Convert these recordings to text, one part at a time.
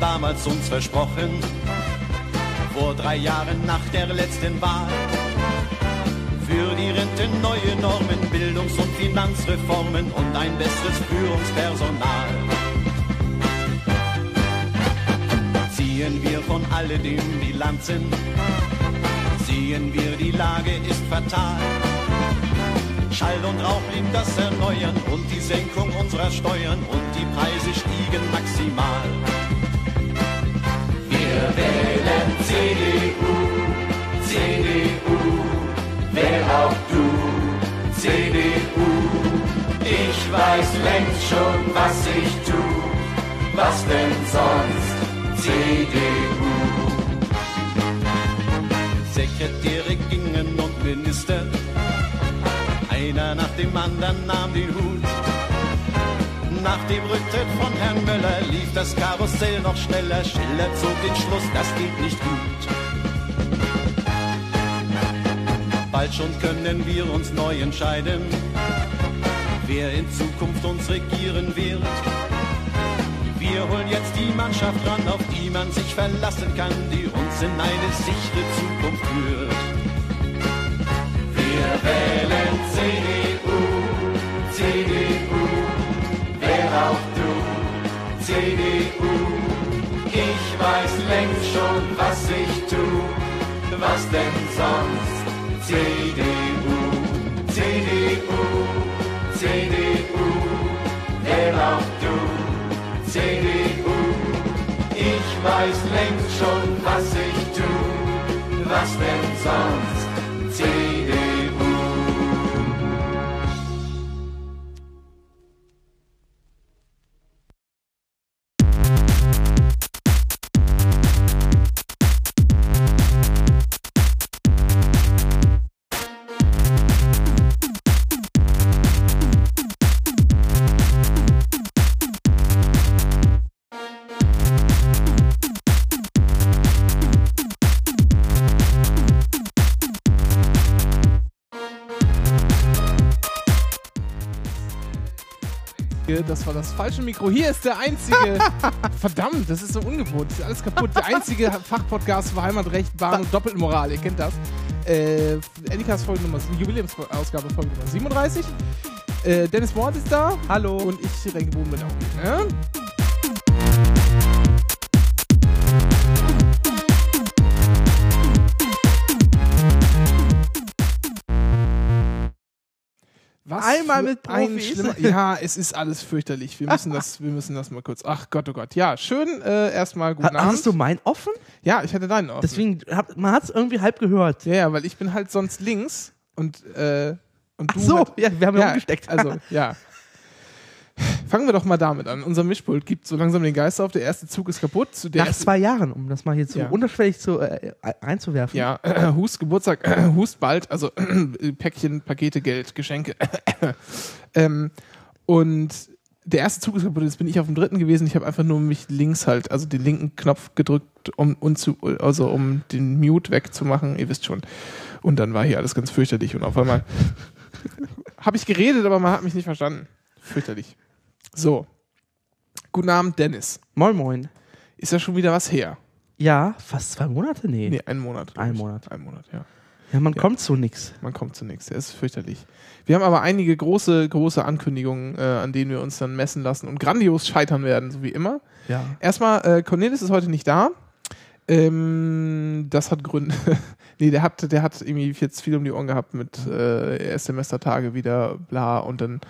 Damals uns versprochen, vor drei Jahren nach der letzten Wahl. Für die Rente neue Normen, Bildungs- und Finanzreformen und ein besseres Führungspersonal. Ziehen wir von alledem Bilanzen, sehen wir, die Lage ist fatal. Schall und Rauch blieb das Erneuern und die Senkung unserer Steuern und die Preise stiegen maximal. Wir wählen CDU, CDU, wer auch du, CDU. Ich weiß längst schon, was ich tu, was denn sonst, CDU. Sekretäre gingen und Minister, einer nach dem anderen nahm den Hut. Nach dem Rücktritt von Herrn Möller lief das Karussell noch schneller. Schiller zog den Schluss, das geht nicht gut. Bald schon können wir uns neu entscheiden, wer in Zukunft uns regieren wird. Wir holen jetzt die Mannschaft ran, auf die man sich verlassen kann, die uns in eine sichere Zukunft führt. Wir wählen CDU, CDU. Ich weiß längst schon, was ich tu, was denn sonst, CDU, CDU, CDU, wer auch du, CDU. Ich weiß längst schon, was ich tu, was denn sonst, CDU. Das war das falsche Mikro. Hier ist der einzige. Verdammt, das ist so ungewohnt. Das ist alles kaputt. Der einzige Fachpodcast für Heimatrecht, Bahn und Doppelmoral. Ihr kennt das. Äh, Edikas Folge Nummer, Jubiläumsausgabe Folge Nummer 37. Äh, Dennis Mord ist da. Hallo. Und ich, Renke Boom, bin auch hier. Ne? Was Einmal mit Profis. Ja, es ist alles fürchterlich. Wir müssen das, wir müssen das mal kurz. Ach Gott, oh Gott. Ja, schön. Äh, erstmal guten Ha- Abend. Hast du mein offen? ja, ich hatte deinen offen. Deswegen, hab, man hat es irgendwie halb gehört. Ja, ja, weil ich bin halt sonst links und, äh, und du Ach so, halt, ja, wir haben ja umgesteckt. Also, ja. Fangen wir doch mal damit an. Unser Mischpult gibt so langsam den Geist auf. Der erste Zug ist kaputt. Zu Nach zwei Jahren, um das mal hier so Ja. unterschwellig zu, äh, einzuwerfen. Ja, äh, Hust Geburtstag, äh, Hust bald, also äh, Päckchen, Pakete, Geld, Geschenke. ähm, und der erste Zug ist kaputt, jetzt bin ich auf dem dritten gewesen. Ich habe einfach nur mich links halt, also den linken Knopf gedrückt, um, um, zu, also um den Mute wegzumachen, ihr wisst schon. Und dann war hier alles ganz fürchterlich und auf einmal habe ich geredet, aber man hat mich nicht verstanden. Fürchterlich. So. Guten Abend, Dennis. Moin Moin. Ist ja schon wieder was her? Ja, fast zwei Monate? Nee. Nee, einen Monat. Ein ich. Monat. Ein Monat, ja. Ja, man Ja. kommt zu nix. Man kommt zu nichts. Es ist fürchterlich. Wir haben aber einige große, große Ankündigungen, äh, an denen wir uns dann messen lassen und grandios scheitern werden, so wie immer. Ja. Erstmal, äh, Cornelis ist heute nicht da. Ähm, das hat Gründe. nee, der hat, der hat irgendwie jetzt viel um die Ohren gehabt mit äh, Erstsemestertage wieder, bla, und dann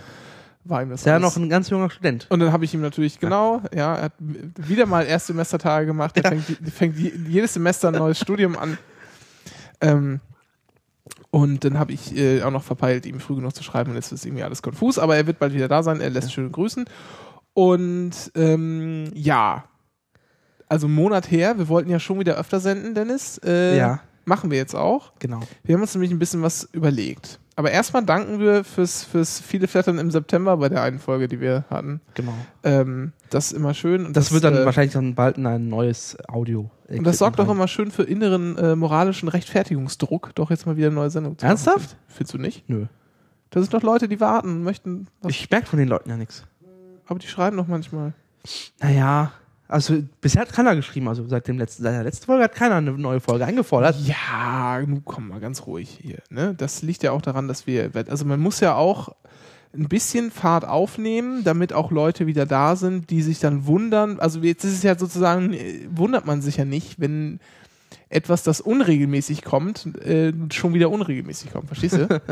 war ihm das Ist ja noch ein ganz junger Student. und dann habe ich ihm natürlich, genau, ja, er hat wieder mal Erstsemestertage gemacht. Er Ja. fängt, fängt je- jedes Semester ein neues Studium an. Ähm, und dann habe ich äh, auch noch verpeilt, ihm früh genug zu schreiben und jetzt ist irgendwie alles konfus. Aber er wird bald wieder da sein. Er lässt schöne grüßen. Und ähm, ja, also einen Monat her. Wir wollten ja schon wieder öfter senden, Dennis. Äh, Ja. Machen wir jetzt auch. Genau. Wir haben uns nämlich ein bisschen was überlegt. Aber erstmal danken wir fürs, fürs viele Flattern im September bei der einen Folge, die wir hatten. Genau. Ähm, das ist immer schön. Und Das, wird dann äh, wahrscheinlich dann bald in ein neues Audio. Und das sorgt doch immer schön für inneren äh, moralischen Rechtfertigungsdruck, doch jetzt mal wieder eine neue Sendung zu Ernsthaft? machen. Findest du nicht? Nö. Das sind doch Leute, die warten und möchten. Was, Ich merke von den Leuten ja nichts. aber die schreiben doch manchmal. Naja, Also bisher hat keiner geschrieben, also seit, dem letzten, seit der letzten Folge hat keiner eine neue Folge eingefordert. Ja, nun komm mal ganz ruhig hier. Ne? Das liegt ja auch daran, dass wir, also man muss ja auch ein bisschen Fahrt aufnehmen, damit auch Leute wieder da sind, die sich dann wundern. Also jetzt ist es ja sozusagen, äh, wundert man sich ja nicht, wenn etwas, das unregelmäßig kommt, äh, schon wieder unregelmäßig kommt. Verstehst du?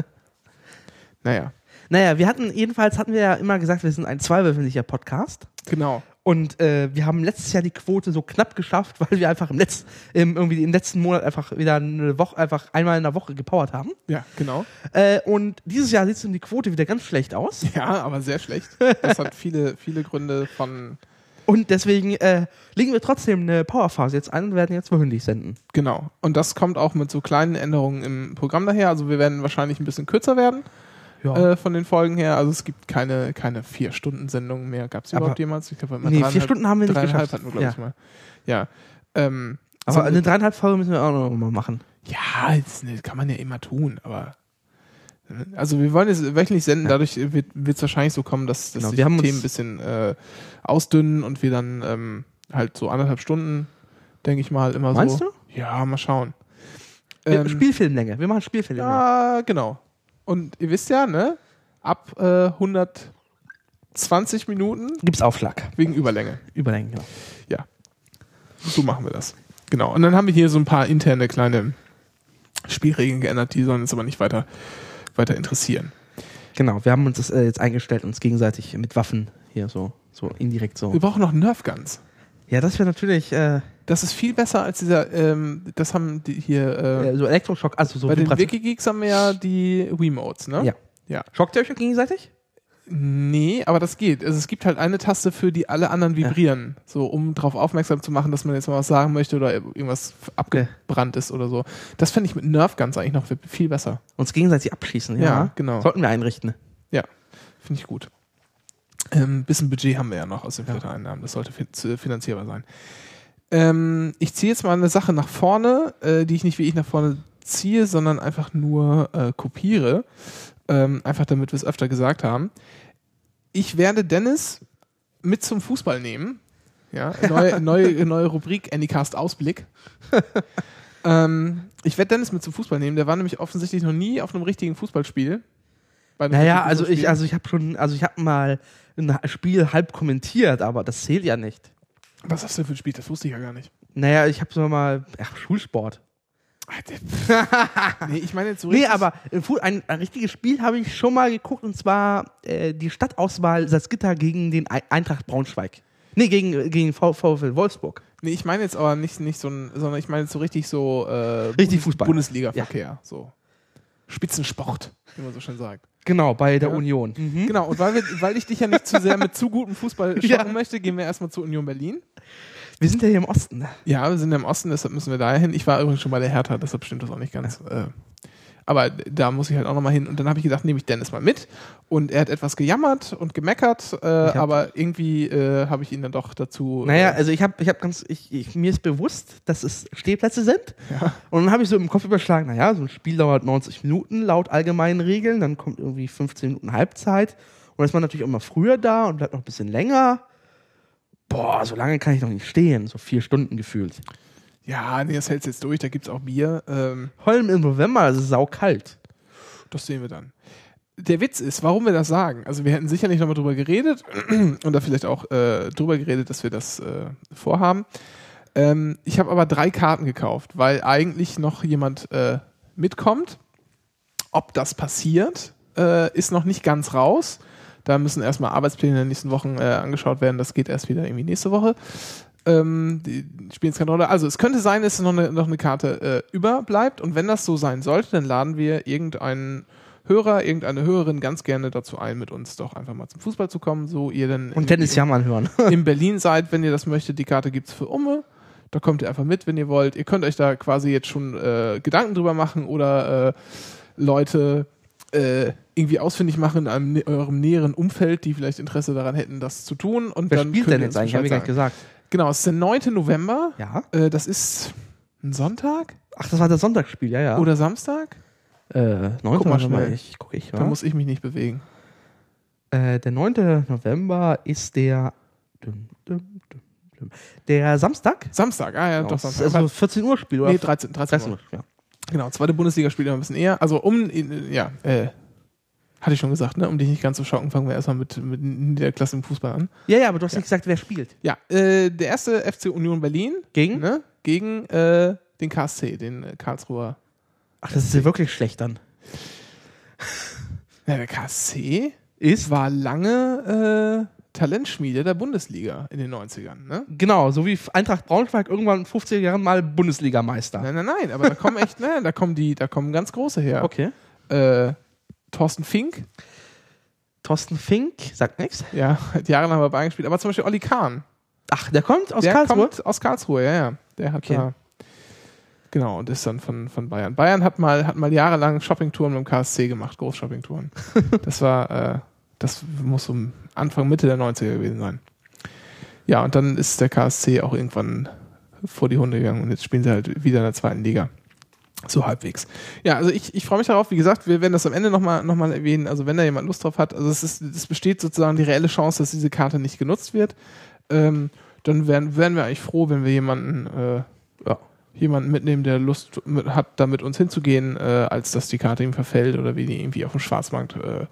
naja, Naja, wir hatten, jedenfalls hatten wir ja immer gesagt, wir sind ein zweiwöchentlicher Podcast. genau. Und äh, wir haben letztes Jahr die Quote so knapp geschafft, weil wir einfach im, Letz-, im, irgendwie im letzten Monat einfach wieder eine Woche, einfach einmal in der Woche gepowert haben. Ja, genau. Äh, und dieses Jahr sieht die Quote wieder ganz schlecht aus. Ja, aber sehr schlecht. Das hat viele, viele Gründe von, Und deswegen äh, legen wir trotzdem eine Powerphase jetzt ein und werden jetzt wöchentlich senden. genau. Und das kommt auch mit so kleinen Änderungen im Programm daher. Also wir werden wahrscheinlich ein bisschen kürzer werden. Ja. äh, von den Folgen her. Also es gibt keine, keine Vier-Stunden-Sendungen mehr. Gab es überhaupt jemals? Ich glaube, immer nee, vier Stunden haben wir nicht geschafft. hatten wir, glaube Ja. ich, mal. Ja. Ähm, Aber so- eine dreieinhalb Folge müssen wir auch noch mal machen. ja, das kann man ja immer tun, aber äh, also wir wollen jetzt wöchentlich senden, dadurch wird es wahrscheinlich so kommen, dass, dass Genau, die Themen ein bisschen äh, ausdünnen und wir dann ähm, halt so anderthalb Stunden, denke ich mal, immer Meinst so. du? Ja, mal schauen. Ähm, Spielfilmlänge. Wir machen Spielfilmlänge. Ja, genau. Und ihr wisst ja, ne? Ab äh, 120 Minuten Gibt's Aufschlag. wegen Überlänge. Überlänge, genau. So machen wir das. Genau. Und dann haben wir hier so ein paar interne kleine Spielregeln geändert, die sollen uns aber nicht weiter, weiter interessieren. Genau, wir haben uns das äh, jetzt eingestellt, uns gegenseitig mit Waffen hier so, so indirekt so. Wir brauchen noch Nerf Guns. Ja, das wäre natürlich äh, Das ist viel besser als dieser, ähm, das haben die hier, äh, äh, so Elektroschock, also so bei den Wikigeeks haben wir ja die Wiimotes, ne? Ja. Ja. Schockt ihr euch gegenseitig? Nee, aber das geht. Also es gibt halt eine Taste, für die alle anderen vibrieren. So, um darauf aufmerksam zu machen, dass man jetzt mal was sagen möchte oder irgendwas abgebrannt ist oder so. Das fände ich mit Nerf Guns eigentlich noch viel besser. Uns gegenseitig abschießen, ja. Ja, genau. Sollten wir einrichten. Finde ich gut. Ähm, bisschen Budget haben wir ja noch aus den Filtereinnahmen. Das sollte finanzierbar sein. Ähm, ich ziehe jetzt mal eine Sache nach vorne, äh, die ich nicht wie ich nach vorne ziehe, sondern einfach nur äh, kopiere. Ähm, einfach damit wir es öfter gesagt haben. Ich werde Dennis mit zum Fußball nehmen. Ja, neue, neue, neue Rubrik Anycast Ausblick. ähm, ich werde Dennis mit zum Fußball nehmen. Der war nämlich offensichtlich noch nie auf einem richtigen Fußballspiel. Naja, also ich, also ich habe schon, also ich habe mal ein Spiel halb kommentiert, aber das zählt ja nicht. Was hast du denn für ein Spiel? Das wusste ich ja gar nicht. Naja, ich habe so mal, ja, Schulsport. nee, ich meine jetzt so Nee, aber ein, ein, ein richtiges Spiel habe ich schon mal geguckt und zwar äh, die Stadtauswahl Salzgitter gegen den Ei- Eintracht Braunschweig. Nee, gegen, gegen VfL Wolfsburg. Nee, ich meine jetzt aber nicht, nicht so ein, sondern ich meine jetzt so richtig so äh, Richtig Fußball. Bundesliga-Verkehr. So. Spitzensport, wie man so schön sagt. Genau, bei der Ja. Union. Mhm. Genau, und weil, wir, weil ich dich ja nicht zu sehr mit zu gutem Fußball schocken Ja. möchte, gehen wir erstmal zur Union Berlin. Wir sind ja hier im Osten. ne? Ja, wir sind ja im Osten, deshalb müssen wir daher hin. Ich war übrigens schon bei der Hertha, deshalb stimmt das auch nicht ganz. Äh, aber da muss ich halt auch nochmal hin. Und dann habe ich gedacht, nehme ich Dennis mal mit. Und er hat etwas gejammert und gemeckert, äh, aber irgendwie äh, habe ich ihn dann doch dazu. Naja, äh, also ich habe ich hab ganz, ich, ich, mir ist bewusst, dass es Stehplätze sind. Ja. Und dann habe ich so im Kopf überschlagen, naja, so ein Spiel dauert 90 Minuten laut allgemeinen Regeln, dann kommt irgendwie 15 Minuten Halbzeit. Und dann ist man natürlich auch immer früher da und bleibt noch ein bisschen länger. Boah, so lange kann ich noch nicht stehen, so vier Stunden gefühlt. ja, nee, das hältst jetzt durch, da gibt es auch Bier. Ähm, Holm im November, es ist saukalt. Das sehen wir dann. Der Witz ist, warum wir das sagen. Also wir hätten sicherlich nochmal drüber geredet und da vielleicht auch äh, drüber geredet, dass wir das äh, vorhaben. Ähm, ich habe aber drei Karten gekauft, weil eigentlich noch jemand äh, mitkommt. Ob das passiert, äh, ist noch nicht ganz raus. Da müssen erstmal Arbeitspläne in den nächsten Wochen äh, angeschaut werden. Das geht erst wieder irgendwie nächste Woche. Ähm, die spielen jetzt keine Rolle. Also es könnte sein, dass noch eine, noch eine Karte äh, überbleibt. Und wenn das so sein sollte, dann laden wir irgendeinen Hörer, irgendeine Hörerin ganz gerne dazu ein, mit uns doch einfach mal zum Fußball zu kommen. So ihr dann Und Dennis Jammern hören. in Berlin seid, wenn ihr das möchtet. Die Karte gibt's für Umme. Da kommt ihr einfach mit, wenn ihr wollt. Ihr könnt euch da quasi jetzt schon äh, Gedanken drüber machen oder äh, Leute äh, irgendwie ausfindig machen in einem, eurem näheren Umfeld, die vielleicht Interesse daran hätten, das zu tun. Und Wer dann spielt denn jetzt eigentlich? Haben wir gar nicht gesagt. Genau, es ist der 9. November. Ja. Äh, das ist ein Sonntag Ach, das war das Sonntagsspiel, ja, ja. oder Samstag? äh, 9. Guck mal November, schnell. ich gucke ich, Da muss ich mich nicht bewegen. Äh, der 9. November ist der. Der Samstag? Samstag, ah ja, doch Das Samstag. also 14 Uhr Spiel, oder? nee, 13, 13, 13 Uhr. Uhr. Ja. Genau, zweite Bundesliga spielt ein bisschen eher. Also um, ja, äh, hatte ich schon gesagt, ne? Um dich nicht ganz zu schocken, fangen wir erstmal mit, mit Niederklasse im Fußball an. ja, ja, aber du hast nicht gesagt, wer spielt. Ja, äh, der erste FC Union Berlin Gegen? ne? gegen äh, den KSC, den äh, Karlsruher. Ach, das ist ja wirklich schlecht dann. Ja, der KSC Ist? war lange äh, Talentschmiede der Bundesliga in den 90ern, ne? Genau, so wie Eintracht Braunschweig irgendwann in 50er Jahren mal Bundesligameister. Nein, nein, nein, aber da kommen echt, ne, da kommen die, da kommen ganz große her. Okay. Äh, Thorsten Fink, Thorsten Fink, sagt nichts. ja, hat jahrelang bei Bayern gespielt, aber zum Beispiel Olli Kahn. Ach, der kommt aus der Karlsruhe? kommt aus Karlsruhe, ja, ja. Der hat Okay. da. Genau, und ist dann von, von Bayern. Bayern hat mal, hat mal jahrelang Shoppingtouren mit dem KSC gemacht, Großshoppingtouren. das war, äh, das muss um Anfang, Mitte der 90er gewesen sein. Ja, und dann ist der KSC auch irgendwann vor die Hunde gegangen und jetzt spielen sie halt wieder in der zweiten Liga. So halbwegs. Ja, also ich, ich freue mich darauf. Wie gesagt, wir werden das am Ende nochmal noch mal erwähnen. Also wenn da jemand Lust drauf hat, also es, ist, es besteht sozusagen die reelle Chance, dass diese Karte nicht genutzt wird. Ähm, dann wären, wären wir eigentlich froh, wenn wir jemanden, äh, ja, jemanden mitnehmen, der Lust mit, hat, da mit uns hinzugehen, äh, als dass die Karte ihm verfällt oder wir die irgendwie auf dem Schwarzmarkt äh,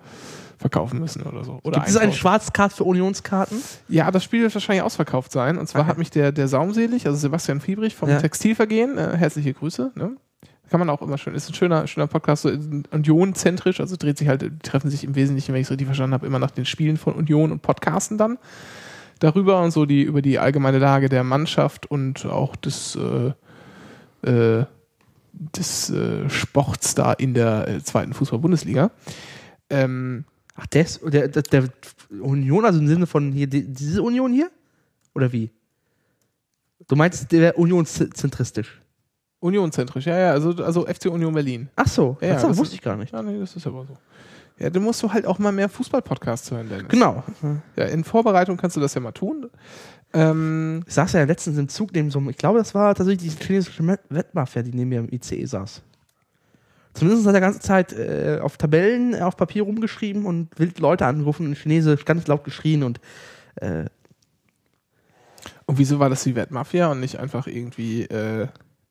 verkaufen müssen oder so. Oder Gibt es eine. Schwarzkarte für Unionskarten? Ja, das Spiel wird wahrscheinlich ausverkauft sein. Und zwar Okay. hat mich der, der Saumselig, also Sebastian Fiebrich vom Ja. Textilvergehen, äh, herzliche Grüße. Ne? Kann man auch immer schön, ist ein schöner, schöner Podcast, so Union-zentrisch, also dreht sich halt, treffen sich im Wesentlichen, wenn ich es richtig verstanden habe, immer nach den Spielen von Union und Podcasten dann darüber und so die über die allgemeine Lage der Mannschaft und auch des, äh, äh, des äh, Sports da in der äh, zweiten Fußball-Bundesliga. Ähm, Ach, der ist, der, der, der Union, also im Sinne von hier, die, diese Union hier? Oder wie? Du meinst, der wäre unionszentristisch? Union-zentrisch, ja, ja, also, also FC Union Berlin. Ach so, Ja, das wusste ich gar nicht. Ja, nee, das ist aber so. Ja, dann musst du halt auch mal mehr Fußball-Podcasts hören, Dennis. Genau. Ja, in Vorbereitung kannst du das ja mal tun. Ähm, Ich saß ja letztens im Zug neben so einem, ich glaube, das war tatsächlich die chinesische Wettmafia, die neben mir im ICE saß. Zumindest hat er ganze Zeit äh, auf Tabellen, äh, auf Papier rumgeschrieben und wild Leute angerufen und in Chinesisch ganz laut geschrien und äh, und wieso war das die Wettmafia und nicht einfach irgendwie. Äh,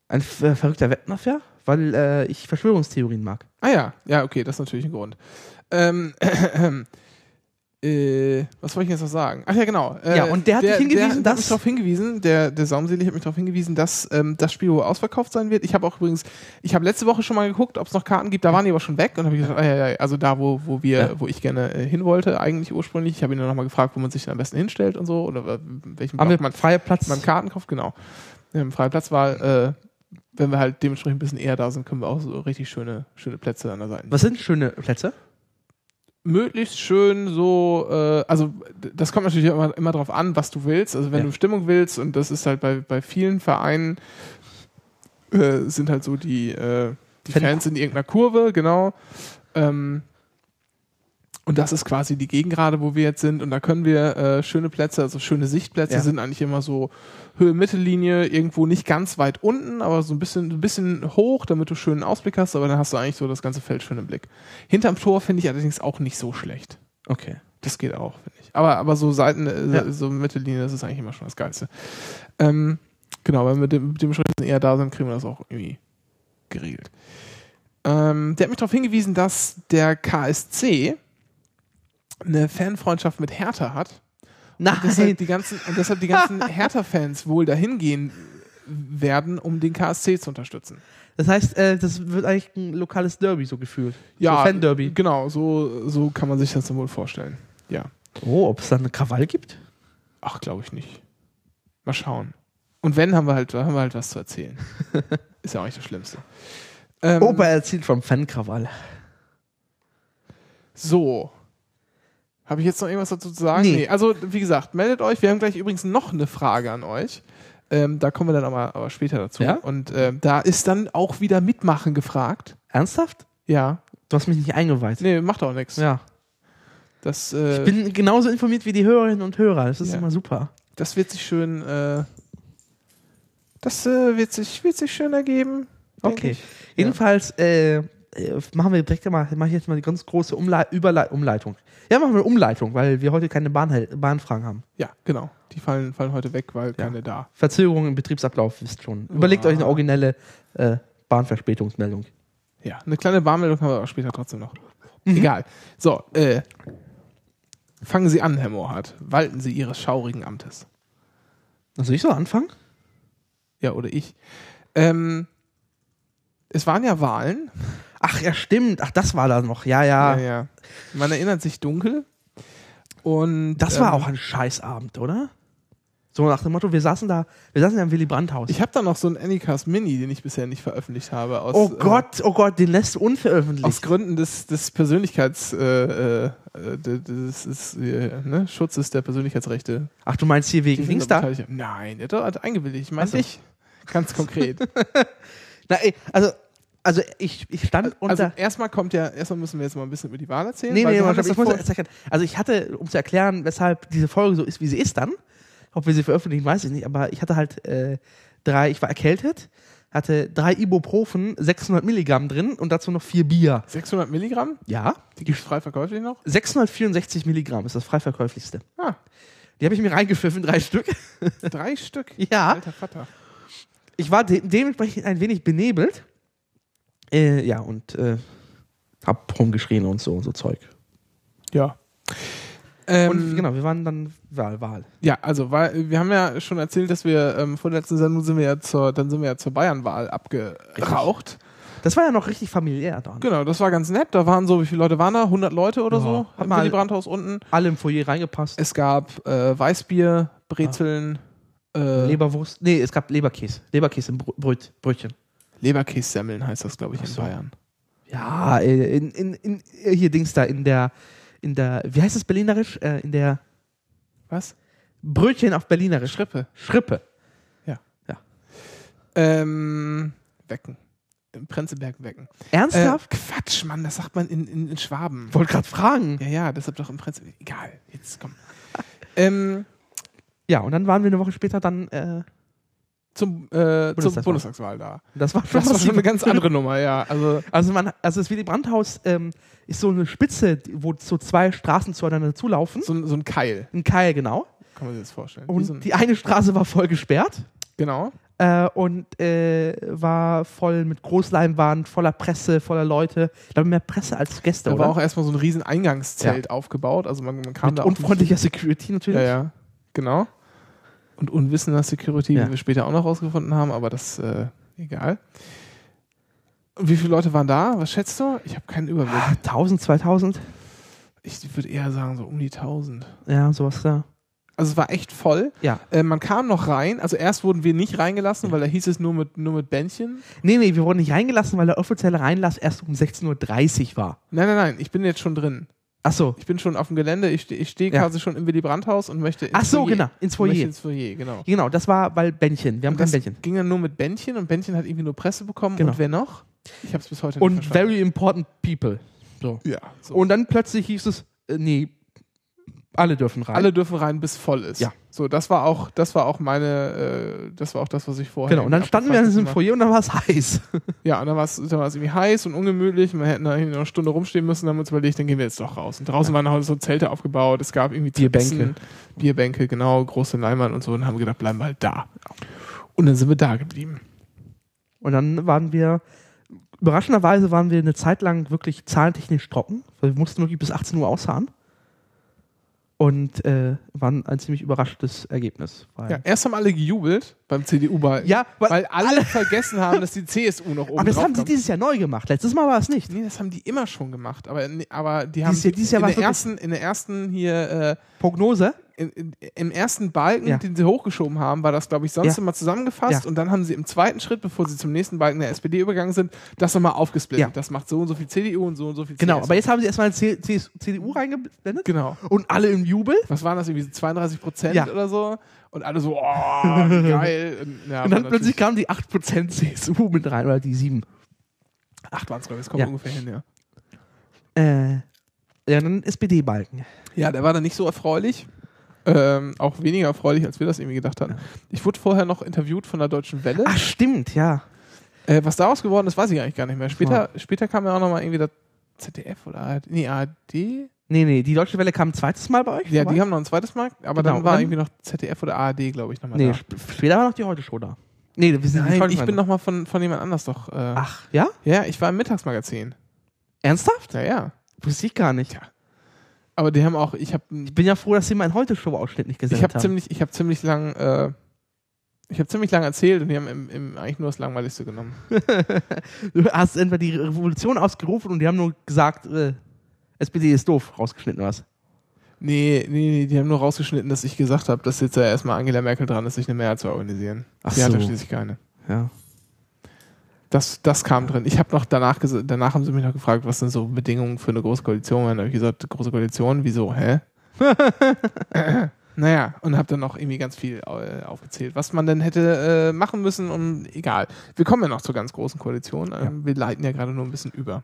ein ver verrückter Wettmafia, weil äh, ich Verschwörungstheorien mag. ah ja, ja, okay, das ist natürlich ein Grund. Ähm, äh, was wollte ich jetzt noch sagen? Ach ja, genau. Äh, Ja, und der hat dich hingewiesen, der, der hat dass- mich darauf hingewiesen, der, der Saumselig hat mich darauf hingewiesen, dass ähm, das Spiel wohl ausverkauft sein wird. Ich habe auch übrigens, ich habe letzte Woche schon mal geguckt, ob es noch Karten gibt, da waren die aber schon weg und habe ich gesagt, ah, ja, ja, also da, wo, wo wir, Ja. wo ich gerne äh, hin wollte, eigentlich ursprünglich. Ich habe ihn dann nochmal gefragt, wo man sich dann am besten hinstellt und so, oder welchen Haben wir man freie Platz? man Karten kauft, genau. Im freien Platz war, äh, wenn wir halt dementsprechend ein bisschen eher da sind, können wir auch so richtig schöne, schöne Plätze an der Seite. Was sind schöne Plätze? Möglichst schön so, äh, also das kommt natürlich immer, immer drauf an, was du willst. Also wenn Ja. du Stimmung willst, und das ist halt bei, bei vielen Vereinen, äh, sind halt so die, äh, die Fan- Fans in irgendeiner Kurve, genau. Ähm, und das ist quasi die Gegengrade, wo wir jetzt sind. Und da können wir äh, schöne Plätze, also schöne Sichtplätze Ja. sind eigentlich immer so Höhe-Mittellinie, irgendwo nicht ganz weit unten, aber so ein bisschen, ein bisschen hoch, damit du schönen Ausblick hast. Aber dann hast du eigentlich so das ganze Feld schön im Blick. Hinterm Tor finde ich allerdings auch nicht so schlecht. Okay. Das geht auch, finde ich. Aber, aber so Seiten, äh, Ja. so Mittellinie, das ist eigentlich immer schon das Geilste. Ähm, genau, wenn wir dem, mit dem Schritt eher da sind, kriegen wir das auch irgendwie geregelt. Ähm, der hat mich darauf hingewiesen, dass der KSC eine Fanfreundschaft mit Hertha hat. Nein. Und deshalb die ganzen, und deshalb die ganzen Hertha-Fans wohl dahin gehen werden, um den KSC zu unterstützen. Das heißt, äh, das wird eigentlich ein lokales Derby so gefühlt. Ja, So Fan-Derby. Genau, so, so kann man sich das dann wohl vorstellen. Ja. Oh, ob es da eine Krawall gibt? Ach, glaube ich nicht. Mal schauen. Und wenn, haben wir halt, haben wir halt was zu erzählen. Ist ja auch nicht das Schlimmste. Ähm, Opa erzählt vom Fan-Krawall. So. Habe ich jetzt noch irgendwas dazu zu sagen? Nee. Also, wie gesagt, meldet euch. Wir haben gleich übrigens noch eine Frage an euch. Ähm, da kommen wir dann aber, aber später dazu. Ja? Und ähm, da ist dann auch wieder Mitmachen gefragt. Ernsthaft? Ja. Du hast mich nicht eingeweiht. Nee, macht auch nichts. Ja. Das, äh, Ich bin genauso informiert wie die Hörerinnen und Hörer. Das ist Ja. immer super. das wird sich schön, äh, das äh, wird, sich, wird sich schön ergeben. Okay. Jedenfalls äh, äh, machen wir direkt mal, mache ich jetzt mal die ganz große Umlei Überlei Umleitung. Ja, machen wir Umleitung, weil wir heute keine Bahn Bahnfragen haben. Ja, genau. Die fallen, fallen heute weg, weil keine da. Verzögerung im Betriebsablauf, wisst schon. Überlegt euch eine originelle äh, Bahnverspätungsmeldung. Ja, eine kleine Barmeldung haben wir auch später trotzdem noch. Mhm. Egal. So, äh, fangen Sie an, Herr Mohrhardt. Walten Sie Ihres schaurigen Amtes. Also ich soll anfangen? Ja, oder ich. Ähm, es waren ja Wahlen. Ach ja, stimmt. Ach, das war da noch. Ja, ja. Ja, ja. Man erinnert sich dunkel. Und Das war ähm, auch ein Scheißabend, oder? So nach dem Motto, wir saßen da, wir saßen ja im Willy Brandt-Haus. Ich habe da noch so einen Anycast Mini, den ich bisher nicht veröffentlicht habe. Aus, Oh äh, Gott, oh Gott, den lässt du unveröffentlicht. aus Gründen des, des Persönlichkeits, äh, äh, des, des, des äh, ne, Schutzes der Persönlichkeitsrechte. Ach, du meinst hier wegen Dings da da? Nein, der hat eingewilligt. Ich meine so. dich. Ganz konkret. Na, ey, also, also ich, ich stand unter. also erstmal kommt ja, erstmal müssen wir jetzt mal ein bisschen über die Wahl erzählen. nee, nee, haben das ich muss erklären. Also ich hatte, um zu erklären, weshalb diese Folge so ist, wie sie ist dann, ob wir sie veröffentlichen, weiß ich nicht, aber ich hatte halt äh, drei, ich war erkältet, hatte drei Ibuprofen, 600 Milligramm drin und dazu noch vier Bier. 600 Milligramm, Ja, die gibt es frei verkäuflich noch. 664 Milligramm ist das frei verkäuflichste. Ah, Die habe ich mir reingepfiffen, drei Stück. drei Stück. Ja. Alter Vater. Ich war de dementsprechend ein wenig benebelt. Äh, ja, und äh, hab rumgeschrien und so, so Zeug. Ja. Ähm, Und genau, wir waren dann Wahl, Wahl. Ja, also weil wir haben ja schon erzählt, dass wir ähm, vor der letzten Sendung sind wir ja zur, dann sind wir ja zur Bayernwahl abgeraucht. Das war ja noch richtig familiär dann. Genau, das war ganz nett. Da waren so, wie viele Leute waren da? 100 Leute oder Ja. so? Hat Willy Brandt-Haus unten. Alle im Foyer reingepasst. Es gab äh, Weißbier, Brezeln, äh, Leberwurst. Nee, es gab Leberkäse. Leberkäse im Brö Bröt Brötchen. Leberkässemmeln heißt das, glaube ich, Ach in so. Bayern. Ja, äh, in, in, in, äh, hier Dings da, in der, in der, wie heißt das berlinerisch? Äh, in der Was? Brötchen auf berlinerisch. Schrippe. Schrippe. Ähm, Wecken. Im Prenzlberg Wecken. Äh, Ernsthaft? Quatsch, Mann, das sagt man in, in, in Schwaben. Wollte gerade fragen. Ja, ja, deshalb doch im Prenzlberg. Egal, jetzt komm. ähm, Ja, und dann waren wir eine Woche später dann, äh, zum, äh, Bundestagswahl. Bundestagswahl da. das war schon, Das war schon eine ganz andere Nummer, ja. Also, Also, man, also das Willy Brandt-Haus ähm, ist so eine Spitze, wo so zwei Straßen zueinander zulaufen. so, ein- so ein Keil, Ein Keil, genau. kann man sich das vorstellen. Und so ein, die eine Straße war voll gesperrt genau. äh, und äh, war voll mit Großleinwand, voller Presse, voller Leute. Ich glaube, mehr Presse als Gäste, Da oder? war auch erstmal so ein riesen Eingangszelt aufgebaut. Also man, man kam mit da unfreundlicher Security natürlich. Ja, ja, genau. Und unwissender Security, Ja. wie wir später auch noch rausgefunden haben, aber das, äh, egal. Und wie viele Leute waren da? Was schätzt du? Ich habe keinen Überblick. 1000, 2000, Ich würde eher sagen, so um die 1000. ja, sowas da. Also es war echt voll. Ja. Äh, man kam noch rein. Also erst wurden wir nicht reingelassen, weil da hieß es nur mit, nur mit Bändchen. Nee, nee, wir wurden nicht reingelassen, weil der offizielle Reinlass erst um 16.30 Uhr war. Nein, nein, nein, ich bin jetzt schon drin. Ach so. Ich bin schon auf dem Gelände. Ich, ich stehe Ja. quasi schon im Willy Brandt-Haus und möchte ins Ach so, Foyer. genau, ins Foyer. ins Foyer, genau. Genau, das war, weil Bändchen. Wir haben Und kein Bändchen. ging dann nur mit Bändchen und Bändchen hat irgendwie nur Presse bekommen. Genau. Und wer noch? Ich habe es bis heute Und nicht verstanden. very important people. So. ja, so. Und dann plötzlich hieß es, äh, nee, alle dürfen rein. alle dürfen rein, bis voll ist. Ja. So, das war auch, das war auch meine, äh, das war auch das, was ich vorher. Genau, und dann standen wir in diesem. Foyer und dann war es heiß. Ja, und dann war es dann war's irgendwie heiß und ungemütlich. Wir hätten da irgendwie noch eine Stunde rumstehen müssen, dann haben wir uns überlegt, dann gehen wir jetzt doch raus. Und draußen waren halt so Zelte aufgebaut, es gab irgendwie Bierbänke. Bierbänke, genau, große Leinwand und so und haben gedacht, bleiben wir halt da. Und dann sind wir da geblieben. Und dann waren wir, überraschenderweise waren wir eine Zeit lang wirklich zahlentechnisch trocken, weil wir mussten wirklich bis 18 Uhr ausharren. Und äh, waren ein ziemlich überraschendes Ergebnis. Ja, erst haben alle gejubelt beim CDU-Wahl. Ja, weil weil alle vergessen haben, dass die CSU noch oben aber das haben sie dieses Jahr neu gemacht. Letztes Mal war es nicht. Nee, das haben die immer schon gemacht. Aber, aber die haben Dieses Jahr- dieses Jahr in, der ersten, in der ersten hier äh, Prognose? Im ersten Balken, Ja. den sie hochgeschoben haben, war das, glaube ich, sonst Ja. immer zusammengefasst Ja. und dann haben sie im zweiten Schritt, bevor sie zum nächsten Balken der SPD übergegangen sind, das nochmal aufgesplittet. Das macht so und so viel CDU und so und so viel Genau, CSU. aber jetzt haben sie erstmal C CDU reingeblendet Genau. und alle im Jubel. Was waren das, irgendwie so 32 Prozent oder so? Und alle so, oh, geil. Und, dann aber plötzlich kamen die 8% CSU mit rein, oder die 7. Acht waren es, glaube ich, das kommt ungefähr hin, ja. Äh, ja, dann SPD-Balken. Ja, der war dann nicht so erfreulich. Ähm, auch weniger erfreulich, als wir das irgendwie gedacht hatten. Ich wurde vorher noch interviewt von der Deutschen Welle. Ach, stimmt, ja. Äh, was daraus geworden ist, weiß ich eigentlich gar nicht mehr. Später, später kam ja auch nochmal irgendwie das ZDF oder ARD. Nee, ARD? Nee, nee, die Deutsche Welle kam ein zweites Mal bei euch? Ja, vorbei? die haben noch ein zweites Mal, aber Genau, dann war dann- irgendwie noch ZDF oder ARD, glaube ich, nochmal Nee, da. sp- später war noch die Heute-Show da. Nee, wir sind Nein, ich bin nochmal von, von jemand anders doch. Äh, Ach, ja? Ja, ich war im Mittagsmagazin. Ernsthaft? Ja, ja. Wusste ich gar nicht. Tja. Aber die haben auch, ich habe Ich bin ja froh, dass sie meinen Heute-Show-Ausschnitt nicht ich gesendet habe haben. ziemlich, ich habe ziemlich lang, äh, ich habe ziemlich lang erzählt und die haben im, im, eigentlich nur das Langweiligste genommen. Du hast entweder die Revolution ausgerufen und die haben nur gesagt, äh, SPD ist doof, rausgeschnitten was. Nee, nee, nee, die haben nur rausgeschnitten, dass ich gesagt habe, dass jetzt ja erstmal Angela Merkel dran ist, sich eine Mehrheit zu organisieren. Ach hatte so. schließlich keine. Ja. Das, das kam drin. Ich habe noch danach gesagt, danach haben sie mich noch gefragt, was denn so Bedingungen für eine große Koalition waren. Da habe ich gesagt, große Koalition, wieso, hä? naja, und habe dann noch irgendwie ganz viel äh, aufgezählt, was man denn hätte äh, machen müssen und egal. Wir kommen ja noch zur ganz großen Koalition. Ähm, Wir leiten ja gerade nur ein bisschen über.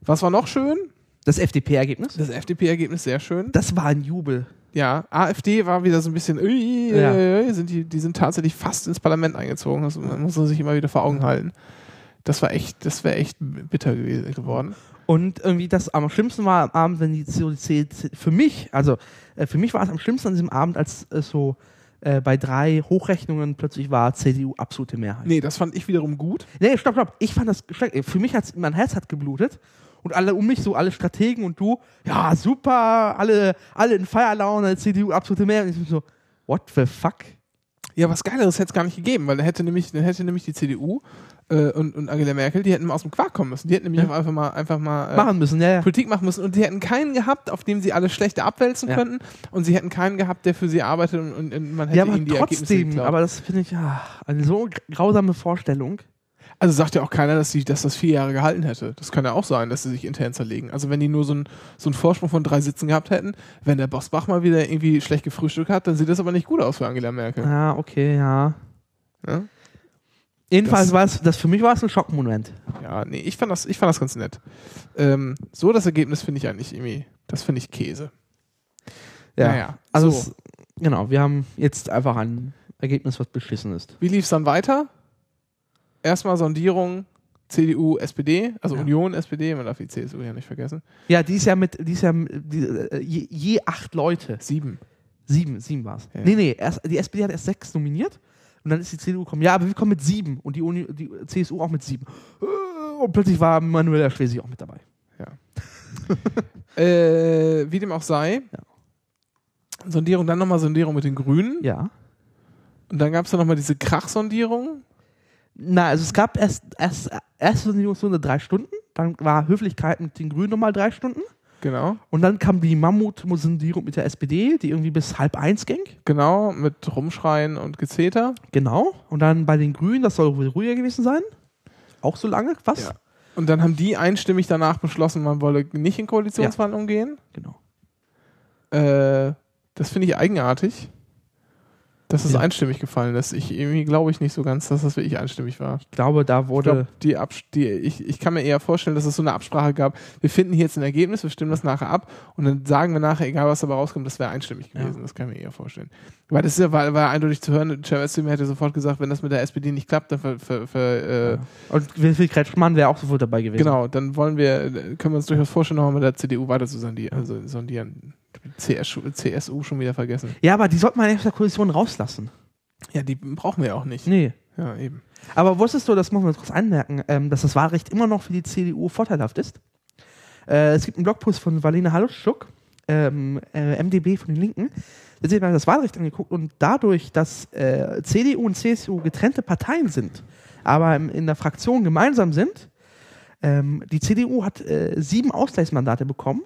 Was war noch schön? Das FDP-Ergebnis? Das FDP-Ergebnis sehr schön. Das war ein Jubel. Ja, AfD war wieder so ein bisschen, ui, Ja. äh, sind die, die sind tatsächlich fast ins Parlament eingezogen. Das muss man sich immer wieder vor Augen halten. Das war echt, das wäre echt bitter geworden. Und irgendwie das am schlimmsten war am Abend, wenn die CDU, für mich, also äh, für mich war es am schlimmsten an diesem Abend, als es so äh, bei drei Hochrechnungen plötzlich war CDU absolute Mehrheit. Nee, das fand ich wiederum gut. Nee, stopp, stopp. Ich fand das schrecklich. Für mich hat mein Herz hat geblutet. Und alle um mich, so alle Strategen und du, ja, super, alle, alle in Feierlaune, CDU, absolute Mehrheit. Und ich bin so, what the fuck? Ja, was Geileres hätte es gar nicht gegeben, weil dann hätte nämlich, dann hätte nämlich die CDU äh, und, und Angela Merkel, die hätten mal aus dem Quark kommen müssen. Die hätten nämlich Ja. auch einfach mal, einfach mal äh, Machen müssen, ja, ja. Politik machen müssen und sie hätten keinen gehabt, auf dem sie alles schlechte abwälzen könnten und sie hätten keinen gehabt, der für sie arbeitet und, und, und man hätte Ja, aber ihnen die Ergebnisse trotzdem, aber das finde ich ja eine so grausame Vorstellung. Also sagt ja auch keiner, dass, sie, dass das vier Jahre gehalten hätte. Das kann ja auch sein, dass sie sich intern zerlegen. Also wenn die nur so, ein, so einen Vorsprung von drei Sitzen gehabt hätten, wenn der Bosbach mal wieder irgendwie schlecht gefrühstückt hat, dann sieht das aber nicht gut aus für Angela Merkel. Ja, okay, ja. Ja, Jedenfalls war es, das für mich war es ein Schockmoment. ja nee, ich fand das, ich fand das ganz nett. Ähm, so das Ergebnis finde ich eigentlich irgendwie, das finde ich Käse. Naja, Also, so. es, genau, wir haben jetzt einfach ein Ergebnis, was beschissen ist. Wie lief es dann weiter? Erstmal Sondierung CDU, SPD, also Ja. Union, SPD, man darf die CSU ja nicht vergessen. Ja, die ist ja mit, die ist ja die, äh, je, je acht Leute. Sieben. Sieben, sieben war es. Ja. Nee, nee, erst, die SPD hat erst sechs nominiert und dann ist die CDU gekommen. Ja, aber wir kommen mit sieben und die, Uni, die CSU auch mit sieben. Äh, Und plötzlich war Manuela Schwesig auch mit dabei. Äh, wie dem auch sei. Sondierung, dann nochmal Sondierung mit den Grünen. Ja. Und dann gab es ja nochmal diese Krachsondierung. Na, also es gab erst, erst erste Sondierungsrunde drei Stunden, dann war Höflichkeit mit den Grünen nochmal drei Stunden Genau. und dann kam die Mammut-Sondierung mit der SPD, die irgendwie bis halb eins ging. Genau, mit Rumschreien und Gezeter. Genau. Und dann bei den Grünen, das soll wohl ruhiger gewesen sein. Auch so lange, was? Ja. Und dann haben die einstimmig danach beschlossen, man wolle nicht in Koalitionsverhandlungen gehen. Genau. Äh, das finde ich eigenartig, dass es Ja. einstimmig gefallen ist. Ich irgendwie glaube ich nicht so ganz, dass das wirklich einstimmig war. Ich glaube, da Ich, wurde. glaub, die Abs die, ich, ich kann mir eher vorstellen, dass es so eine Absprache gab. Wir finden hier jetzt ein Ergebnis, wir stimmen das nachher ab und dann sagen wir nachher, egal was dabei rauskommt, das wäre einstimmig Ja. gewesen. Das kann ich mir eher vorstellen. Weil das ist ja, war, war eindeutig zu hören, Cem Özdemir hätte sofort gesagt, wenn das mit der SPD nicht klappt, dann ver, ver, ver, äh, Und Wilfried Kretschmann wäre auch sofort dabei gewesen. genau, dann wollen wir, äh, können wir uns durchaus vorstellen, nochmal mit der CDU weiter zu sondieren. Also sondieren. CSU, CSU schon wieder vergessen. Ja, aber die sollte man aus der Koalition rauslassen. Ja, die brauchen wir ja auch nicht. Nee. Ja, eben. Aber wusstest du, das muss man kurz anmerken, ähm, dass das Wahlrecht immer noch für die CDU vorteilhaft ist? Äh, es gibt einen Blogpost von Valena Haluschuk, ähm, äh, MDB von den Linken. Da hat sich mal das Wahlrecht angeguckt und dadurch, dass äh, CDU und CSU getrennte Parteien sind, aber in der Fraktion gemeinsam sind, ähm, die CDU hat äh, sieben Ausgleichsmandate bekommen,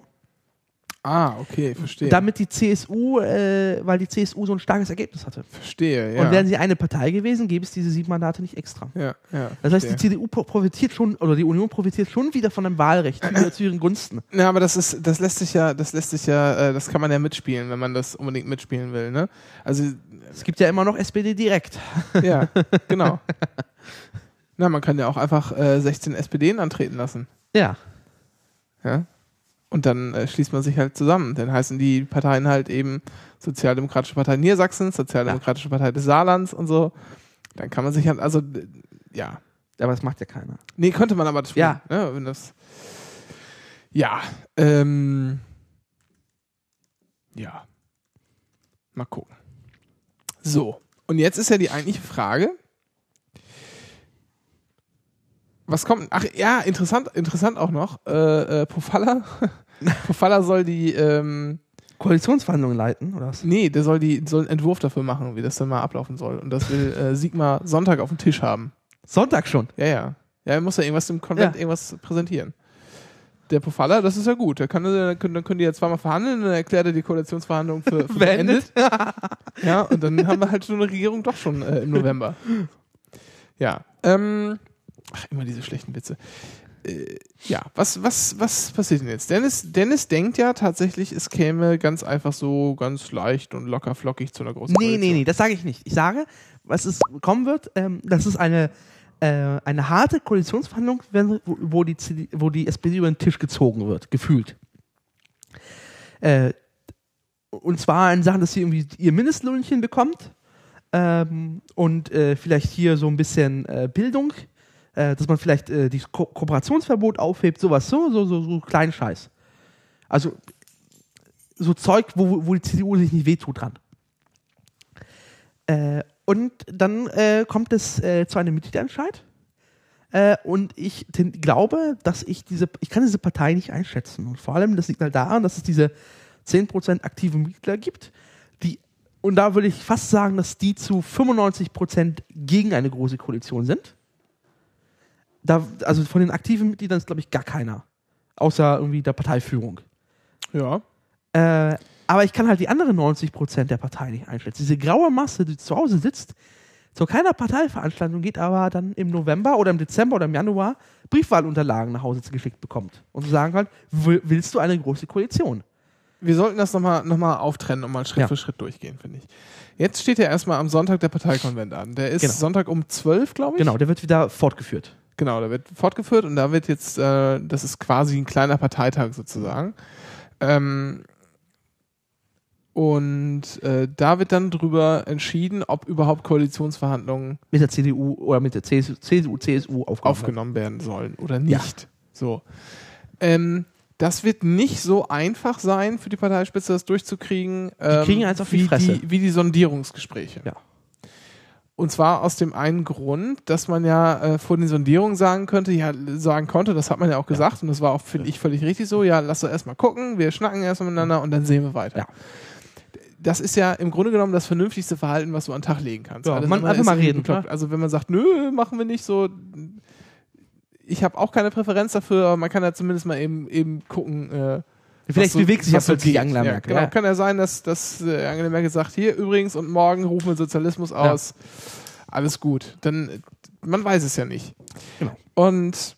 Ah, okay, verstehe. damit die CSU, äh, weil die CSU so ein starkes Ergebnis hatte. verstehe, ja. Und wären sie eine Partei gewesen, gäbe es diese sieben Mandate nicht extra. ja, ja. Das heißt, die. CDU pro- profitiert schon, oder die Union profitiert schon wieder von einem Wahlrecht, wieder zu ihren Gunsten. Ja, aber das ist, das lässt sich ja, das lässt sich ja, äh, das kann man ja mitspielen, wenn man das unbedingt mitspielen will, ne? Also, Es gibt ja immer noch SPD direkt. ja, genau. Na, man kann ja auch einfach äh, 16 SPDen antreten lassen, Ja. ja? Und dann äh, schließt man sich halt zusammen. Dann heißen die Parteien halt eben Sozialdemokratische Partei Niedersachsens, Sozialdemokratische Partei des Saarlands und so. Dann kann man sich halt, also, ja. Aber das macht ja keiner. Nee, könnte man aber spielen. Ja. Ne, wenn das ja, ähm, Ja. Mal gucken. So. Und jetzt ist ja die eigentliche Frage. Was kommt? Ach ja, interessant, interessant auch noch. Äh, äh, Pofalla, Pofalla soll die, ähm, Koalitionsverhandlungen leiten, oder was? nee, der soll die, soll einen Entwurf dafür machen, wie das dann mal ablaufen soll. Und das will äh, Sigmar Sonntag auf dem Tisch haben. Sonntag schon. Ja, ja. Ja, er muss ja irgendwas im Konvent Ja. irgendwas präsentieren. Der Pofalla, das ist ja gut. Der kann, dann können, dann können die ja zweimal verhandeln und dann erklärt er die Koalitionsverhandlungen für, für beendet. ja, und dann haben wir halt so eine Regierung doch schon äh, im November. Ja. Ähm, ach, immer diese schlechten Witze. Äh, ja, was, was, was passiert denn jetzt? Dennis, Dennis denkt ja tatsächlich, es käme ganz einfach so ganz leicht und locker flockig zu einer großen Nee, nee, Koalition. nee, das sage ich nicht. Ich sage, was es kommen wird, ähm, das ist eine, äh, eine harte Koalitionsverhandlung, wenn, wo, wo, die CD, wo die SPD über den Tisch gezogen wird, gefühlt. Äh, und zwar in Sachen, dass sie irgendwie ihr Mindestlohnchen bekommt ähm, und äh, vielleicht hier so ein bisschen äh, Bildung, äh, dass man vielleicht äh, das Ko Kooperationsverbot aufhebt, sowas, so, so, so, so kleinen Scheiß. Also so Zeug, wo, wo die CDU sich nicht wehtut dran. Äh, und dann äh, kommt es äh, zu einem Mitgliederentscheid. Äh, und ich glaube, dass ich diese, ich kann diese Partei nicht einschätzen. Und vor allem, das liegt halt daran, dass es diese 10% aktive Mitglieder gibt, die, und da würde ich fast sagen, dass die zu 95% gegen eine große Koalition sind. Da, also von den aktiven Mitgliedern ist, glaube ich, gar keiner. Außer irgendwie der Parteiführung. Ja. Äh, aber ich kann halt die anderen 90% der Partei nicht einschätzen. Diese graue Masse, die zu Hause sitzt, zu keiner Parteiveranstaltung geht, aber dann im November oder im Dezember oder im Januar Briefwahlunterlagen nach Hause geschickt bekommt. Und zu sagen halt, will- willst du eine große Koalition? Wir sollten das nochmal noch mal auftrennen und mal Schritt Ja. für Schritt durchgehen, finde ich. Jetzt steht ja erstmal am Sonntag der Parteikonvent an. Der ist Genau. Sonntag um 12, glaube ich. Genau, der wird wieder fortgeführt. Genau, der wird fortgeführt und da wird jetzt, äh, das ist quasi ein kleiner Parteitag sozusagen. Ähm, und äh, da wird dann drüber entschieden, ob überhaupt Koalitionsverhandlungen Mit der CDU oder mit der CSU, CSU, CSU aufgenommen. aufgenommen werden sollen oder nicht. So. Ähm, das wird nicht so einfach sein für die Parteispitze, das durchzukriegen. Ähm, kriegen eins auf die wie Fresse. Die, wie die Sondierungsgespräche. Ja. Und zwar aus dem einen Grund, dass man ja äh, vor den Sondierungen sagen könnte, ja, sagen konnte, das hat man ja auch gesagt und das war auch, finde ich, völlig richtig so, ja, lass doch erstmal gucken, wir schnacken erstmal miteinander und dann sehen wir weiter. Ja. Das ist ja im Grunde genommen das vernünftigste Verhalten, was du an den Tag legen kannst. Ja, Alles man- einfach mal reden, bekloppt. ne? Also wenn man sagt, nö, machen wir nicht so, ich habe auch keine Präferenz dafür, aber man kann ja zumindest mal eben, eben gucken, äh, Vielleicht was bewegt sich ja so plötzlich. Angela ja, Merkel. Genau, Ja. kann ja sein, dass, dass äh, Angela Merkel sagt, hier übrigens und morgen rufen wir Sozialismus aus. Alles gut. Dann, man weiß es ja nicht. Genau. Und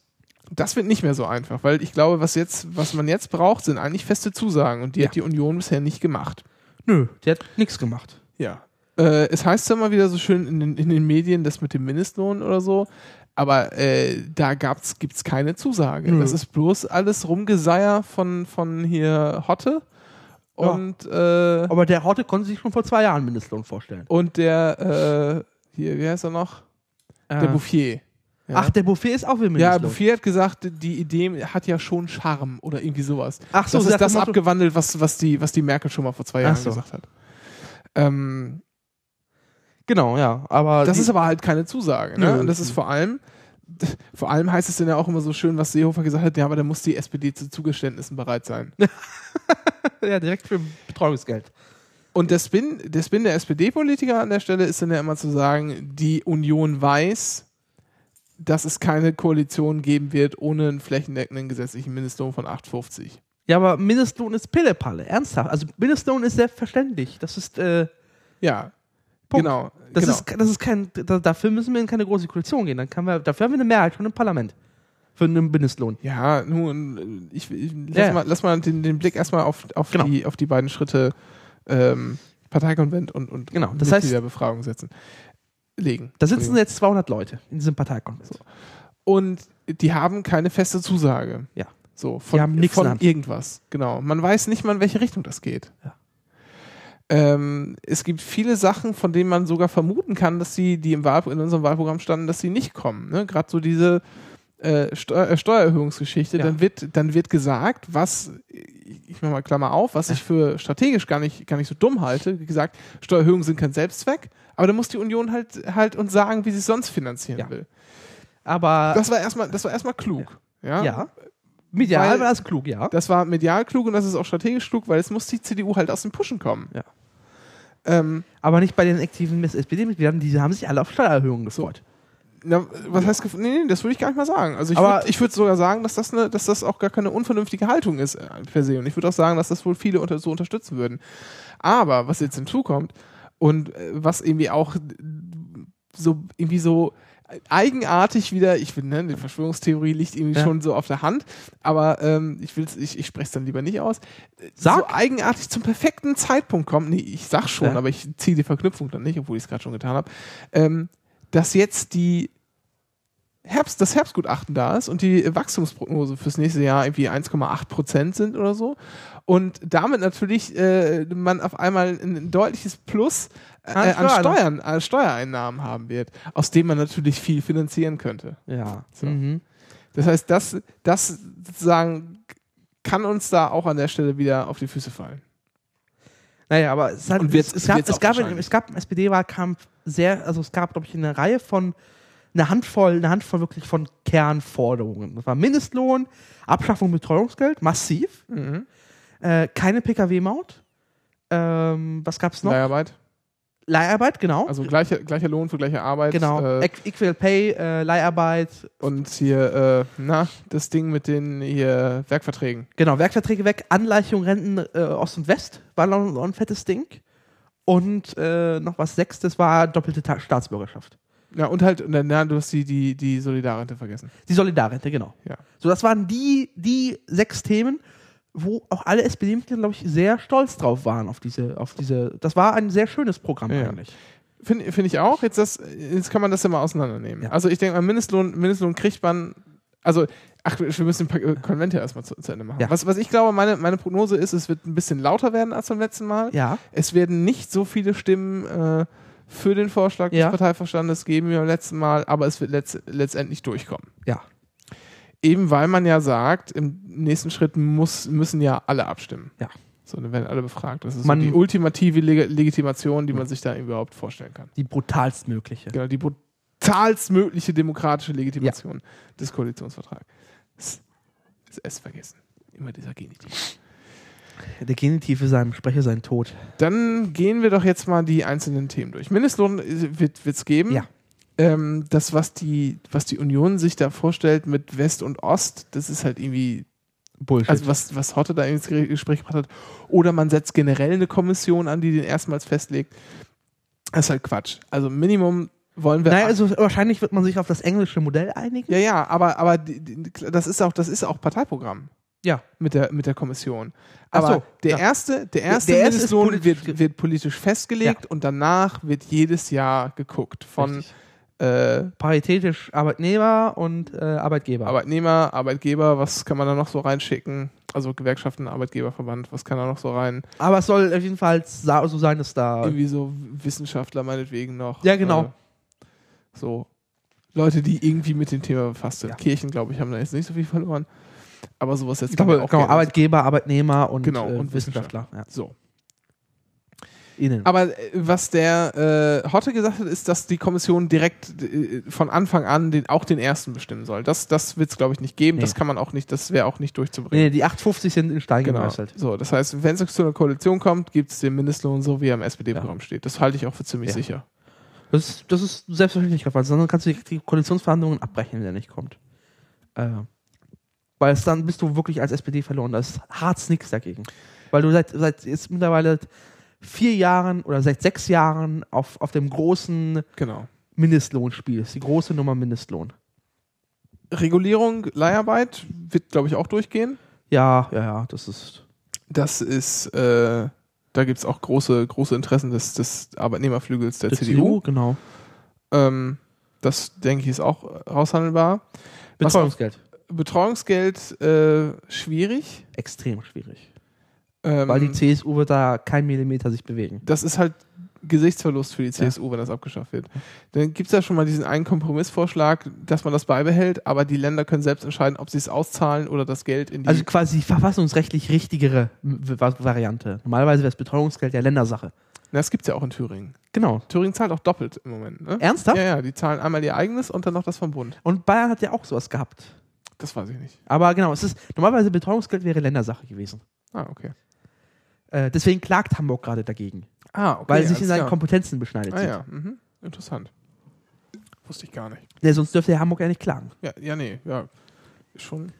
das wird nicht mehr so einfach, weil ich glaube, was jetzt, was man jetzt braucht, sind eigentlich feste Zusagen und die Ja. hat die Union bisher nicht gemacht. Nö, der hat nichts gemacht. Ja. Äh, es heißt ja immer wieder so schön in den, in den Medien, das mit dem Mindestlohn oder so, aber äh, da gab's, gibt's keine Zusage. Nö. Das ist bloß alles Rumgeseier von, von hier Hotte Ja. und, äh, Aber der Horte konnte sich schon vor zwei Jahren Mindestlohn vorstellen. und der, äh, hier, wie heißt er noch? Der Äh, Bouffier. Ja. Ach, der Buffet ist auch wieder ja, Mindestlohn. Bouffier hat gesagt, die Idee hat ja schon Charme oder irgendwie sowas. Ach so, das ist das abgewandelt, was, was, die, was die Merkel schon mal vor zwei Jahren so. gesagt hat. Ähm, Genau, ja. Aber Das ist aber halt keine Zusage. Ne? Und das ist vor allem, vor allem heißt es dann ja auch immer so schön, was Seehofer gesagt hat, ja, aber da muss die SPD zu Zugeständnissen bereit sein. ja, direkt für Betreuungsgeld. Und der Spin, der Spin der SPD-Politiker an der Stelle ist dann ja immer zu sagen, die Union weiß, dass es keine Koalition geben wird ohne einen flächendeckenden gesetzlichen Mindestlohn von 8,50. Ja, aber Mindestlohn ist Pillepalle, ernsthaft. Also Mindestlohn ist selbstverständlich. Das ist, äh, Ja, Punkt. genau. das genau. ist, das ist kein, da, dafür müssen wir in keine große Koalition gehen. Dann wir, dafür haben wir eine Mehrheit schon im Parlament. Für einen Mindestlohn. Ja, nun, ich, ich lass, Ja. Mal, lass mal den, den Blick erstmal auf, auf, Genau. die, auf die beiden Schritte ähm, Parteikonvent und, und Genau, das heißt- Mitgliederbefragung setzen. Legen. Da sitzen jetzt 200 Leute in diesem Parteikonvent. Und die haben keine feste Zusage. Ja. So, von, haben nichts in von irgendwas. Genau. Man weiß nicht mal, in welche Richtung das geht. Ja. Ähm, es gibt viele Sachen, von denen man sogar vermuten kann, dass sie, die im Wahl, in unserem Wahlprogramm standen, dass sie nicht kommen. Ne? Gerade so diese äh, Steu äh, Steuererhöhungsgeschichte, Ja. dann wird, dann wird gesagt, was, ich mach mal Klammer auf, was ich für strategisch gar nicht, gar nicht so dumm halte, wie gesagt, Steuererhöhungen sind kein Selbstzweck, aber da muss die Union halt, halt uns sagen, wie sie es sonst finanzieren Ja. will. Aber Das war erstmal, das war erstmal klug. Ja. ja. Medial Weil- war das klug, ja. Das war medial klug und das ist auch strategisch klug, weil es muss die CDU halt aus dem Pushen kommen. Ja. Ähm, Aber nicht bei den aktiven SPD-Mitgliedern, die haben sich alle auf Steuererhöhungen gefreut. na, was heißt, nee, nee, das würde ich gar nicht mal sagen. Also ich würde würd sogar sagen, dass das, eine, dass das auch gar keine unvernünftige Haltung ist äh, per se. Und ich würde auch sagen, dass das wohl viele unter, so unterstützen würden. Aber was jetzt hinzukommt und äh, was irgendwie auch so irgendwie so eigenartig wieder, ich finde, ne, die Verschwörungstheorie liegt irgendwie Ja. schon so auf der Hand, aber ähm, ich will's, ich, ich spreche es dann lieber nicht aus. Sag. So eigenartig zum perfekten Zeitpunkt kommt, nee, ich sag schon, Ja. aber ich ziehe die Verknüpfung dann nicht, obwohl ich es gerade schon getan habe, ähm, dass jetzt die Herbst, das Herbstgutachten da ist und die Wachstumsprognose fürs nächste Jahr irgendwie 1,8 Prozent sind oder so. Und damit natürlich äh, man auf einmal ein, deutliches Plus äh, An an Steuern. An Steuereinnahmen haben wird, aus dem man natürlich viel finanzieren könnte. Ja. So. Mhm. Das heißt, das, das sozusagen kann uns da auch an der Stelle wieder auf die Füße fallen. Naja, aber es, hat, es, gab, es, gab, es gab im SPD-Wahlkampf sehr, also es gab, glaube ich, eine Reihe von, eine Handvoll, eine Handvoll wirklich von Kernforderungen. Das war Mindestlohn, Abschaffung Betreuungsgeld, massiv, Mhm. äh, keine Pkw-Maut. Ähm, was gab's noch? Leiharbeit. Leiharbeit, genau. Also gleicher, Lohn für gleiche Arbeit. genau. Äh, Equ- Equal Pay, äh, Leiharbeit, und hier, äh, na, das Ding mit den hier Werkverträgen. genau, Werkverträge weg, Angleichung Renten äh, Ost und West war noch, noch ein fettes Ding. Und äh, noch was Sechstes war doppelte Ta Staatsbürgerschaft. Ja, und halt, na, na, du hast die, die, die Solidarrente vergessen. Die Solidarrente, genau. Ja. So, das waren die, die sechs Themen, wo auch alle SPD-Mitglieder, glaube ich, sehr stolz drauf waren auf diese, auf diese. Das war ein sehr schönes Programm Ja. eigentlich. Finde find ich auch. Jetzt, das, jetzt kann man das ja mal auseinandernehmen. Ja. Also ich denke mal, Mindestlohn, Mindestlohn kriegt man, also, ach, wir müssen den äh, Konvent ja erstmal zu, zu Ende machen. Ja. Was, was ich glaube, meine, meine Prognose ist, es wird ein bisschen lauter werden als beim letzten Mal. Ja. Es werden nicht so viele Stimmen äh, für den Vorschlag Ja. des Parteiverstandes geben wie beim letzten Mal, aber es wird letzt, letztendlich durchkommen. Ja. Eben weil man ja sagt, im nächsten Schritt muss, müssen ja alle abstimmen. Ja. So, dann werden alle befragt. Das ist Man- so die ultimative Leg Legitimation, die man sich da überhaupt vorstellen kann. Die brutalstmögliche. Genau, die brutalstmögliche demokratische Legitimation des Koalitionsvertrags. Das S vergessen. Immer dieser Genitiv. Der Genitiv ist seinem Sprecher sein Tod. Dann gehen wir doch jetzt mal die einzelnen Themen durch. Mindestlohn wird es geben. Ja. Ähm, das, was die, was die Union sich da vorstellt mit West und Ost, das ist halt irgendwie, Bullshit. also was, was Hotte da ins Gespräch gebracht hat. Oder man setzt generell eine Kommission an, die den erstmals festlegt. Das ist halt Quatsch. Also Minimum wollen wir. naja, also wahrscheinlich wird man sich auf das englische Modell einigen. ja, ja, aber, aber das ist auch, das ist auch Parteiprogramm. Ja. mit der, mit der Kommission. Aber so, der, ja. erste, der erste der erste Mindestlohn politisch ge- wird, wird politisch festgelegt und danach wird jedes Jahr geguckt von äh, Paritätisch Arbeitnehmer und äh, Arbeitgeber. Arbeitnehmer, Arbeitgeber, was kann man da noch so reinschicken? Also Gewerkschaften, Arbeitgeberverband, was kann da noch so rein? Aber es soll auf jeden Fall so sein, dass da. Irgendwie so Wissenschaftler meinetwegen noch. Ja, genau. Äh, so Leute, die irgendwie mit dem Thema befasst sind. Ja. Kirchen, glaube ich, haben da jetzt nicht so viel verloren. Aber sowas jetzt Ich glaube, auch genau. Arbeitgeber, Arbeitnehmer und, Genau, äh, und Wissenschaftler. Ja. So. Ihnen. Aber äh, was der äh, Hotte gesagt hat, ist, dass die Kommission direkt äh, von Anfang an den, auch den ersten bestimmen soll. Das, das wird es, glaube ich, nicht geben. Nee. Das kann man auch nicht, das wäre auch nicht durchzubringen. nee, die 850 sind in Stein Genau. gemeißelt. So, das heißt, wenn es zu einer Koalition kommt, gibt es den Mindestlohn so, wie er im SPD-Programm steht. Das halte ich auch für ziemlich Ja. sicher. Das, ist- das ist selbstverständlich, weil sonst kannst du die, Koalitionsverhandlungen abbrechen, wenn der nicht kommt. Äh, weil es dann bist du wirklich als SPD verloren. Da ist hart nix dagegen. Weil du seit, seit jetzt mittlerweile vier Jahren oder seit sechs Jahren auf, auf dem großen Genau. Mindestlohn spielst. Die große Nummer Mindestlohn. Regulierung, Leiharbeit wird, glaube ich, auch durchgehen. Ja, ja, ja, das ist. Das ist, äh, da gibt es auch große, große Interessen des, des Arbeitnehmerflügels der, Der CDU. genau. Ähm, das, denke ich, ist auch raushandelbar. Betreuungsgeld. Betreuungsgeld äh, schwierig. Extrem schwierig. Ähm, Weil die CSU wird da kein Millimeter sich bewegen. das ist halt Gesichtsverlust für die CSU, wenn das abgeschafft wird. Dann gibt es ja schon mal diesen einen Kompromissvorschlag, dass man das beibehält, aber die Länder können selbst entscheiden, ob sie es auszahlen oder das Geld in die. Also quasi die verfassungsrechtlich richtigere Variante. Normalerweise wäre das Betreuungsgeld ja Ländersache. Na, das gibt es ja auch in Thüringen. Genau. Thüringen zahlt auch doppelt im Moment. Ne? Ernsthaft? Ja, ja, die zahlen einmal ihr eigenes und dann noch das vom Bund. Und Bayern hat ja auch sowas gehabt. Das weiß ich nicht. Aber genau, es ist normalerweise Betreuungsgeld wäre Ländersache gewesen. Ah, okay. Äh, deswegen klagt Hamburg gerade dagegen, Ah, okay. weil sich in seinen klar. Kompetenzen beschneidet Ah sieht. ja, mhm. interessant. Wusste ich gar nicht. Ja, sonst dürfte ja Hamburg ja nicht klagen. Ja, ja, nee, ja. Schon.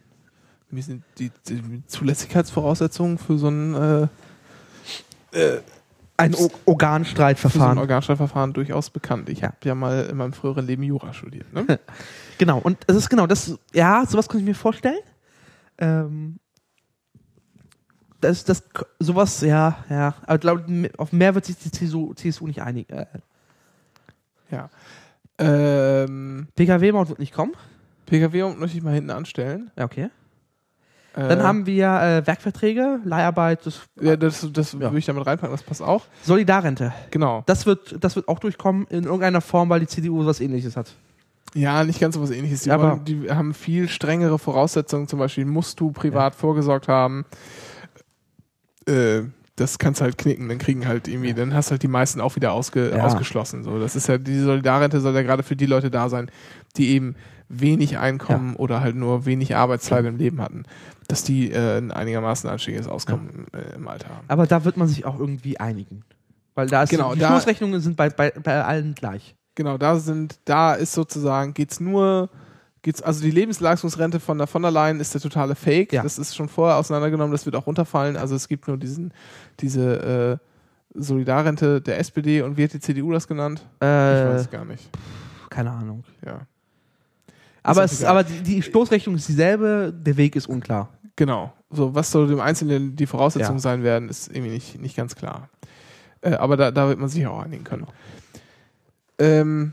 Sind die, die Zulässigkeitsvoraussetzungen für so ein, äh, äh, Ein o Organstreitverfahren. für so ein Organstreitverfahren durchaus bekannt. Ich Ja. habe ja mal in meinem früheren Leben Jura studiert. Ne? Genau, und es ist genau das, ja, sowas könnte ich mir vorstellen. Ähm, das, das, sowas, ja, ja, aber ich glaube, auf mehr wird sich die CSU, CSU nicht einigen. Äh, ja. Ähm, PKW-Maut wird nicht kommen. PKW möchte ich mal hinten anstellen. Ja, okay. Äh, Dann haben wir äh, Werkverträge, Leiharbeit, das, Ja, das, das Ja. würde ich damit reinpacken, das passt auch. Solidarrente. Genau. Das wird, das wird auch durchkommen in irgendeiner Form, weil die CDU was ähnliches hat. Ja, nicht ganz so was ähnliches. Die, Aber- wollen, die haben viel strengere Voraussetzungen. Zum Beispiel musst du privat vorgesorgt haben. Äh, das kannst du halt knicken, dann kriegen halt irgendwie, dann hast halt die meisten auch wieder ausge, Ja. ausgeschlossen. So, das ist ja, die Solidarrente soll ja gerade für die Leute da sein, die eben wenig Einkommen oder halt nur wenig Arbeitszeit im Leben hatten, dass die äh, ein einigermaßen anständiges Auskommen äh, im Alter haben. Aber da wird man sich auch irgendwie einigen. Weil da ist Genau, die Schlussrechnungen sind bei, bei, bei allen gleich. Genau, da sind, da ist sozusagen, geht's nur, geht's, also die Lebensleistungsrente von der von der Leyen ist der totale Fake. Ja. Das ist schon vorher auseinandergenommen, das wird auch runterfallen. Also es gibt nur diesen, diese äh, Solidarrente der SPD und wie hat die CDU das genannt? Ich weiß Äh, es gar nicht. keine Ahnung. Ja. Aber, es, aber die, die Stoßrechnung ist dieselbe, der Weg ist unklar. Genau. So, was soll dem Einzelnen die Voraussetzungen Ja. sein werden, ist irgendwie nicht, nicht ganz klar. Äh, aber da, da wird man sich auch einigen können. Ähm,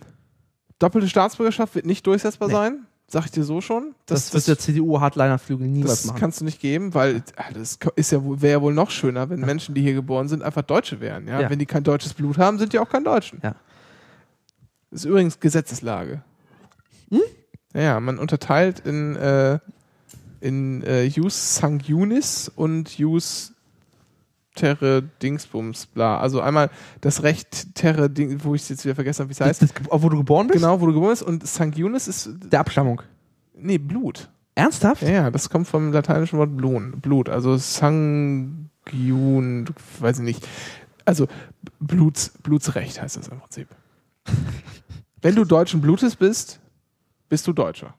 doppelte Staatsbürgerschaft wird nicht durchsetzbar Nee. sein, sag ich dir so schon. Das, wird der CDU-Hardliner-Flügel nie was Das machen. kannst du nicht geben, weil ah, das ist ja wäre ja wohl noch schöner, wenn Menschen, die hier geboren sind, einfach Deutsche wären. Ja? Ja. Wenn die kein deutsches Blut haben, sind die auch kein Deutschen. Ja. Das ist übrigens Gesetzeslage. Hm? Ja, ja, man unterteilt in, äh, in äh, Jus Sanguinis und Jus Terre Dingsbums, bla. Also einmal das Recht Terre, Ding, wo ich es jetzt wieder vergessen habe, wie es heißt. das, das, wo du geboren bist? Genau, wo du geboren bist. Und Sanguinis ist, Der Abstammung. nee, Blut. Ernsthaft? Ja, ja, das kommt vom lateinischen Wort Blut, Blut also sanguin, weiß ich nicht. Also Bluts, Blutsrecht heißt das im Prinzip. wenn du deutschen Blutes bist, bist du Deutscher.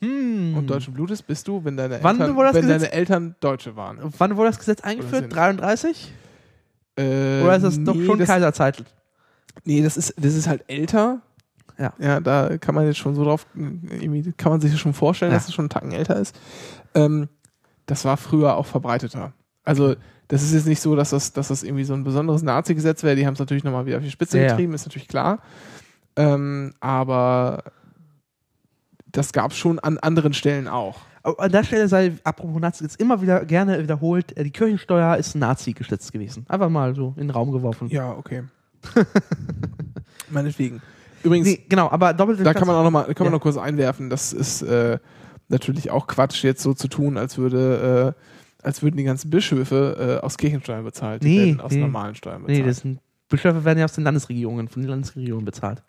Hm. Und deutschen Blutes bist du, wenn deine Wann Eltern, wenn Gesetz- deine Eltern Deutsche waren. Wann wurde das Gesetz eingeführt? 33? Äh, Oder ist das doch nee, schon das, Kaiserzeit? Nee, das ist, das ist halt älter. Ja. Ja, da kann man jetzt schon so drauf, irgendwie kann man sich schon vorstellen, Ja. dass es schon einen Tacken älter ist. Ähm, das war früher auch verbreiteter. Also, das ist jetzt nicht so, dass das, dass das irgendwie so ein besonderes Nazi-Gesetz wäre. Die haben es natürlich nochmal wieder auf die Spitze ja. getrieben, ist natürlich klar. Ähm, aber das gab es schon an anderen Stellen auch. Aber An der Stelle sei, apropos Nazi, jetzt immer wieder gerne wiederholt, äh, die Kirchensteuer ist Nazi gestützt gewesen. Einfach mal so in den Raum geworfen. Ja, okay. Meinetwegen. Übrigens, Nee, genau, aber doppelte da kann man auch noch mal, kann man Ja. noch kurz einwerfen, das ist äh, natürlich auch Quatsch, jetzt so zu tun, als würde, äh, als würden die ganzen Bischöfe äh, aus Kirchensteuern bezahlt. Die Nee, werden aus nee. normalen Steuern bezahlt. Nee, das sind, Bischöfe werden ja aus den Landesregierungen, von den Landesregierungen bezahlt.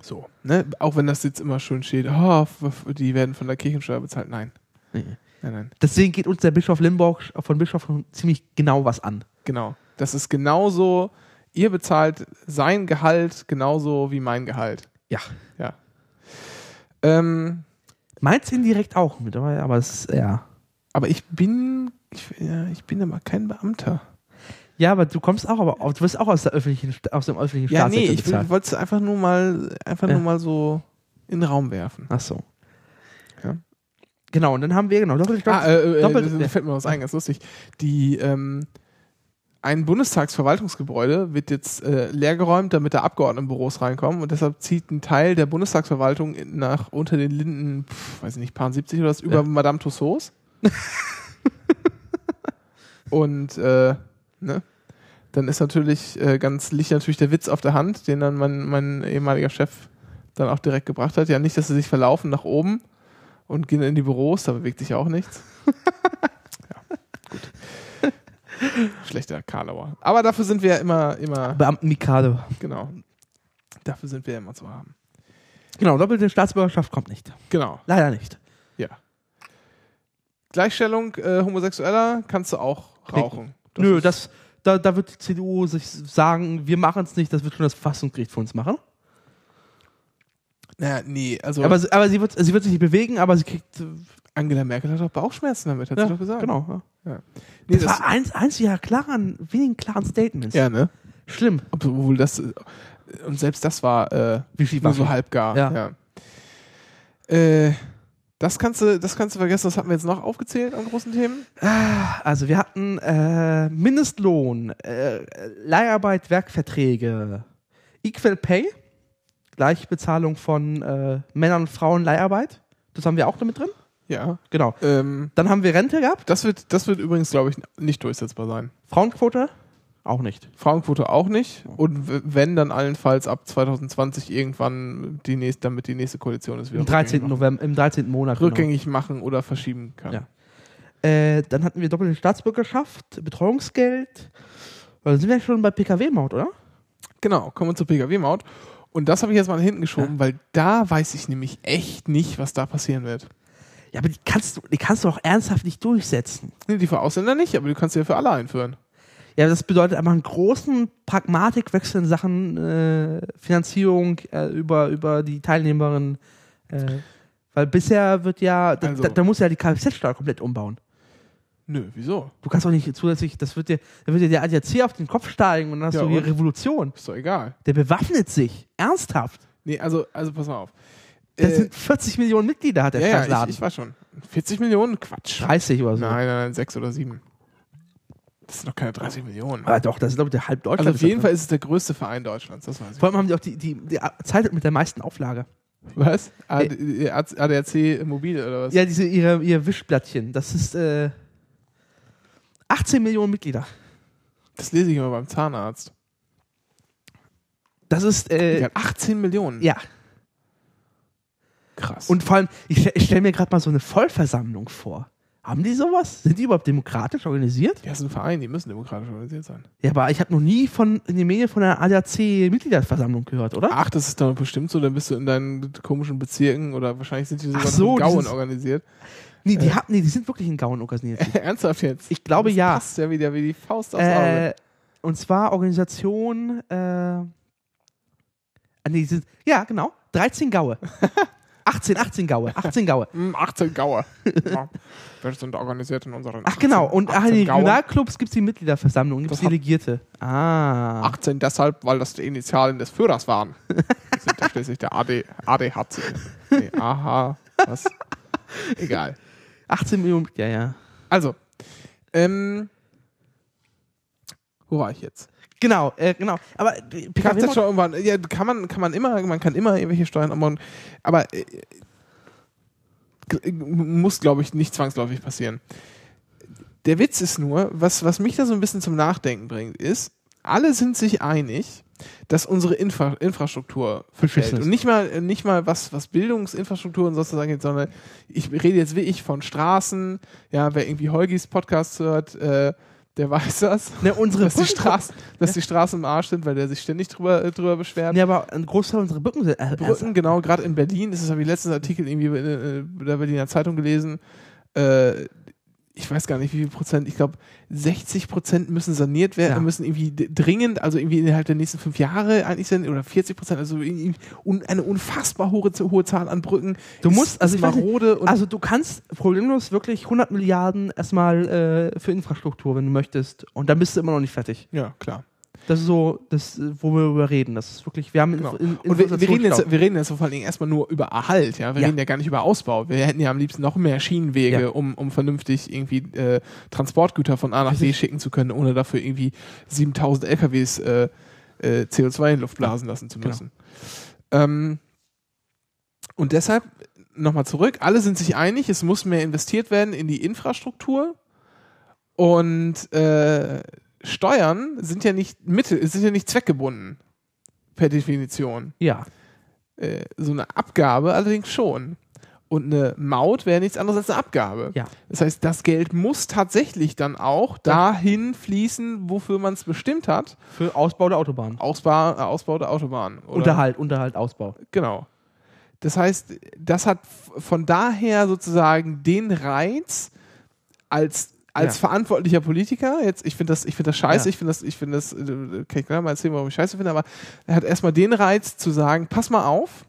So. Ne? Auch wenn das jetzt immer schön steht, oh, die werden von der Kirchensteuer bezahlt. Nein. Nee. Nein, nein. Deswegen geht uns der Bischof Limburg von Bischof ziemlich genau was an. Genau. Das ist genauso, ihr bezahlt sein Gehalt genauso wie mein Gehalt. Ja. Ja. Ähm, Meins indirekt auch mit, aber aber es ist, ja. aber ich bin, ich, ja, ich bin aber kein Beamter. Ja, aber du kommst auch, aber du wirst auch aus, der öffentlichen, aus dem öffentlichen Ja, nee, ich bezahlt. wollte es einfach nur mal, einfach Ja. nur mal so in den Raum werfen. Ach so. Ja. Genau, und dann haben wir, genau, doppelte Ah, äh, äh, Doppelt- da fällt mir was ein, ganz lustig. Die, ähm, ein Bundestagsverwaltungsgebäude wird jetzt äh, leergeräumt, damit da Abgeordnetenbüros reinkommen und deshalb zieht ein Teil der Bundestagsverwaltung nach unter den Linden, pf, weiß ich nicht, paar 70 oder was, über Ja. Madame Tussauds. und äh, ne? dann ist natürlich äh, ganz liegt natürlich der Witz auf der Hand, den dann mein, mein ehemaliger Chef dann auch direkt gebracht hat. Ja, nicht, dass sie sich verlaufen nach oben und gehen in die Büros, da bewegt sich auch nichts. ja, gut. Schlechter Karlauer. Aber dafür sind wir ja immer, immer, Beamten Mikado. genau. Dafür sind wir ja immer zu haben. Genau, doppelte Staatsbürgerschaft kommt nicht. Genau, Leider nicht. ja. Gleichstellung äh, Homosexueller kannst du auch rauchen. Nö, ist- das, da, da wird die CDU sich sagen, wir machen es nicht, das wird schon das Verfassungsgericht für uns machen. Naja, nee, also Aber, sie- aber sie, wird, sie wird sich nicht bewegen, aber sie kriegt. äh, Angela Merkel hat doch Bauchschmerzen damit, hat ja, sie doch gesagt. Genau. Ja. Nee, Das, war eins, eins ihrer klaren, wenigen klaren Statements. ja, ne? Schlimm. Obwohl das, äh, und selbst das war äh, nur so halbgar. Ja. Ja. Äh, das kannst du, das kannst du vergessen. Was hatten wir jetzt noch aufgezählt an großen Themen? Also wir hatten äh, Mindestlohn, äh, Leiharbeit, Werkverträge, Equal Pay, Gleichbezahlung von äh, Männern und Frauen Leiharbeit. Das haben wir auch damit drin. Ja. Genau. Ähm, Dann haben wir Rente gehabt, das wird, das wird übrigens, glaube ich, nicht durchsetzbar sein. Frauenquote auch nicht. Frauenquote auch nicht. Und wenn, dann allenfalls ab 2020 irgendwann die nächste, damit die nächste Koalition ist wieder Im 13. rückgängig machen- November, im 13. Monat. genau. rückgängig machen oder verschieben kann. Ja. Äh, dann hatten wir doppelte Staatsbürgerschaft, Betreuungsgeld. Dann sind wir schon bei PKW-Maut, oder? Genau, kommen wir zur Pkw-Maut. Und das habe ich jetzt mal nach hinten geschoben, weil da weiß ich nämlich echt nicht, was da passieren wird. Ja, aber die kannst du, die kannst du auch ernsthaft nicht durchsetzen. Nee, die für Ausländer nicht, aber du kannst sie ja für alle einführen. Ja, das bedeutet aber einen großen Pragmatikwechsel in Sachen äh, Finanzierung äh, über, über die Teilnehmerin. Äh, weil bisher wird ja, da, Also- da, da muss ja die Kfz-Steuer komplett umbauen. Nö, wieso? Du kannst auch nicht zusätzlich, das wird dir, da wird dir der ADAC auf den Kopf steigen und dann hast Ja, du die? Revolution. Ist doch egal. Der bewaffnet sich. Ernsthaft. Nee, also, also pass mal auf. Das Äh, sind 40 Millionen Mitglieder, hat der ja, ja, Scheißladen. ich, ich weiß schon. 40 Millionen? Quatsch. 30 oder so. Nein, nein, nein, 6 oder 7. Das sind doch keine 30 Millionen. Aber doch, das ist, glaube ich, der halb Deutschland. Also auf jeden drin. Fall ist es der größte Verein Deutschlands, das weiß ich. Vor allem haben die auch die, die, die Zeit mit der meisten Auflage. Was? AD, äh, ADAC Mobil oder was? Ja, diese, ihre, ihr Wischblattchen. Das ist äh, 18 Millionen Mitglieder. Das lese ich immer beim Zahnarzt. Das ist, äh, Die hat 18 Millionen. ja. Krass. Und vor allem, ich, ich stelle mir gerade mal so eine Vollversammlung vor. Haben die sowas? Sind die überhaupt demokratisch organisiert? ja, das ist ein Verein, die müssen demokratisch organisiert sein. Ja, aber ich habe noch nie von in den Medien von einer ADAC-Mitgliederversammlung gehört, oder? Ach, das ist doch bestimmt so, dann bist du in deinen komischen Bezirken oder wahrscheinlich sind die sogar noch so, in Gauen organisiert. nee, die, haben, nee, die sind wirklich in Gauen organisiert. Ernsthaft jetzt? Ich glaube, das ja. Passt ja wieder wie die Faust aufs Auge. Äh, und zwar Organisation, äh, ah, nee, die sind, ja, genau, 13 Gaue. 18, 18 Gaue, 18 Gaue. Hm, 18 Gaue. ja, wir sind organisiert in unseren. Ach genau, und 18 die Gauen. Regionalclubs gibt es die Mitgliederversammlung, gibt es Das Delegierte. Ah. 18 deshalb, weil das die Initialen des Führers waren. Die sind ja schließlich der AD, ADHC. Nee, AH, was? Egal. 18 Millionen, ja, ja. Also, ähm, wo war ich jetzt? Genau, äh, genau. Aber PKW Kfz schon irgendwann, ja, kann man, kann man immer, man kann immer irgendwelche Steuern abbauen, aber äh, g- muss, glaube ich, nicht zwangsläufig passieren. Der Witz ist nur, was, was mich da so ein bisschen zum Nachdenken bringt, ist, alle sind sich einig, dass unsere Infra Infrastruktur ist. Und nicht mal, nicht mal was, was Bildungsinfrastruktur und sozusagen geht, sondern ich rede jetzt wirklich von Straßen, ja, wer irgendwie Holgis Podcast hört, äh, der weiß das. ne, unsere Dass die, Straßen, dass die Straßen im Arsch sind, weil der sich ständig drüber, äh, drüber beschwert. Ja, aber ein Großteil unserer Brücken sind. Äh, Brücken, genau, gerade in Berlin, das habe ich letztens Artikel irgendwie in, äh, in der Berliner Zeitung gelesen, äh, ich weiß gar nicht, wie viel Prozent, ich glaube 60 Prozent müssen saniert werden, Ja. müssen irgendwie dringend, also irgendwie innerhalb der nächsten fünf Jahre eigentlich sind, oder 40 Prozent, also un, eine unfassbar hohe, hohe Zahl an Brücken. Du ist- musst, also ist ich weiß nicht, marode und Also du kannst problemlos wirklich 100 Milliarden erstmal äh, für Infrastruktur, wenn du möchtest. Und dann bist du immer noch nicht fertig. ja, klar. Das ist so, das, äh, wo wir über reden. Das ist wirklich, wir haben Genau. in, Und wir, wir, reden jetzt, wir reden jetzt vor allen Dingen erstmal nur über Erhalt, ja. Wir Ja. reden ja gar nicht über Ausbau. Wir hätten ja am liebsten noch mehr Schienenwege, Ja. um, um vernünftig irgendwie äh, Transportgüter von A nach B schicken zu können, ohne dafür irgendwie 7000 LKWs äh, äh, CO2 in Luft blasen lassen zu Genau. müssen. Ähm, und deshalb nochmal zurück, alle sind sich einig, es muss mehr investiert werden in die Infrastruktur und äh, Steuern sind ja nicht Mittel, sind ja nicht zweckgebunden. Per Definition. Ja. Äh, so eine Abgabe allerdings schon. Und eine Maut wäre nichts anderes als eine Abgabe. Ja. Das heißt, das Geld muss tatsächlich dann auch dahin fließen, wofür man es bestimmt hat. Für Ausbau der Autobahn. Ausbau, äh, Ausbau der Autobahn. Oder? Unterhalt, Unterhalt, Ausbau. Genau. Das heißt, das hat von daher sozusagen den Reiz als als Ja. verantwortlicher Politiker, jetzt, ich finde das, ich finde das scheiße, Ja. ich finde das, ich finde das, äh, kann ich gleich mal erzählen, warum ich scheiße finde, aber er hat erstmal den Reiz zu sagen, pass mal auf,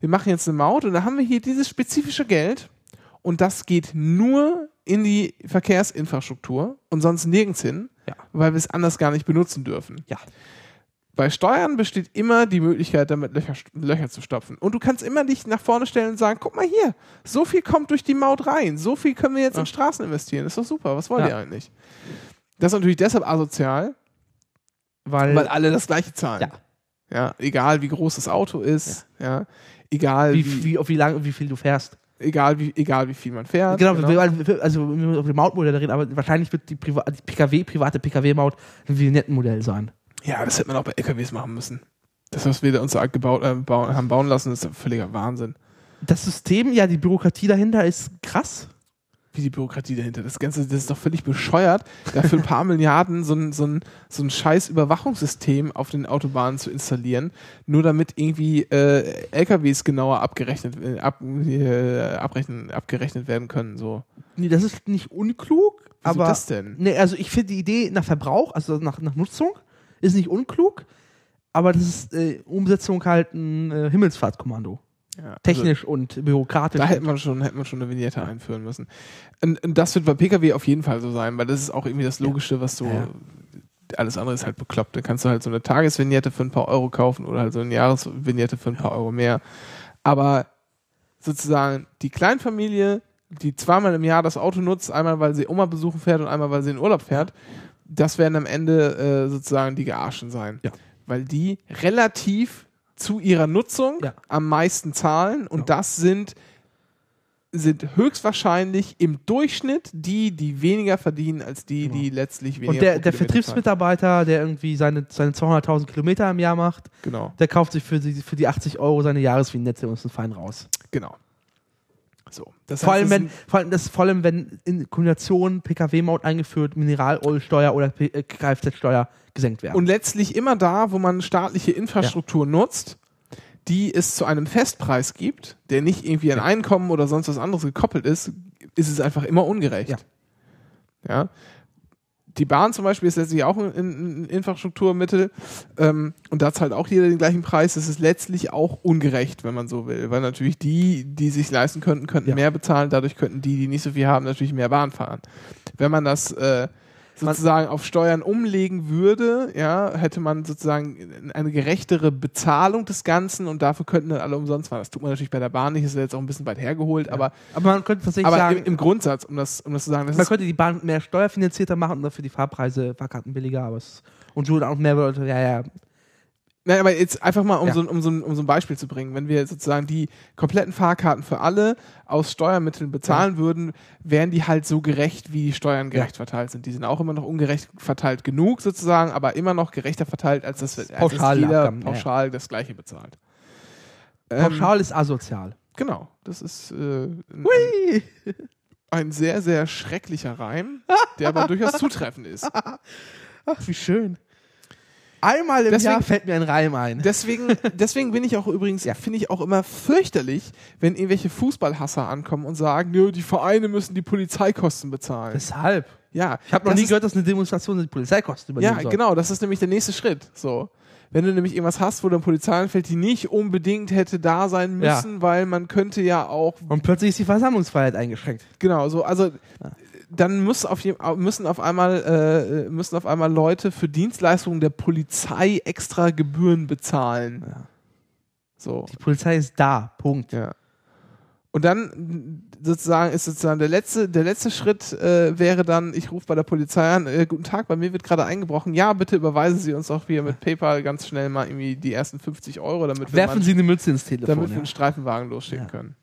wir machen jetzt eine Maut und da haben wir hier dieses spezifische Geld und das geht nur in die Verkehrsinfrastruktur und sonst nirgends hin, Ja. weil wir es anders gar nicht benutzen dürfen. Ja. Bei Steuern besteht immer die Möglichkeit, damit Löcher, Löcher zu stopfen. Und du kannst immer dich nach vorne stellen und sagen, guck mal hier, so viel kommt durch die Maut rein, so viel können wir jetzt in Straßen investieren. Das ist doch super, was wollt Ja. ihr eigentlich? Das ist natürlich deshalb asozial, Weil, weil alle das gleiche zahlen. Ja. Ja, egal wie groß das Auto ist, ja, egal wie, wie, wie, auf wie lange, wie viel du fährst. egal wie, egal wie viel man fährt. Genau, weil- also wir müssen auf dem Mautmodell reden, aber wahrscheinlich wird die, Priva die PKW, private PKW-Maut ein Vignetten-Modell sein. Ja, das hätte man auch bei LKWs machen müssen. Das, was wir da uns so gebaut, äh, bauen, haben bauen lassen, ist völliger Wahnsinn. Das System, ja, die Bürokratie dahinter ist krass. wie die Bürokratie dahinter. Das Ganze, das ist doch völlig bescheuert, da für ein paar Milliarden so ein, so ein, so ein scheiß Überwachungssystem auf den Autobahnen zu installieren, nur damit irgendwie äh, LKWs genauer abgerechnet, äh, ab, äh, abrechnen, abgerechnet werden können. So. Nee, das ist nicht unklug, Wieso aber. das denn? Nee, also ich finde die Idee nach Verbrauch, also nach, nach Nutzung, ist nicht unklug, aber das ist äh, Umsetzung halt ein äh, Himmelsfahrtskommando. Ja, also Technisch und bürokratisch. Da hätte man schon, hätte man schon eine Vignette einführen müssen. Und, und das wird bei Pkw auf jeden Fall so sein, weil das ist auch irgendwie das Logische, was du. Ja, ja. Alles andere ist halt bekloppt. Da kannst du halt so eine Tagesvignette für ein paar Euro kaufen oder halt so eine Jahresvignette für ein paar Euro mehr. Aber sozusagen die Kleinfamilie, die zweimal im Jahr das Auto nutzt, einmal weil sie Oma besuchen fährt und einmal weil sie in Urlaub fährt, das werden am Ende äh, sozusagen die Gearschen sein. Ja. Weil die relativ zu ihrer Nutzung Ja. am meisten zahlen und Ja. das sind sind höchstwahrscheinlich im Durchschnitt die, die weniger verdienen als die, die letztlich weniger und der, der Vertriebsmitarbeiter, der irgendwie seine, seine 200.000 Kilometer im Jahr macht. Genau, der kauft sich für die, für die 80 Euro seine Jahresvignette und ist ein fein raus. genau. So. Das Vor heißt, allem, wenn, vor allem, das, vor allem, wenn in Kombination PKW-Maut eingeführt, Mineralölsteuer oder äh, Kfz-Steuer gesenkt werden. Und letztlich immer da, wo man staatliche Infrastruktur nutzt, die es zu einem Festpreis gibt, der nicht irgendwie an Einkommen oder sonst was anderes gekoppelt ist, ist es einfach immer ungerecht. Ja. Ja. Die Bahn zum Beispiel ist letztlich auch ein, ein Infrastrukturmittel ähm, und da zahlt auch jeder den gleichen Preis. Das ist letztlich auch ungerecht, wenn man so will, weil natürlich die, die sich leisten könnten, könnten Ja. mehr bezahlen, dadurch könnten die, die nicht so viel haben, natürlich mehr Bahn fahren. Wenn man das äh, sozusagen auf Steuern umlegen würde, ja, hätte man sozusagen eine gerechtere Bezahlung des Ganzen und dafür könnten dann alle umsonst fahren. Das tut man natürlich bei der Bahn nicht, ist ja jetzt auch ein bisschen weit hergeholt, aber, aber man könnte tatsächlich aber sagen, im, im Grundsatz, um das, um das zu sagen, das man könnte die Bahn mehr steuerfinanzierter machen und dafür die Fahrpreise, Fahrkarten billiger, aber es und so auch mehr Leute, ja, ja, Nein, aber jetzt einfach mal, um, Ja. so, ein- um, so, um so ein Beispiel zu bringen. Wenn wir sozusagen die kompletten Fahrkarten für alle aus Steuermitteln bezahlen würden, wären die halt so gerecht, wie die Steuern gerecht verteilt sind. Die sind auch immer noch ungerecht verteilt genug sozusagen, aber immer noch gerechter verteilt, als dass, als dass Pauschal jeder Abgaben, ja, ja. pauschal das Gleiche bezahlt. Ähm, pauschal ist asozial. Genau. Das ist äh, ein, ein sehr, sehr schrecklicher Reim, der aber durchaus zutreffend ist. Ach, wie schön. Einmal im Deswegen- Jahr fällt mir ein Reim ein. Deswegen, deswegen bin ich auch übrigens, Ja. finde ich auch immer fürchterlich, wenn irgendwelche Fußballhasser ankommen und sagen, nö, die Vereine müssen die Polizeikosten bezahlen. Weshalb? ja, Ich habe noch nie ist- gehört, dass eine Demonstration die Polizeikosten übernehmen Ja, soll. genau, das ist nämlich der nächste Schritt. So. Wenn du nämlich irgendwas hast, wo dann Polizei anfällt, die nicht unbedingt hätte da sein Ja. müssen, weil man könnte ja auch Und plötzlich ist die Versammlungsfreiheit eingeschränkt. Genau, so, also dann muss auf je, müssen auf einmal äh, müssen auf einmal Leute für Dienstleistungen der Polizei extra Gebühren bezahlen. Ja. So. Die Polizei ist da. Punkt. Ja. Und dann sozusagen ist sozusagen der letzte, der letzte Schritt äh, wäre dann, ich rufe bei der Polizei an, äh, guten Tag, bei mir wird gerade eingebrochen. Ja, bitte überweisen Sie uns auch wieder mit PayPal ganz schnell mal irgendwie die ersten 50 Euro, damit wir, Werfen mal, Sie eine Mütze ins Telefon. damit wir ja. einen Streifenwagen losschicken Ja. können.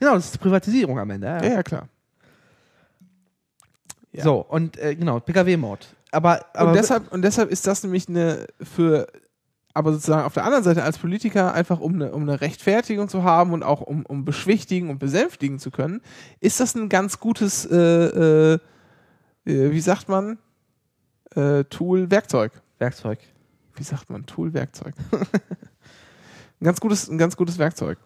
Genau, das ist Privatisierung am Ende. Ja. Ja, ja, klar. Ja. So, und äh, genau, PKW-Mord. aber, aber und, deshalb, und deshalb ist das nämlich eine für, aber sozusagen auf der anderen Seite als Politiker einfach um eine, um eine Rechtfertigung zu haben und auch um, um beschwichtigen und besänftigen zu können, ist das ein ganz gutes, äh, äh, äh, wie sagt man, äh, Tool, Werkzeug. Werkzeug. Wie sagt man, Tool, Werkzeug. ein ganz gutes, ein ganz gutes Werkzeug.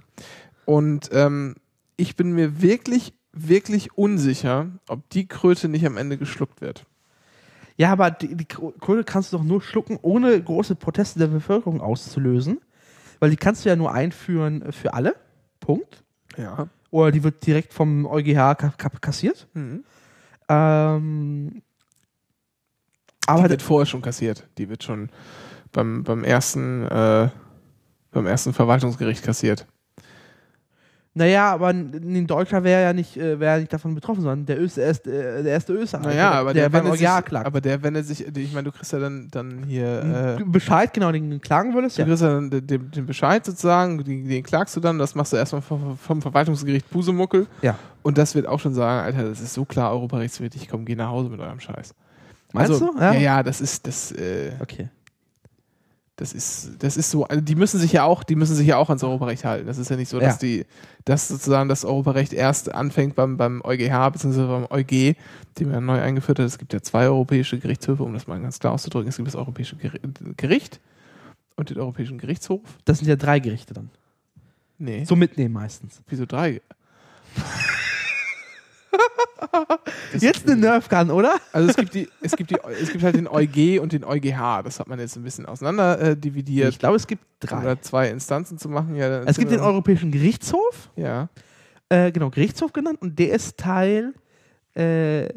Und ähm, ich bin mir wirklich, wirklich unsicher, ob die Kröte nicht am Ende geschluckt wird. Ja, aber die, die Kohle kannst du doch nur schlucken, ohne große Proteste der Bevölkerung auszulösen. Weil die kannst du ja nur einführen für alle. Punkt. Ja. Oder die wird direkt vom EuGH ka ka kassiert. Mhm. Ähm, aber die wird vorher schon kassiert. Die wird schon beim, beim ersten äh, beim ersten Verwaltungsgericht kassiert. Naja, aber ein Deutscher wäre ja nicht, äh, wäre ja nicht davon betroffen, sondern der, Öst, der, erste, äh, der erste Österreicher. Naja, aber der, wenn er sich, klagt. aber der, wenn er sich, ich meine, du kriegst ja dann, dann hier, äh, Bescheid, genau, den klagen würdest. du Ja. kriegst ja dann den, den- den Bescheid sozusagen, den, den klagst du dann, das machst du erstmal vom, vom Verwaltungsgericht Busemuckel ja. und das wird auch schon sagen, Alter, das ist so klar europarechtswidrig, komm, geh nach Hause mit eurem Scheiß. Meinst also, du? Ja, Ja. ja, das ist, das, äh, Okay. Das ist, das ist so, also die müssen sich ja auch, die müssen sich ja auch ans Europarecht halten. Das ist ja nicht so, dass Ja. die, dass sozusagen das Europarecht erst anfängt beim, beim EuGH bzw. beim EuG, den man neu eingeführt hat. Es gibt ja zwei europäische Gerichtshöfe, um das mal ganz klar auszudrücken. Es gibt das Europäische Geri- Gericht und den Europäischen Gerichtshof. Das sind ja drei Gerichte dann. Nee, So mitnehmen meistens. wieso drei? Jetzt eine Nerfgun, oder? Also es gibt die, es gibt die, es gibt halt den EuG und den EuGH. Das hat man jetzt ein bisschen auseinander äh, dividiert. Ich glaube, es gibt drei. Oder zwei Instanzen zu machen. Ja, Es gibt den Europäischen Gerichtshof, Ja. äh, genau, Gerichtshof genannt, und der ist Teil, äh,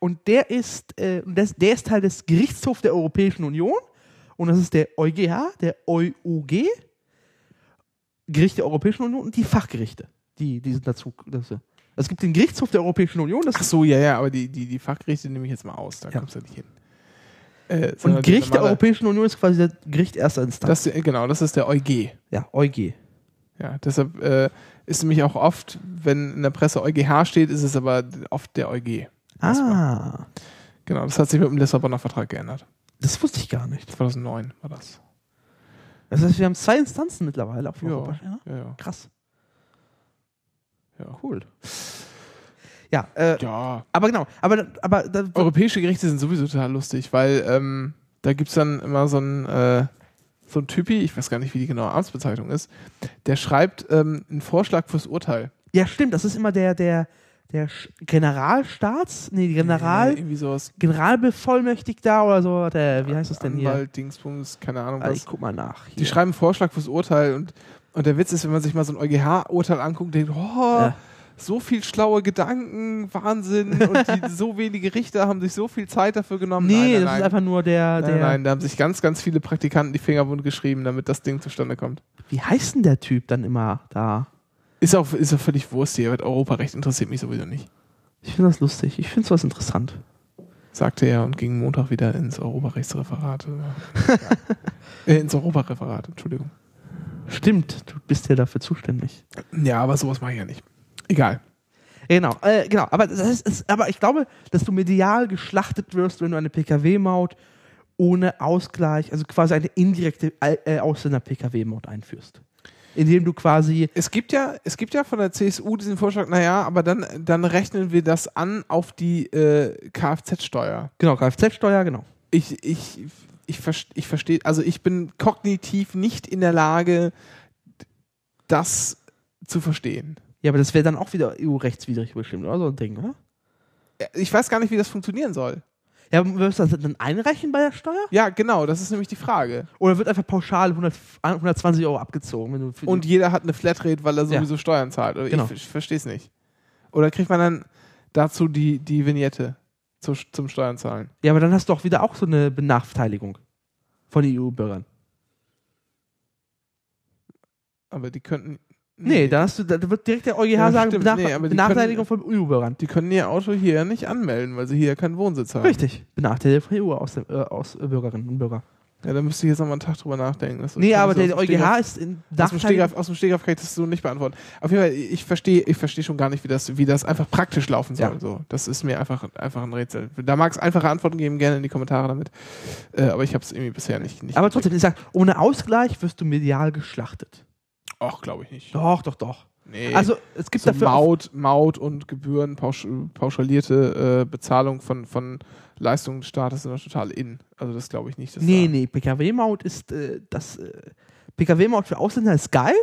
und der ist, äh, das, der ist Teil des Gerichtshofs der Europäischen Union, und das ist der EuGH, der EuUG, Gericht der Europäischen Union und die Fachgerichte, die, die sind dazu. Das, es gibt den Gerichtshof der Europäischen Union, das Ach so, ja, ja, aber die, die, die Fachgerichte nehme ich jetzt mal aus, da Ja. kommst du nicht hin. Äh, und Gericht der Europäischen Union ist quasi das Gericht erster Instanz. das, Genau, das ist der EuG. ja, EuG. Ja, deshalb äh, ist nämlich auch oft, wenn in der Presse EuGH steht, ist es aber oft der EuG. Ah, Genau, das hat sich mit dem Lissabonner Vertrag geändert. das wusste ich gar nicht. 2009 war das. Das heißt, wir haben zwei Instanzen mittlerweile auf Europa. Ja? ja, ja. Krass. Ja. Cool. Ja, äh, ja. aber genau, aber, aber da, Europäische Gerichte sind sowieso total lustig, weil ähm, da gibt es dann immer so einen, äh, so Typi, ich weiß gar nicht, wie die genaue Amtsbezeichnung ist, der schreibt ähm, einen Vorschlag fürs Urteil. ja stimmt, das ist immer der, der, der Generalstaats, nee, General, Äh, irgendwie sowas. Generalbevollmächtigter oder so, der, wie heißt das denn hier? Anwalt, Dingsbums, keine Ahnung Also was. ich guck mal nach. Hier. Die schreiben einen Vorschlag fürs Urteil und, und der Witz ist, wenn man sich mal so ein EuGH-Urteil anguckt, denkt, oh, Ja. so viel schlaue Gedanken, Wahnsinn und die, so wenige Richter haben sich so viel Zeit dafür genommen. nee, nein, nein, das nein. ist einfach nur der, der Nein, nein, da haben sich ganz, ganz viele Praktikanten die Finger wund geschrieben, damit das Ding zustande kommt. wie heißt denn der Typ dann immer da? Ist auch, ist auch völlig Wurst hier, aber Europarecht interessiert mich sowieso nicht. Ich finde das lustig, ich finde es was interessant. Sagte er und ging Montag wieder ins Europarechtsreferat. äh, ins Europareferat, Entschuldigung. Stimmt, du bist ja dafür zuständig. Ja, aber sowas mache ich ja nicht. Egal. Genau, äh, genau. Aber, das ist, aber ich glaube, dass du medial geschlachtet wirst, wenn du eine PKW-Maut ohne Ausgleich, also quasi eine indirekte äh, Ausländer-PKW-Maut einführst. Indem du quasi, Es gibt ja, es gibt ja von der CSU diesen Vorschlag, naja, aber dann, dann rechnen wir das an auf die äh, Kfz-Steuer. genau, Kfz-Steuer, genau. Ich, ich, ich, ich verstehe, also ich bin kognitiv nicht in der Lage, das zu verstehen. Ja, aber das wäre dann auch wieder EU-rechtswidrig bestimmt, oder? So ein Ding, oder? Ich weiß gar nicht, wie das funktionieren soll. Ja, wirst du das dann einrechnen bei der Steuer? Ja, genau, das ist nämlich die Frage. Oder wird einfach pauschal 100, 120 Euro abgezogen? Und jeder hat eine Flatrate, weil er Ja. sowieso Steuern zahlt. Oder Genau. Ich, ich verstehe es nicht. Oder kriegt man dann dazu die, die Vignette zu, zum Steuern zahlen? ja, aber dann hast du auch wieder auch so eine Benachteiligung von EU-Bürgern. Aber die könnten. Nee, da, hast du, da wird direkt der EuGH Ja, sagen, stimmt. Benach Nee, Benachteiligung von EU-Bürgern. Die können ihr Auto hier nicht anmelden, weil sie hier keinen Wohnsitz haben. Richtig. Benachteiligung von EU-Bürgerinnen und Bürger. Ja, da müsste ich jetzt nochmal einen Tag drüber nachdenken. Das Nee, aber der EuGH ist in aus dem, Stegreif, aus dem Stegreif kann ich das so nicht beantworten. Auf jeden Fall, ich verstehe ich verstehe schon gar nicht, wie das, wie das einfach praktisch laufen soll. Ja. So, das ist mir einfach, einfach ein Rätsel. Da mag es einfache Antworten geben, gerne in die Kommentare damit. Äh, aber ich habe es irgendwie bisher nicht. nicht Aber trotzdem, ich sag, ohne Ausgleich wirst du medial geschlachtet. Ach, glaube ich nicht. Doch, doch, doch. Nee. Also es gibt so dafür Maut, Maut und Gebühren, pausch, pauschalierte äh, Bezahlung von, von Staates sind da total in. Also das glaube ich nicht. Dass Nee, da, nee, PKW-Maut ist äh, das äh, PKW-Maut für Ausländer ist geil.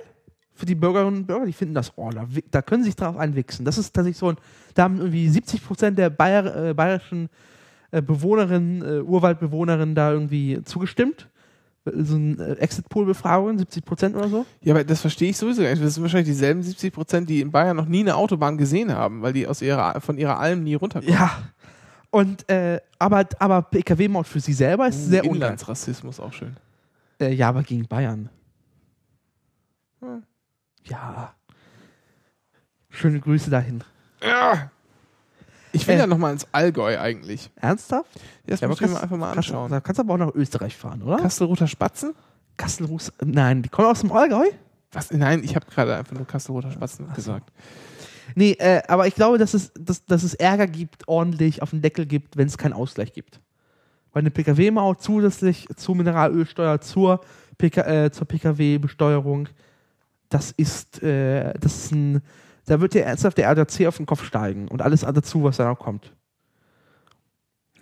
Für die Bürgerinnen und Bürger, die finden das, oh, da, da können sie sich drauf einwichsen. Das ist tatsächlich so ein, da haben irgendwie 70 Prozent der Bayer, äh, bayerischen äh, Bewohnerinnen, äh, Urwaldbewohnerinnen da irgendwie zugestimmt. So ein äh, Exit-Pool-Befragung, 70 Prozent oder so. Ja, aber das verstehe ich sowieso gar nicht. Das sind wahrscheinlich dieselben 70 Prozent, die in Bayern noch nie eine Autobahn gesehen haben, weil die aus ihrer, von ihrer Alm nie runterkommen. Ja. Und, äh, aber, aber PKW-Maut für sie selber ist sehr ungeil. Inlandsrassismus auch schön. Äh, ja, aber gegen Bayern. Hm. Ja. Schöne Grüße dahin. Ja. Ich will Äh. ja noch mal ins Allgäu eigentlich. Ernsthaft? Das Ja, muss ich mir kannst- einfach mal Kannst, anschauen. da kannst du aber auch nach Österreich fahren, oder? Kastelruther Spatzen? Kastelruß. Nein, die kommen aus dem Allgäu? Was? Nein, ich habe gerade einfach nur Kastelruther Spatzen gesagt. Nee, äh, aber ich glaube, dass es, dass, dass es Ärger gibt, ordentlich auf den Deckel gibt, wenn es keinen Ausgleich gibt. Weil eine Pkw-Maut zusätzlich zur Mineralölsteuer, zur, PK, äh, zur Pkw-Besteuerung, das ist, äh, das ist ein, da wird dir ernsthaft der RDC auf den Kopf steigen und alles dazu, was da noch kommt.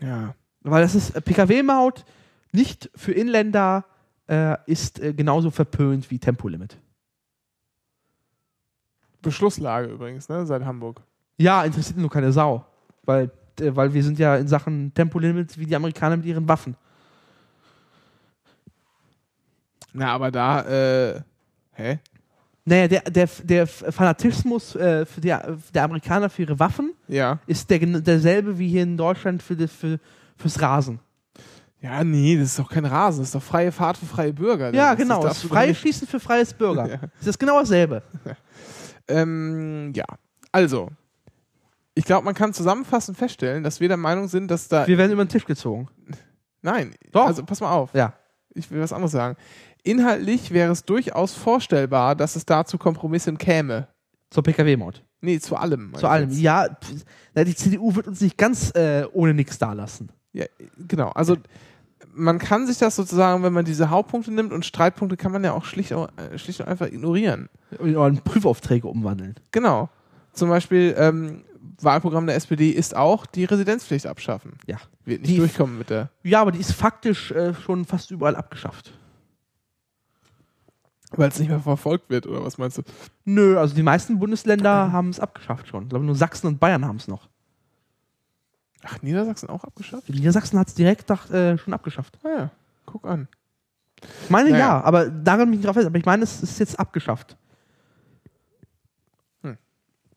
Ja. Weil das ist äh, Pkw-Maut nicht für Inländer äh, ist äh, genauso verpönt wie Tempolimit. Beschlusslage übrigens, ne, seit Hamburg. Ja, interessiert nur keine Sau. Weil, äh, weil wir sind ja in Sachen Tempolimit wie die Amerikaner mit ihren Waffen. Na, aber da, äh, hä? Naja, der, der, der Fanatismus äh, für die, der Amerikaner für ihre Waffen Ja. ist der, derselbe wie hier in Deutschland für, das, für, fürs Rasen. Ja, nee, das ist doch kein Rasen, das ist doch freie Fahrt für freie Bürger. Ja, Das genau. Das absolut freie Schießen für freies Bürger. Ja. Das ist genau dasselbe. Ähm, ja, also, ich glaube, man kann zusammenfassend feststellen, dass wir der Meinung sind, dass da. Wir werden über den Tisch gezogen. Nein, Doch. also pass mal auf. Ja. Ich will was anderes sagen. Inhaltlich wäre es durchaus vorstellbar, dass es da zu Kompromissen käme. Zur Pkw-Maut. Nee, zu allem. Zu allem. jetzt. Ja, die CDU wird uns nicht ganz äh, ohne nichts dalassen. Ja, genau. Also man kann sich das sozusagen, wenn man diese Hauptpunkte nimmt und Streitpunkte kann man ja auch schlicht, au- äh, schlicht und einfach ignorieren. Oder in Prüfaufträge umwandeln. Genau. Zum Beispiel ähm, Wahlprogramm der SPD ist auch die Residenzpflicht abschaffen. Ja. Wird nicht Die- durchkommen mit der. Ja, aber die ist faktisch äh, schon fast überall abgeschafft. Weil es nicht mehr verfolgt wird, oder was meinst du? Nö, also die meisten Bundesländer haben es abgeschafft schon. Ich glaube, nur Sachsen und Bayern haben es noch. Ach, Niedersachsen auch abgeschafft? Niedersachsen hat es direkt nach, äh, schon abgeschafft. Ah ja, guck an. Ich meine Naja. ja, aber daran bin ich drauf fest. Aber ich meine, es ist jetzt abgeschafft. Hm.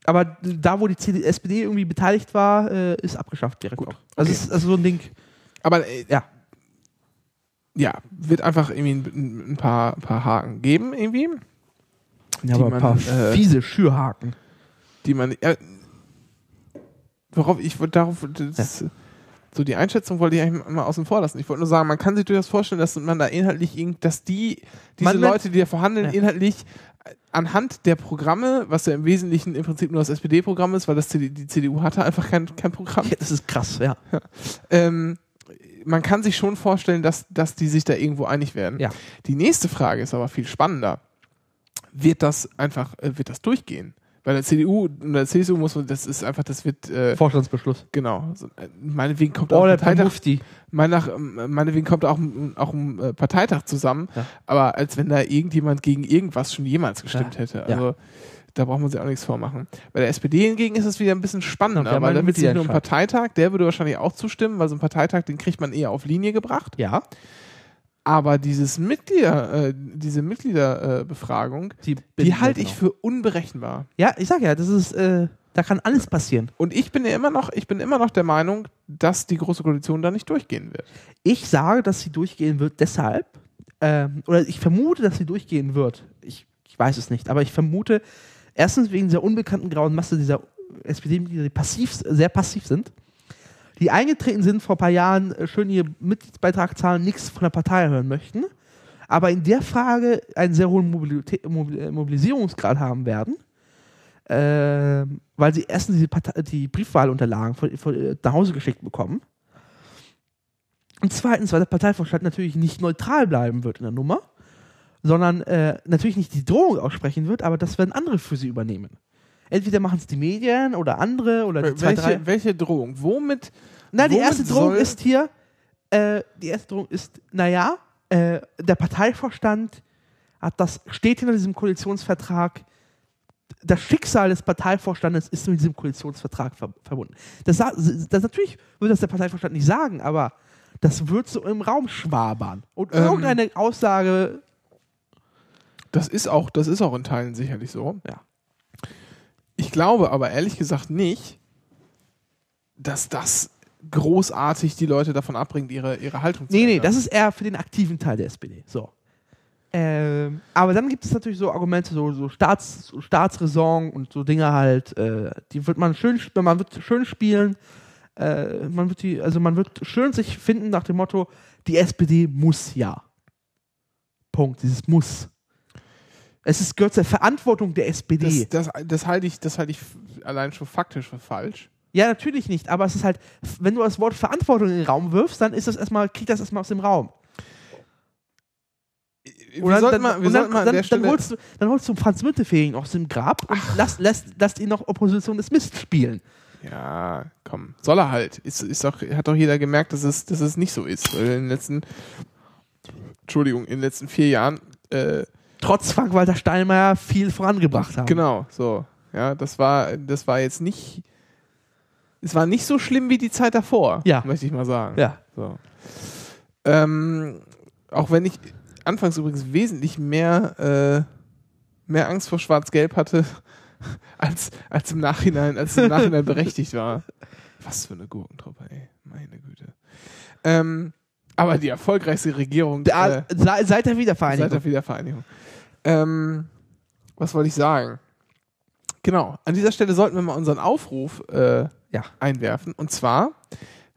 Aber da, wo die CD, SPD irgendwie beteiligt war, äh, ist abgeschafft direkt Gut, auch. Also okay. ist also so ein Ding. Aber äh, Ja. ja, wird einfach irgendwie ein, ein paar, ein paar Haken geben, irgendwie. Ja, aber ein man, paar äh, fiese Schürhaken. die man. Worauf ich darauf. Das, So die Einschätzung wollte ich eigentlich mal außen vor lassen. Ich wollte nur sagen, man kann sich durchaus vorstellen, dass man da inhaltlich, irgend- dass die, diese Man Leute, die da verhandeln, Ja. inhaltlich äh, anhand der Programme, was ja im Wesentlichen im Prinzip nur das SPD-Programm ist, weil das CD, die CDU hatte einfach kein, kein Programm. Ja, das ist krass, ja. Ähm, man kann sich schon vorstellen, dass, dass die sich da irgendwo einig werden. Ja. Die nächste Frage ist aber viel spannender. Wird das einfach, äh, wird das durchgehen? Bei der CDU und der CSU muss man, das ist einfach, das wird, äh, Vorstandsbeschluss. genau. So, äh, meinetwegen kommt Oh, auch der ein Parteitag, Mufti. meinetwegen kommt auch, ein- auch ein äh, Parteitag zusammen, Ja. aber als wenn da irgendjemand gegen irgendwas schon jemals gestimmt Ja. hätte. Ja. Also da braucht man sich auch nichts vormachen. Bei der SPD hingegen ist es wieder ein bisschen Ja, spannender, haben weil da wird es nicht nur ein. Parteitag, der würde wahrscheinlich auch zustimmen, weil so ein Parteitag, den kriegt man eher auf Linie gebracht. Ja. Aber dieses Mitglieder, äh, diese Mitgliederbefragung, äh, Die, die halte ich genau. für unberechenbar. Ja, ich sag ja, das ist, äh, da kann alles passieren. Und ich bin ja immer noch, ich bin immer noch der Meinung, dass die große Koalition da nicht durchgehen wird. Ich sage, dass sie durchgehen wird deshalb, ähm, oder ich vermute, dass sie durchgehen wird. Ich, ich weiß es nicht, aber ich vermute, erstens wegen dieser unbekannten grauen Masse dieser SPD-Mitglieder, die passiv, sehr passiv sind. Die eingetreten sind vor ein paar Jahren, äh, schön ihre Mitgliedsbeitrag zahlen, nichts von der Partei hören möchten, aber in der Frage einen sehr hohen äh, Mobilisierungsgrad haben werden, äh, weil sie erstens die, Partei- die Briefwahlunterlagen von, von, äh, nach Hause geschickt bekommen. Und zweitens, weil der Parteivorstand natürlich nicht neutral bleiben wird in der Nummer, sondern äh, natürlich nicht die Drohung aussprechen wird, aber das werden andere für sie übernehmen. Entweder machen es die Medien oder andere oder die zwei, drei. Welche, welche Drohung? Womit? Na, die erste Drohung ist hier, äh, die erste Drohung ist, naja, äh, der Parteivorstand hat das, steht hinter diesem Koalitionsvertrag, das Schicksal des Parteivorstandes ist mit diesem Koalitionsvertrag ver verbunden. Das, das natürlich würde das der Parteivorstand nicht sagen, aber das wird so im Raum schwabern. Und Ähm. irgendeine Aussage, Das ist auch, das ist auch in Teilen sicherlich so. Ja. Ich glaube aber ehrlich gesagt nicht, dass das großartig die Leute davon abbringt, ihre, ihre Haltung zu Nee, nee, das ist eher für den aktiven Teil der SPD. So. Ähm, aber dann gibt es natürlich so Argumente, so, so, Staats, so Staatsräson und so Dinge halt, äh, die wird man schön, man wird schön spielen, äh, man wird die, also man wird schön sich finden nach dem Motto, die SPD muss ja. Punkt, dieses muss. Es ist, gehört zur Verantwortung der SPD. Das, das, das halte ich, das halte ich allein schon faktisch für falsch. ja, natürlich nicht, aber es ist halt, wenn du das Wort Verantwortung in den Raum wirfst, dann ist das erstmal, kriegt das erstmal aus dem Raum. sollten dann, holst du, dann holst du Franz Müntefering aus dem Grab und lass, lässt, lässt ihn noch Opposition des Mist spielen. ja, komm, soll er halt. Ist, ist doch, hat doch jeder gemerkt, dass es, dass es nicht so ist. Weil in den letzten, Entschuldigung, in den letzten vier Jahren, äh, Trotz Frank-Walter Steinmeier viel vorangebracht haben. Genau, so. Ja, das war, das war jetzt nicht. Es war nicht so schlimm wie die Zeit davor, Ja. möchte ich mal sagen. Ja. So. Ähm, auch wenn ich anfangs übrigens wesentlich mehr, äh, mehr Angst vor Schwarz-Gelb hatte, als, als im Nachhinein, als im Nachhinein berechtigt war. Was für eine Gurkentruppe, ey. Meine Güte. Ähm, aber die erfolgreichste Regierung Da, äh, se- seit der Wiedervereinigung. Seit der Wiedervereinigung. Ähm, was wollte ich sagen? Genau, an dieser Stelle sollten wir mal unseren Aufruf äh, Ja. einwerfen. Und zwar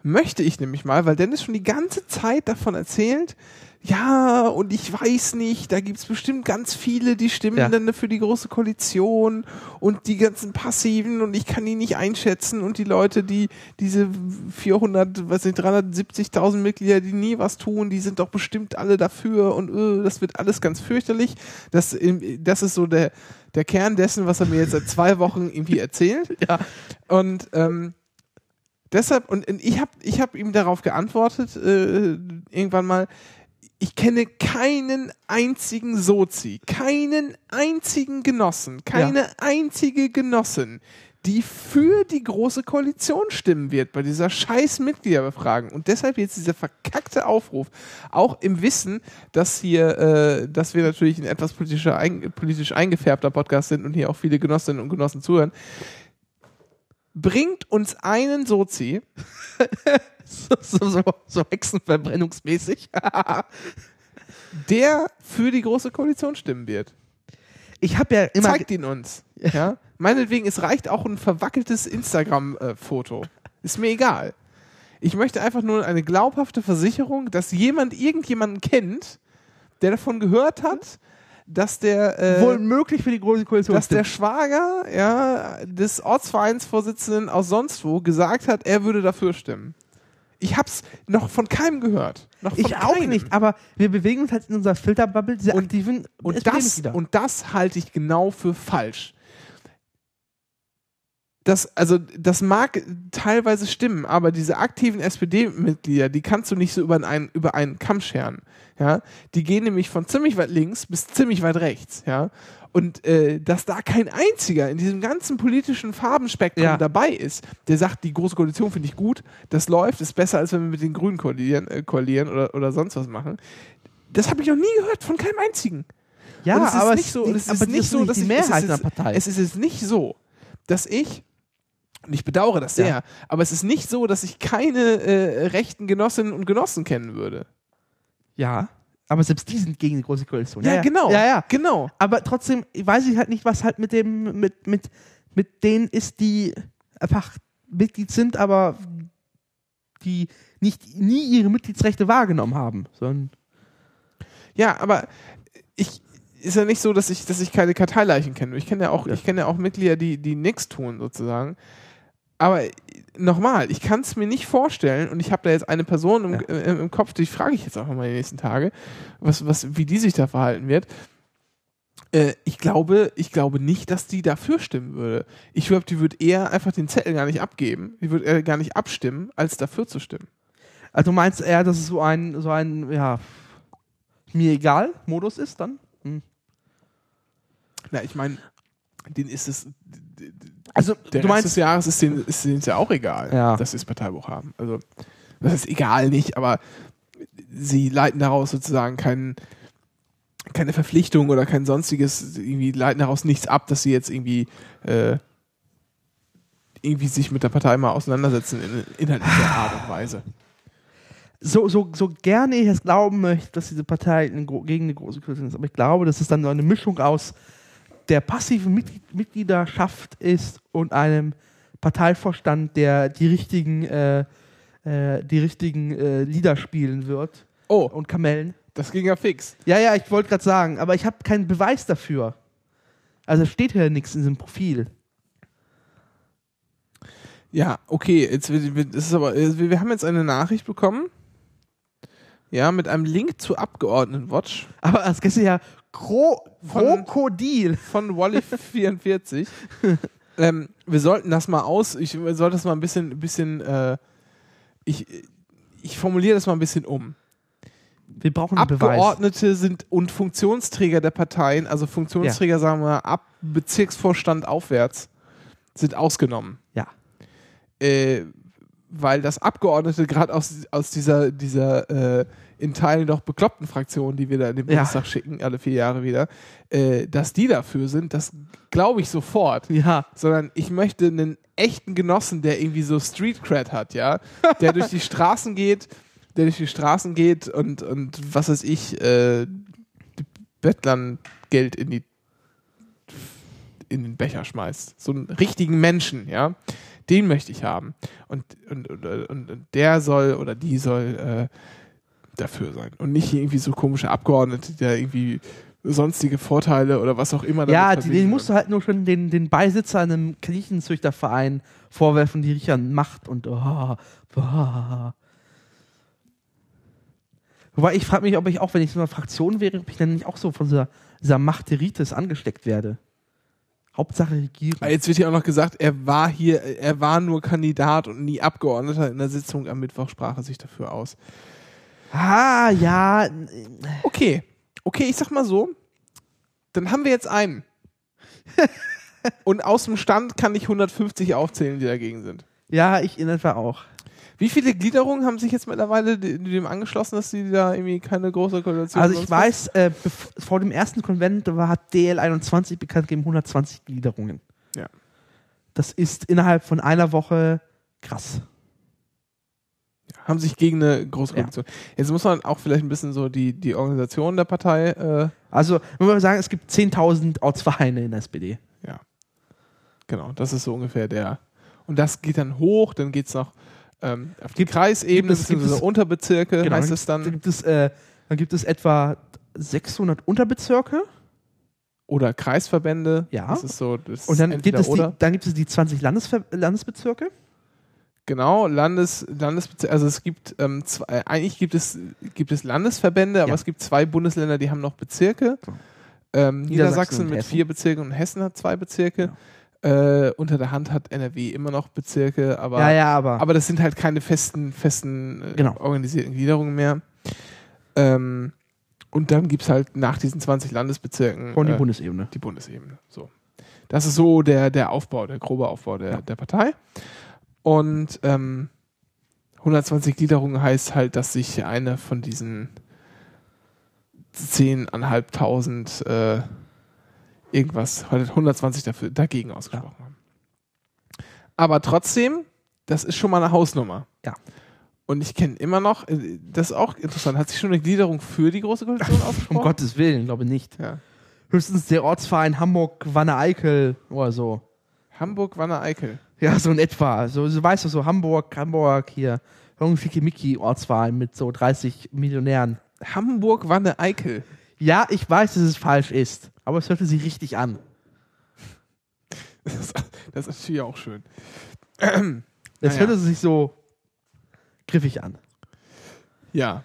möchte ich nämlich mal, weil Dennis schon die ganze Zeit davon erzählt, ja, und ich weiß nicht, da gibt es bestimmt ganz viele, die stimmen Ja. dann für die große Koalition und die ganzen Passiven und ich kann die nicht einschätzen und die Leute, die diese 400, was nicht, 370.000 Mitglieder, die nie was tun, die sind doch bestimmt alle dafür und äh, das wird alles ganz fürchterlich. Das, das ist so der, der Kern dessen, was er mir jetzt seit zwei Wochen irgendwie erzählt. Ja. Und ähm, deshalb, und ich habe ich hab ihm darauf geantwortet, äh, irgendwann mal, ich kenne keinen einzigen Sozi, keinen einzigen Genossen, keine einzige Genossin, die für die große Koalition stimmen wird bei dieser scheiß Mitgliederbefragung. Und deshalb jetzt dieser verkackte Aufruf, auch im Wissen, dass hier, äh, dass wir natürlich ein etwas politischer, ein, politisch eingefärbter Podcast sind und hier auch viele Genossinnen und Genossen zuhören. Bringt uns einen Sozi, So, so, so, so hexenverbrennungsmäßig. der für die große Koalition stimmen wird. Ich habe ja immer. Zeigt ihn uns. Ja? Meinetwegen, es reicht auch ein verwackeltes Instagram-Foto. Ist mir egal. Ich möchte einfach nur eine glaubhafte Versicherung, dass jemand irgendjemanden kennt, der davon gehört hat, dass der, äh, wohl möglich für die große Koalition. dass der. Schwager ja, des Ortsvereinsvorsitzenden aus sonst wo gesagt hat, er würde dafür stimmen. Ich hab's noch von keinem gehört. Noch von ich auch keinem. nicht, aber wir bewegen uns halt in unserer Filterbubble, diese Und- aktiven Und das, und das halte ich genau für falsch. Das, also, das mag teilweise stimmen, aber diese aktiven SPD-Mitglieder, die kannst du nicht so über einen, über einen Kamm scheren. Ja? Die gehen nämlich von ziemlich weit links bis ziemlich weit rechts. Ja? Und äh, dass da kein einziger in diesem ganzen politischen Farbenspektrum Ja. dabei ist, der sagt, die große Koalition finde ich gut, das läuft, ist besser, als wenn wir mit den Grünen koalieren, äh, koalieren oder, oder sonst was machen. Das habe ich noch nie gehört von keinem einzigen. ja, es ist aber nicht es- so, ist nicht so, dass die ich, Mehrheit es in der ist, Partei. Es ist jetzt nicht so, dass ich und ich bedauere das sehr, Ja. aber es ist nicht so, dass ich keine äh, rechten Genossinnen und Genossen kennen würde. ja, aber selbst die sind gegen die große Koalition. Ja, genau. Ja, ja. Genau. Aber trotzdem weiß ich halt nicht, was halt mit dem, mit, mit, mit denen ist, die einfach Mitglied sind, aber die nicht nie ihre Mitgliedsrechte wahrgenommen haben, sondern Ja, aber ich ist ja nicht so, dass ich, dass ich keine Karteileichen kenne. Ich kenne ja auch, ich kenne ja auch Mitglieder, die, die nichts tun, sozusagen. Aber nochmal, ich kann es mir nicht vorstellen, und ich habe da jetzt eine Person im, Ja. im, im Kopf, die frage ich jetzt auch mal die nächsten Tage, was, was, wie die sich da verhalten wird. Äh, ich glaube, ich glaube nicht, dass die dafür stimmen würde. Ich glaube, die würde eher einfach den Zettel gar nicht abgeben, die würde eher gar nicht abstimmen, als dafür zu stimmen. also du meinst eher, dass es so ein so ein ja mir egal Modus ist dann? Hm. Na, ich meine, denen ist es. Also Der du Rest meinst des Jahres ist denen, ist denen ja auch egal, Ja. dass sie das Parteibuch haben. Also, das ist egal nicht, aber sie leiten daraus sozusagen keinen keine Verpflichtung oder kein sonstiges, irgendwie leiten daraus nichts ab, dass sie jetzt irgendwie äh, irgendwie sich mit der Partei mal auseinandersetzen in inhaltlicher Art und Weise. so, so, so gerne ich es glauben möchte, dass diese Partei eine, gegen eine große Kürzung ist, aber ich glaube, dass es dann so eine Mischung aus der passiven Mitglied Mitgliederschaft ist und einem Parteivorstand, der die richtigen, äh, äh, die richtigen äh, Lieder spielen wird Oh, und Kamellen. das ging ja fix. Ja, ja, ich wollte gerade sagen, aber ich habe keinen Beweis dafür. Also steht hier nichts in diesem Profil. Ja, okay, jetzt ist aber, äh, wir wir haben jetzt eine Nachricht bekommen. Ja, mit einem Link zu Abgeordnetenwatch. Aber das ist ja Kro Von- Krokodil. von Wally44. ähm, wir sollten das mal aus, ich sollte das mal ein bisschen, bisschen äh, ich, ich formuliere das mal ein bisschen um. Wir brauchen einen Beweis. Abgeordnete sind und Funktionsträger der Parteien, also Funktionsträger, sagen wir, ab Bezirksvorstand aufwärts, sind ausgenommen. Ja. Äh, weil das Abgeordnete gerade aus, aus dieser, dieser äh, in Teilen doch bekloppten Fraktion, die wir da in den Ja. Bundestag schicken, alle vier Jahre wieder, äh, dass die dafür sind, das glaube ich sofort. Ja. Sondern ich möchte einen echten Genossen, der irgendwie so Street Cred hat, ja, der durch die Straßen geht, der durch die Straßen geht und, und was weiß ich, äh, Bettlern Geld in die in den Becher schmeißt. So einen richtigen Menschen, ja. Den möchte ich haben. Und, und, und, und, und der soll oder die soll äh, dafür sein. Und nicht irgendwie so komische Abgeordnete, die da irgendwie sonstige Vorteile oder was auch immer Ja, die, den musst du halt nur schon den, den Beisitzer einem Kaninchenzüchterverein vorwerfen, die riechen Macht und oh, oh. Wobei ich frage mich, ob ich auch, wenn ich so eine Fraktion wäre, ob ich dann nicht auch so von dieser, dieser Machteritis angesteckt werde. Hauptsache regieren. Ah, Jetzt wird hier auch noch gesagt, er war hier, er war nur Kandidat und nie Abgeordneter. In der Sitzung am Mittwoch sprach er sich dafür aus. Ah, ja. Okay, okay, ich sag mal so, dann haben wir jetzt einen. und aus dem Stand kann ich 150 aufzählen, die dagegen sind. Ja, ich in etwa auch. Wie viele Gliederungen haben sich jetzt mittlerweile de- dem angeschlossen, dass sie da irgendwie keine große Koalition Also ich weiß, äh, vor dem ersten Konvent war, hat DL21 bekannt gegeben 120 Gliederungen. Ja. Das ist innerhalb von einer Woche krass. Haben sich gegen eine große Koalition. Jetzt muss man auch vielleicht ein bisschen so die, die Organisation der Partei, äh, Also, wenn wir sagen, es gibt 10.000 Ortsvereine in der SPD. ja. Genau, das ist so ungefähr der. Und das geht dann hoch, dann geht es noch ähm, auf die Gibt- Kreisebene, gibt es- gibt es- Unterbezirke, Genau, heißt dann es Da dann. gibt es, äh, dann gibt es etwa 600 Unterbezirke. Oder Kreisverbände. Ja. Das ist so. Das Und dann gibt, es die, dann gibt es die 20 Landesver Landesbezirke. Genau, Landes, Landesbezirke, also es gibt ähm, zwei, eigentlich gibt es, gibt es Landesverbände, aber Ja. es gibt zwei Bundesländer, die haben noch Bezirke. Genau. Ähm, Niedersachsen Niedersachsen und mit vier Bezirken und Hessen hat zwei Bezirke. Äh, unter der Hand hat NRW immer noch Bezirke, aber, ja, ja, aber. aber das sind halt keine festen, festen äh, Genau. organisierten Gliederungen mehr. Ähm, und dann gibt es halt nach diesen 20 Landesbezirken von die äh, Bundesebene. die Bundesebene. So. Das ist so der, der Aufbau, der grobe Aufbau der, Ja. der Partei. Und ähm, 120 Gliederungen heißt halt, dass sich eine von diesen 10.500 äh, irgendwas, 120 dafür, dagegen ausgesprochen haben. Aber trotzdem, das ist schon mal eine Hausnummer. Ja. Und ich kenne immer noch, äh, das ist auch interessant, hat sich schon eine Gliederung für die Große Koalition Um ausgesprochen? Gottes Willen, glaube nicht. Ja. Höchstens der Ortsverein Hamburg-Wanne-Eickel oder so. Hamburg, Wanne, Eickel. Ja, so in etwa. So, so weißt du, so Hamburg, Hamburg hier. irgendeine Schickimicki-Ortswahl mit so 30 Millionären. Hamburg war eine Eikel. Ja, ich weiß, dass es falsch ist, aber es hörte sich richtig an. Das, das ist natürlich auch schön. Es Naja. hörte sich so griffig an. Ja.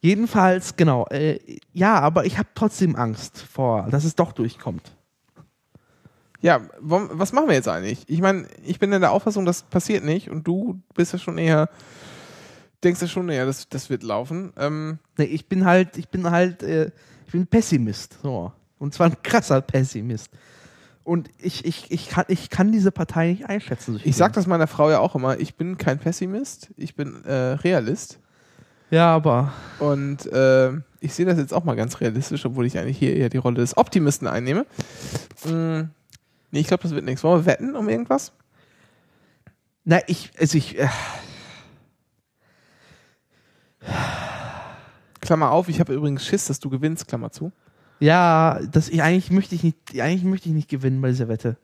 Jedenfalls, genau. Äh, ja, aber ich habe trotzdem Angst vor, dass es doch durchkommt. Ja, was machen wir jetzt eigentlich? Ich meine, ich bin in der Auffassung, das passiert nicht und du bist ja schon eher, denkst ja schon eher, das, das wird laufen. Ähm, Nee, ich bin halt, ich bin halt, äh, ich bin Pessimist. So. Und zwar ein krasser Pessimist. Und ich, ich, ich, kann, ich kann diese Partei nicht einschätzen. so ich sag das meiner Frau ja auch immer, ich bin kein Pessimist, ich bin äh, Realist. Ja, aber. Und äh, ich sehe das jetzt auch mal ganz realistisch, obwohl ich eigentlich hier eher die Rolle des Optimisten einnehme. Mm, nee, ich glaube, das wird nichts. Wollen wir wetten um irgendwas? Na, ich, also ich, äh, Klammer auf, ich habe übrigens Schiss, dass du gewinnst, Klammer zu. ja, das, ich, eigentlich möchte ich nicht, eigentlich möchte ich nicht gewinnen bei dieser Wette.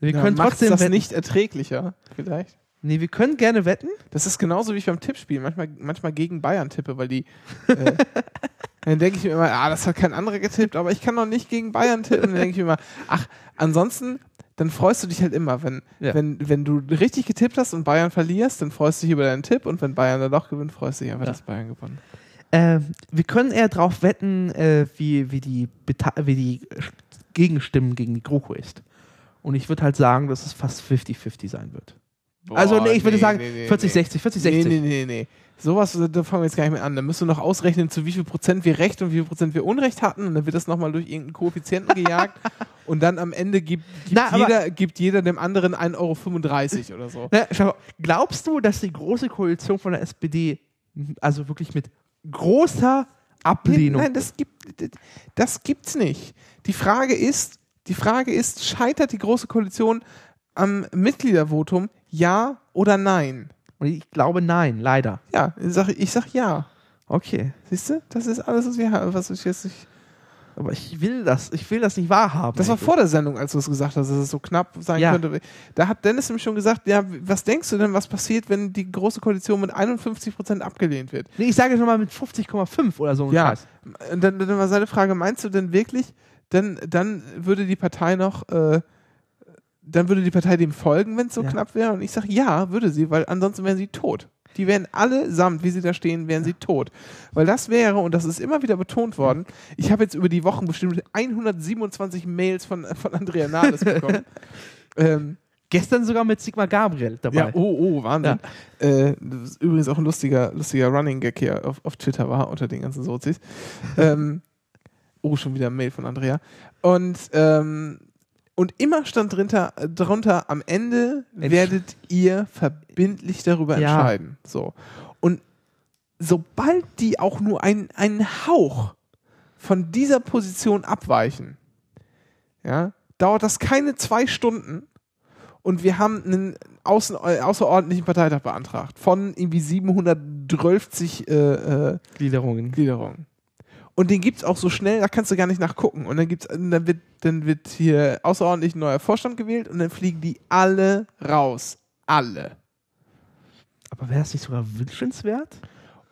Wir Ja, können trotzdem das wetten. nicht erträglicher, vielleicht. Nee, wir können gerne wetten. Das ist genauso wie ich beim Tippspiel manchmal, manchmal gegen Bayern tippe, weil die. Äh, dann denke ich mir immer, ah, das hat kein anderer getippt, aber ich kann doch nicht gegen Bayern tippen. Dann denke ich mir immer, ach, ansonsten, dann freust du dich halt immer. Wenn, Ja. wenn, wenn du richtig getippt hast und Bayern verlierst, dann freust du dich über deinen Tipp und wenn Bayern dann doch gewinnt, freust du dich einfach, Ja. dass Bayern gewonnen hat. Äh, wir können eher drauf wetten, äh, wie, wie, die Beta wie die Gegenstimmen gegen die GroKo ist. Und ich würde halt sagen, dass es fast 50-50 sein wird. also, nee, ich würde sagen 40-60, 40-60. Nee, nee, nee, nee. Sowas, da fangen wir jetzt gar nicht mehr an. Da müssen wir noch ausrechnen, zu wie viel Prozent wir Recht und wie viel Prozent wir Unrecht hatten. Und dann wird das nochmal durch irgendeinen Koeffizienten gejagt. und dann am Ende gibt, gibt, Na, jeder, gibt jeder dem anderen 1,35 Euro oder so. Na, schau, glaubst du, dass die große Koalition von der SPD, also wirklich mit großer Ablehnung, Nein, das gibt das gibt's nicht. Die Frage ist, die Frage ist, scheitert die große Koalition am Mitgliedervotum, ja oder nein? Und ich glaube nein, leider. Ja, ich sag, ich sag ja. Okay. Siehst du? Das ist alles, was wir haben, was ich jetzt nicht. Aber ich will das, ich will das nicht wahrhaben. Das war vor der Sendung, als du es gesagt hast, dass es so knapp sein Ja. könnte. Da hat Dennis nämlich schon gesagt, ja, was denkst du denn, was passiert, wenn die große Koalition mit 51 Prozent abgelehnt wird? Nee, ich sage schon mal mit 50,5 oder so. Ja. Dann, dann war seine Frage, meinst du denn wirklich, dann, dann würde die Partei noch, äh, dann würde die Partei dem folgen, wenn es so Ja. knapp wäre? Und ich sage, ja, würde sie, weil ansonsten wären sie tot. Die wären allesamt, wie sie da stehen, wären sie tot. Weil das wäre, und das ist immer wieder betont worden, ich habe jetzt über die Wochen bestimmt 127 Mails von, von Andrea Nahles bekommen. ähm, Gestern sogar mit Sigmar Gabriel dabei. ja, oh, oh, Wahnsinn. Äh, das ist übrigens auch ein lustiger, lustiger Running Gag hier auf, auf Twitter war, unter den ganzen Sozis. ähm, oh, schon wieder ein Mail von Andrea. Und, ähm, und immer stand drunter, drunter, am Ende werdet ihr verbindlich darüber Ja. entscheiden. So. Und sobald die auch nur einen, einen Hauch von dieser Position abweichen, ja, dauert das keine zwei Stunden und wir haben einen außen, äh, außerordentlichen Parteitag beantragt von irgendwie 712 äh, äh, Gliederungen. Gliederungen. Und den gibt es auch so schnell, da kannst du gar nicht nachgucken. Und dann gibt's, dann wird, dann wird hier außerordentlich ein neuer Vorstand gewählt und dann fliegen die alle raus. Alle. Aber wäre das nicht sogar wünschenswert?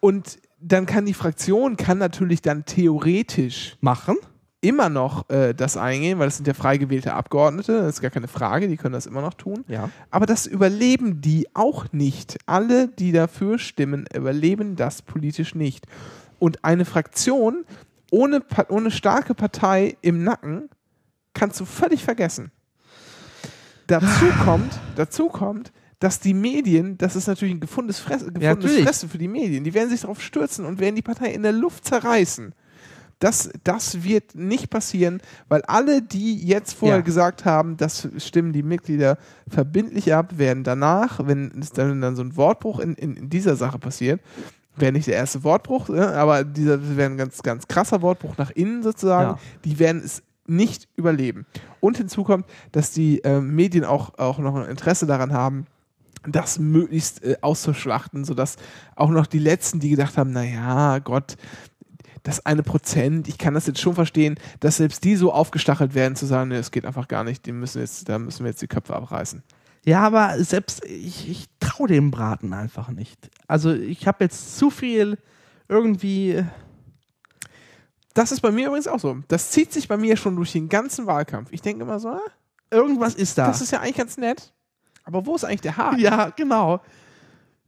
Und dann kann die Fraktion, kann natürlich dann theoretisch Machen? immer noch äh, das eingehen, weil das sind ja frei gewählte Abgeordnete, das ist gar keine Frage, die können das immer noch tun. Ja. Aber das überleben die auch nicht. Alle, die dafür stimmen, überleben das politisch nicht. Und eine Fraktion ohne, ohne starke Partei im Nacken kannst du völlig vergessen. Dazu kommt, dazu kommt, dass die Medien, das ist natürlich ein gefundenes, Fress, gefundenes natürlich. Fressen für die Medien, die werden sich darauf stürzen und werden die Partei in der Luft zerreißen. Das, das wird nicht passieren, weil alle, die jetzt vorher Ja. gesagt haben, das stimmen die Mitglieder verbindlich ab, werden danach, wenn dann, dann so ein Wortbruch in, in, in dieser Sache passiert, wäre nicht der erste Wortbruch, ne, aber dieser wäre ein ganz, ganz krasser Wortbruch nach innen sozusagen, Ja. die werden es nicht überleben. Und hinzu kommt, dass die äh, Medien auch, auch noch ein Interesse daran haben, das möglichst äh, auszuschlachten, sodass auch noch die Letzten, die gedacht haben, naja, Gott, das eine Prozent, ich kann das jetzt schon verstehen, dass selbst die so aufgestachelt werden, zu sagen, nee, es geht einfach gar nicht, die müssen jetzt, da müssen wir jetzt die Köpfe abreißen. Ja, aber selbst ich, ich traue dem Braten einfach nicht. Also ich habe jetzt zu viel irgendwie. Das ist bei mir übrigens auch so. Das zieht sich bei mir schon durch den ganzen Wahlkampf. Ich denke immer so, ah, Irgendwas ist da. das ist ja eigentlich ganz nett. Aber wo ist eigentlich der Haken? ja, genau.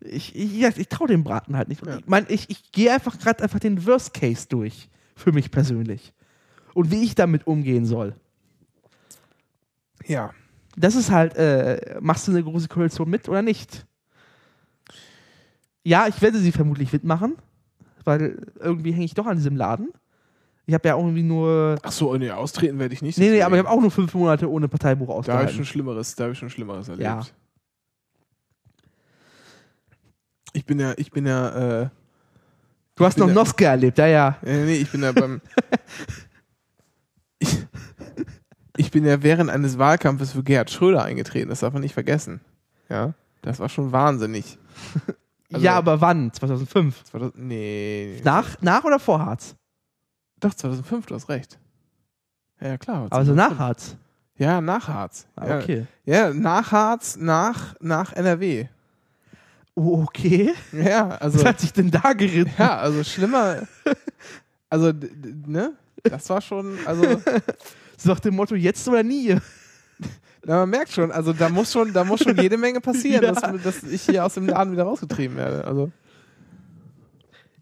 Ich, ich, ja, ich traue dem Braten halt nicht. Ja. Ich meine, ich, ich gehe einfach gerade einfach den Worst Case durch. Für mich persönlich. Und wie ich damit umgehen soll. ja. Das ist halt, äh, machst du eine große Koalition mit oder nicht? Ja, ich werde sie vermutlich mitmachen, weil irgendwie hänge ich doch an diesem Laden. Ich habe ja auch irgendwie nur. Ach so, nee, austreten werde ich nicht. Nee, nee, aber ich habe auch nur fünf Monate ohne Parteibuch Da habe ich ausgehalten. schon Schlimmeres, da habe ich schon Schlimmeres erlebt. Ja. Ich bin ja, ich bin ja, äh, Du hast noch Noske erlebt, ja, ja. äh, nee, ich bin ja beim, ich, ich bin ja während eines Wahlkampfes für Gerhard Schröder eingetreten, das darf man nicht vergessen. Ja, das war schon wahnsinnig. Also- ja, aber wann? 2005? 2000, nee. Nach, nach oder vor Harz? Doch, 2005, du hast recht. Ja, klar. Also 2005. nach Harz. Ja, nach Harz. Ah, okay. Ja, ja, nach Harz, nach, nach NRW. Oh, okay. Ja, also. Was hat sich denn da geritten? Ja, also schlimmer. Also, ne? Das war schon, also, So nach dem Motto, jetzt oder nie. Na, man merkt schon, also da muss schon, da muss schon jede Menge passieren, Ja. dass, dass ich hier aus dem Laden wieder rausgetrieben werde. Also,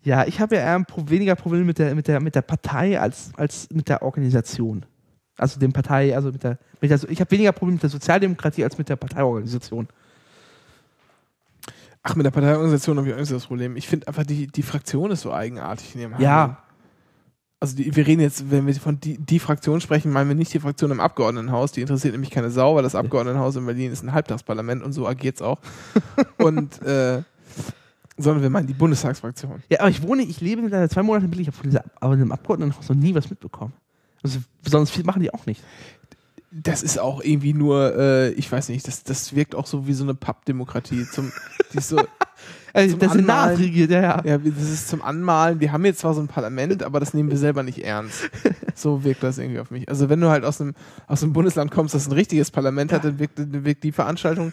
Ja, ich habe ja eher weniger Probleme mit der, mit, der, mit der Partei als, als mit der Organisation. Also dem Partei, also mit der, mit der ich habe weniger Probleme mit der Sozialdemokratie als mit der Parteiorganisation. ach, mit der Parteiorganisation habe ich auch nicht das Problem. Ich finde einfach, die, die Fraktion ist so eigenartig in ihrem Ja. Also die, wir reden jetzt, wenn wir von die, die Fraktion sprechen, meinen wir nicht die Fraktion im Abgeordnetenhaus. Die interessiert nämlich keine Sau, weil das Abgeordnetenhaus in Berlin ist ein Halbtagsparlament und so agiert's auch. und äh, sondern wir meinen die Bundestagsfraktion. Ja, aber ich wohne, ich lebe mittlerweile zwei Monate in Berlin, ich habe von dieser, aber in dem Abgeordnetenhaus noch nie was mitbekommen. Also besonders viel machen die auch nicht. Das ist auch irgendwie nur, äh, ich weiß nicht, das, das wirkt auch so wie so eine Pappdemokratie. Zum, die so, Also Senat Anmalen. regiert, ja, ja. ja, das ist zum Anmalen. Wir haben jetzt zwar so ein Parlament, aber das nehmen wir selber nicht ernst. So wirkt das irgendwie auf mich. Also wenn du halt aus einem, aus einem Bundesland kommst, das ein richtiges Parlament hat, dann wirkt, dann wirkt die Veranstaltung,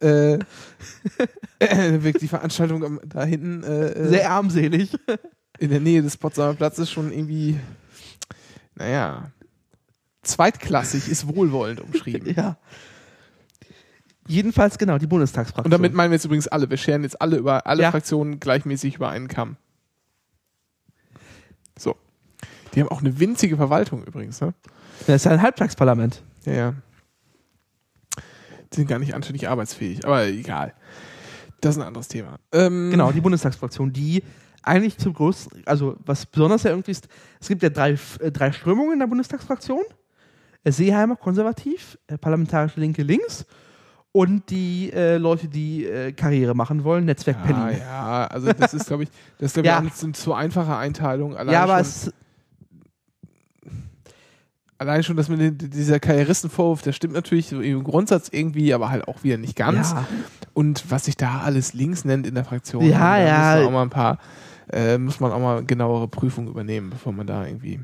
äh, wirkt die Veranstaltung da hinten äh, äh, Sehr armselig. in der Nähe des Potsdamer Platzes schon irgendwie, naja, zweitklassig ist wohlwollend umschrieben. ja. Jedenfalls, genau, die Bundestagsfraktion. Und damit meinen wir jetzt übrigens alle. Wir scheren jetzt alle über alle Ja. Fraktionen gleichmäßig über einen Kamm. So. Die haben auch eine winzige Verwaltung übrigens, ne? das ist ja ein Halbtagsparlament. Ja, ja. Die sind gar nicht anständig arbeitsfähig, aber egal. Das ist ein anderes Thema. Ähm, Genau, die Bundestagsfraktion, die eigentlich zum größten, also was besonders ja irgendwie ist, es gibt ja drei, äh, drei Strömungen in der Bundestagsfraktion. Seeheimer konservativ, äh, parlamentarische Linke links und die äh, Leute, die äh, Karriere machen wollen, Netzwerk Ja, Berlin. ja, also das ist, glaube ich, das ist, Ja. eine zu einfache Einteilung. Allein Ja, aber schon, allein schon, dass mit den, dieser Karrieristenvorwurf, der stimmt natürlich so im Grundsatz irgendwie, aber halt auch wieder nicht ganz. ja, Und was sich da alles links nennt in der Fraktion, Ja, da ja. muss man auch mal ein paar, äh, muss man auch mal genauere Prüfungen übernehmen, bevor man da irgendwie.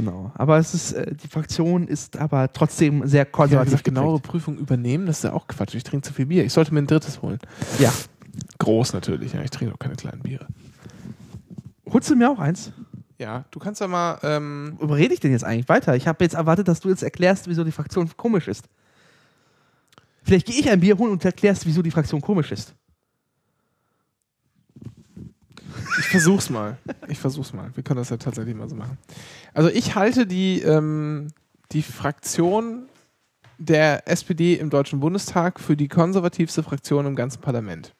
Genau. Aber es ist, äh, die Fraktion ist aber trotzdem sehr Ich konservativ. genauere geprägt. Prüfungen übernehmen, das ist ja auch Quatsch. Ich trinke zu viel Bier. Ich sollte mir ein drittes holen. Ja. Groß natürlich, ja. Ich trinke auch keine kleinen Biere. Holst du mir auch eins? Ja, du kannst ja mal, ähm, rede ich denn jetzt eigentlich weiter? Ich habe jetzt erwartet, dass du jetzt erklärst, wieso die Fraktion komisch ist. Vielleicht gehe ich ein Bier holen und erklärst, wieso die Fraktion komisch ist. Ich versuch's mal. Ich versuch's mal. Wir können das ja tatsächlich mal so machen. Also ich halte die, ähm, die Fraktion der SPD im Deutschen Bundestag für die konservativste Fraktion im ganzen Parlament.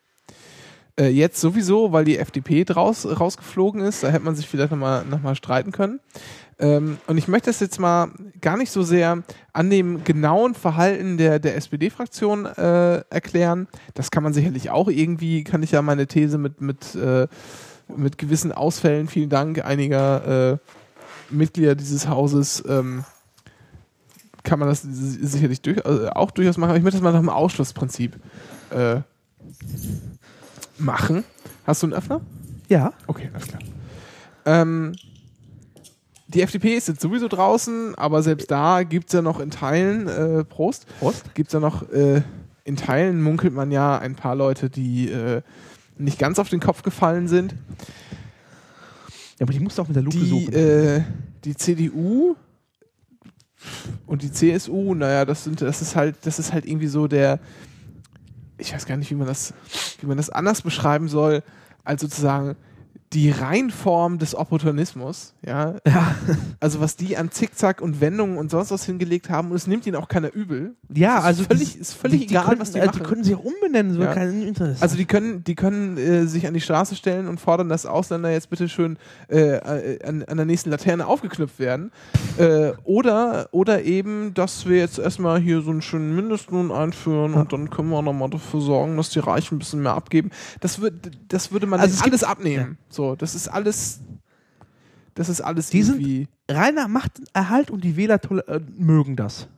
Äh, jetzt sowieso, weil die FDP draus, rausgeflogen ist. Da hätte man sich vielleicht nochmal noch mal streiten können. Ähm, und ich möchte das jetzt mal gar nicht so sehr an dem genauen Verhalten der, der SPD-Fraktion äh, erklären. Das kann man sicherlich auch irgendwie, kann ich ja meine These mit, mit, äh, mit gewissen Ausfällen, vielen Dank, einiger äh, Mitglieder dieses Hauses, ähm, kann man das si- sicherlich durch, äh, auch durchaus machen. Aber ich möchte das mal nach dem Ausschlussprinzip äh, machen. Hast du einen Öffner? Ja. Okay, alles klar. Ähm, die FDP ist jetzt sowieso draußen, aber selbst da gibt es ja noch in Teilen, äh, Prost, Prost. gibt es ja noch äh, in Teilen munkelt man ja ein paar Leute, die äh, nicht ganz auf den Kopf gefallen sind. Ja, aber die musst du auch mit der Lupe Die, suchen. äh, die CDU und die CSU, naja, das sind, das ist halt, das ist halt irgendwie so der, ich weiß gar nicht, wie man das, wie man das anders beschreiben soll, als sozusagen die Reinform des Opportunismus, ja. ja. Also was die an Zickzack und Wendungen und sonst was hingelegt haben und es nimmt ihnen auch keiner übel. ja, ist also völlig- ist völlig die, die egal, können, was die äh, machen. Die können sich auch umbenennen, so Ja. kein Interesse. Also die können, die können äh, sich an die Straße stellen und fordern, dass Ausländer jetzt bitte schön äh, äh, an, an der nächsten Laterne aufgeknüpft werden. Äh, oder, oder eben, dass wir jetzt erstmal hier so einen schönen Mindestlohn einführen und dann können wir nochmal dafür sorgen, dass die Reichen ein bisschen mehr abgeben. Das, wird, das würde man Also alles abnehmen. So, das ist alles. Das ist alles Die sind- irgendwie. reiner Machterhalt und die Wähler äh, mögen das.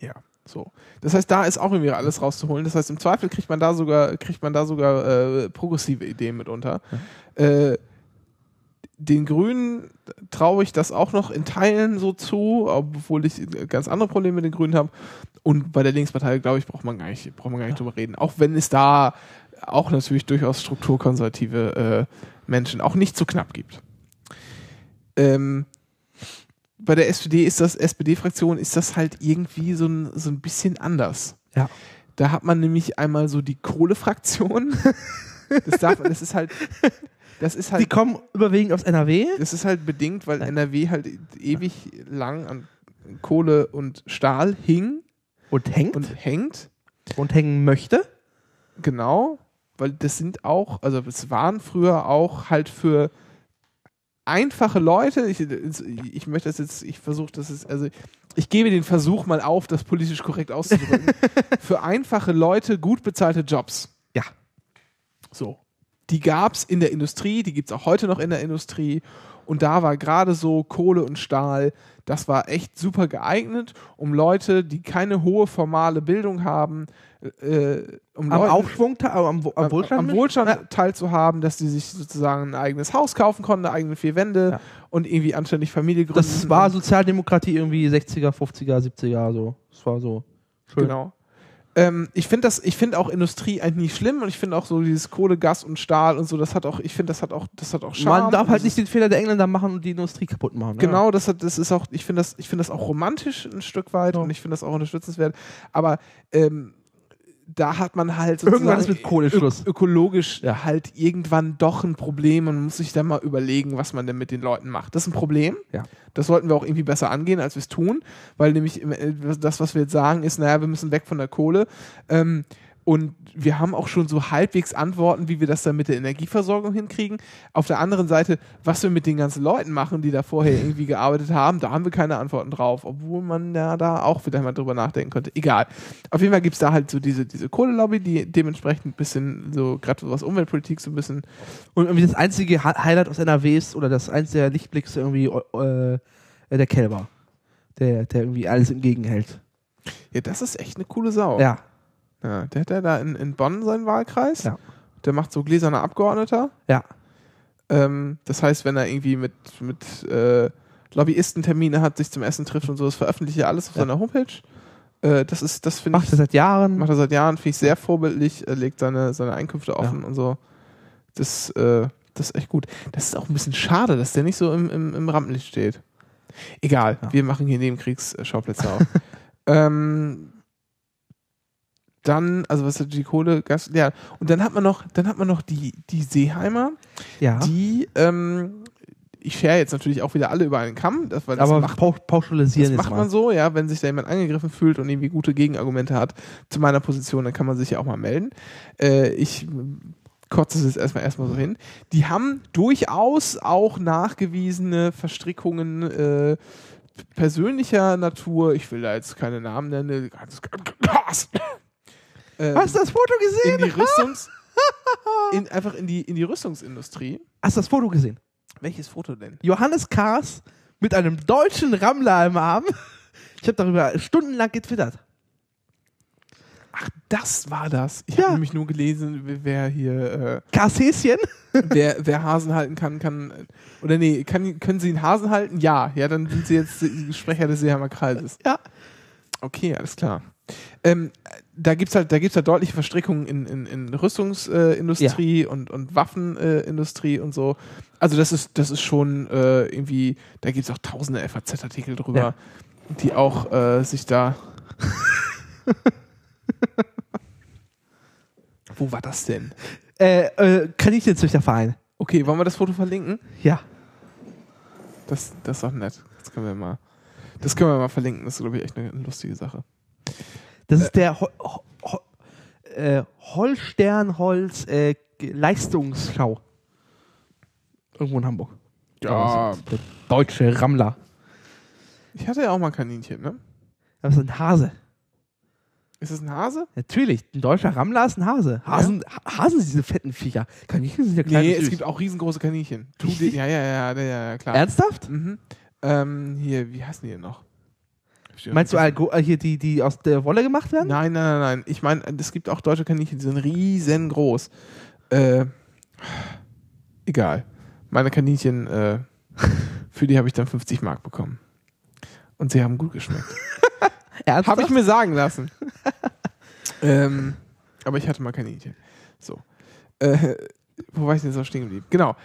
Ja, so. Das heißt, da ist auch irgendwie alles rauszuholen. Das heißt, im Zweifel kriegt man da sogar, kriegt man da sogar äh, progressive Ideen mitunter. Äh, den Grünen traue ich das auch noch in Teilen so zu, obwohl ich ganz andere Probleme mit den Grünen habe. Und bei der Linkspartei, glaube ich, braucht man gar nicht, braucht man gar nicht drüber reden. Auch wenn es da auch natürlich durchaus strukturkonservative äh, Menschen auch nicht so knapp gibt. Ähm, bei der SPD ist das, SPD-Fraktion ist das halt irgendwie so ein, so ein bisschen anders. Ja. Da hat man nämlich einmal so die Kohle-Fraktion. Das, darf, das ist halt, das ist Die halt, kommen überwiegend aus NRW. das ist halt bedingt, weil. NRW halt ewig lang an Kohle und Stahl hing Und hängt und hängt. und hängen möchte. Genau, weil das sind auch, also es waren früher auch halt für einfache Leute, ich, ich möchte das jetzt, ich versuche das ist, also ich gebe den Versuch mal auf, das politisch korrekt auszudrücken, für einfache Leute gut bezahlte Jobs. Ja. So. Die gab es in der Industrie, die gibt es auch heute noch in der Industrie. Und da war gerade so Kohle und Stahl, das war echt super geeignet, um Leute, die keine hohe formale Bildung haben, äh, um Am Aufschwung, am, am Wohlstand. am Wohlstand Ja. teilzuhaben, dass die sich sozusagen ein eigenes Haus kaufen konnten, eigene vier Wände Ja. und irgendwie anständig Familie gründen. Das war Sozialdemokratie irgendwie 60er, 50er, 70er, so. Das war so schön. Genau. Ähm, ich finde das, ich finde auch Industrie eigentlich nicht schlimm und ich finde auch so dieses Kohle, Gas und Stahl und so, das hat auch, ich finde, das hat auch, das hat auch Charme. Man darf halt nicht den Fehler der Engländer machen und die Industrie kaputt machen. Genau, das, hat, das ist auch, ich finde das, ich finde das auch romantisch ein Stück weit Ja. und ich finde das auch unterstützenswert. Aber ähm, da hat man halt Irgendwann ist sozusagen mit Kohle Schluss. Ök ökologisch Ja. halt irgendwann doch ein Problem und man muss sich dann mal überlegen, was man denn mit den Leuten macht. Das ist ein Problem. Ja. Das sollten wir auch irgendwie besser angehen, als wir es tun, weil nämlich äh, das, was wir jetzt sagen, ist, naja, wir müssen weg von der Kohle. Ähm, und wir haben auch schon so halbwegs Antworten, wie wir das dann mit der Energieversorgung hinkriegen. Auf der anderen Seite, was wir mit den ganzen Leuten machen, die da vorher irgendwie gearbeitet haben, da haben wir keine Antworten drauf, obwohl man ja da auch wieder mal drüber nachdenken könnte. Egal. Auf jeden Fall gibt es da halt so diese, diese Kohlelobby, die dementsprechend ein bisschen so, gerade was Umweltpolitik so ein bisschen Und irgendwie das einzige Hi- Highlight aus NRW ist, oder das einzige Lichtblicks irgendwie äh, der Kälber. Der, der irgendwie alles entgegenhält. Ja, das ist echt eine coole Sau. Ja. Ja, der hat ja da in, in Bonn seinen Wahlkreis. Ja. Der macht so gläserner Abgeordneter. Ja. Ähm, das heißt, wenn er irgendwie mit, mit äh, Lobbyisten Termine hat, sich zum Essen trifft und so, das veröffentlicht er alles auf Ja. seiner Homepage. Äh, das ist, das finde ich, Macht er seit Jahren. macht er seit Jahren, finde ich sehr vorbildlich, er legt seine, seine Einkünfte offen und so. Das, äh, das ist echt gut. Das ist auch ein bisschen schade, dass der nicht so im, im, im Rampenlicht steht. Egal, Ja. wir machen hier Nebenkriegsschauplätze auf. ähm, dann, also was hat die Kohle, Gas, ja, und dann hat man noch, dann hat man noch die, die Seeheimer, ja. die, ähm, ich schere jetzt natürlich auch wieder alle über einen Kamm, das, weil das aber macht, pau pauschalisieren das macht man so, ja, wenn sich da jemand angegriffen fühlt und irgendwie gute Gegenargumente hat zu meiner Position, dann kann man sich ja auch mal melden. Äh, ich kotze es jetzt erstmal erstmal so hin. Die haben durchaus auch nachgewiesene Verstrickungen äh, persönlicher Natur. Ich will da jetzt keine Namen nennen. Gas. Ähm, Hast du das Foto gesehen? in die Rüstungs in, einfach in die, in die Rüstungsindustrie. Hast du das Foto gesehen? Welches Foto denn? Johannes Kars mit einem deutschen Rammler im Arm. Ich habe darüber stundenlang getwittert. Ach, das war das. Ich Ja. habe nämlich nur gelesen, wer- hier, äh, Kars Häschen. wer, wer Hasen halten kann, kann, oder nee, kann, können Sie einen Hasen halten? Ja, ja, dann sind Sie jetzt Sprecher des Seeheimer Kreises. Ja. Okay, alles klar. Ähm, da gibt's halt, da gibt's halt deutliche Verstrickungen in, in, in Rüstungsindustrie äh, Industrie und, und Waffenindustrie äh, und so. Also das ist, das ist schon äh, irgendwie, da gibt's auch tausende FAZ-Artikel drüber, Ja. die auch äh, sich da. Wo war das denn? Äh, äh, Kaninchenzüchterverein. Okay, wollen wir das Foto verlinken? Ja. Das, das ist doch nett. Das können wir mal. Das können wir mal verlinken. Das ist, glaube ich, echt eine lustige Sache. Das ist der Ho Ho Ho äh, Holsternholz äh, Leistungsschau. Irgendwo in Hamburg. Ja. Der deutsche Rammler. Ich hatte ja auch mal ein Kaninchen, ne? Das ist ein Hase. Ist es ein Hase? Natürlich, ein deutscher Rammler ist ein Hase. Hasen, Ha- Hasen sind diese fetten Viecher. Kaninchen sind ja klein. Nee, es gibt auch riesengroße Kaninchen. Ja, ja, ja, ja, ja, klar. Ernsthaft? Mhm. Ähm, hier, wie heißen die denn noch? Meinst du Algo äh, hier die, die aus der Wolle gemacht werden? Nein, nein, nein, nein. Ich meine, es gibt auch deutsche Kaninchen, die sind riesengroß. Äh, egal. Meine Kaninchen, äh, für die habe ich dann 50 Mark bekommen. Und sie haben gut geschmeckt. Habe ich mir sagen lassen. ähm, aber ich hatte mal Kaninchen. So. Äh, wo war ich denn noch stehen geblieben? Genau.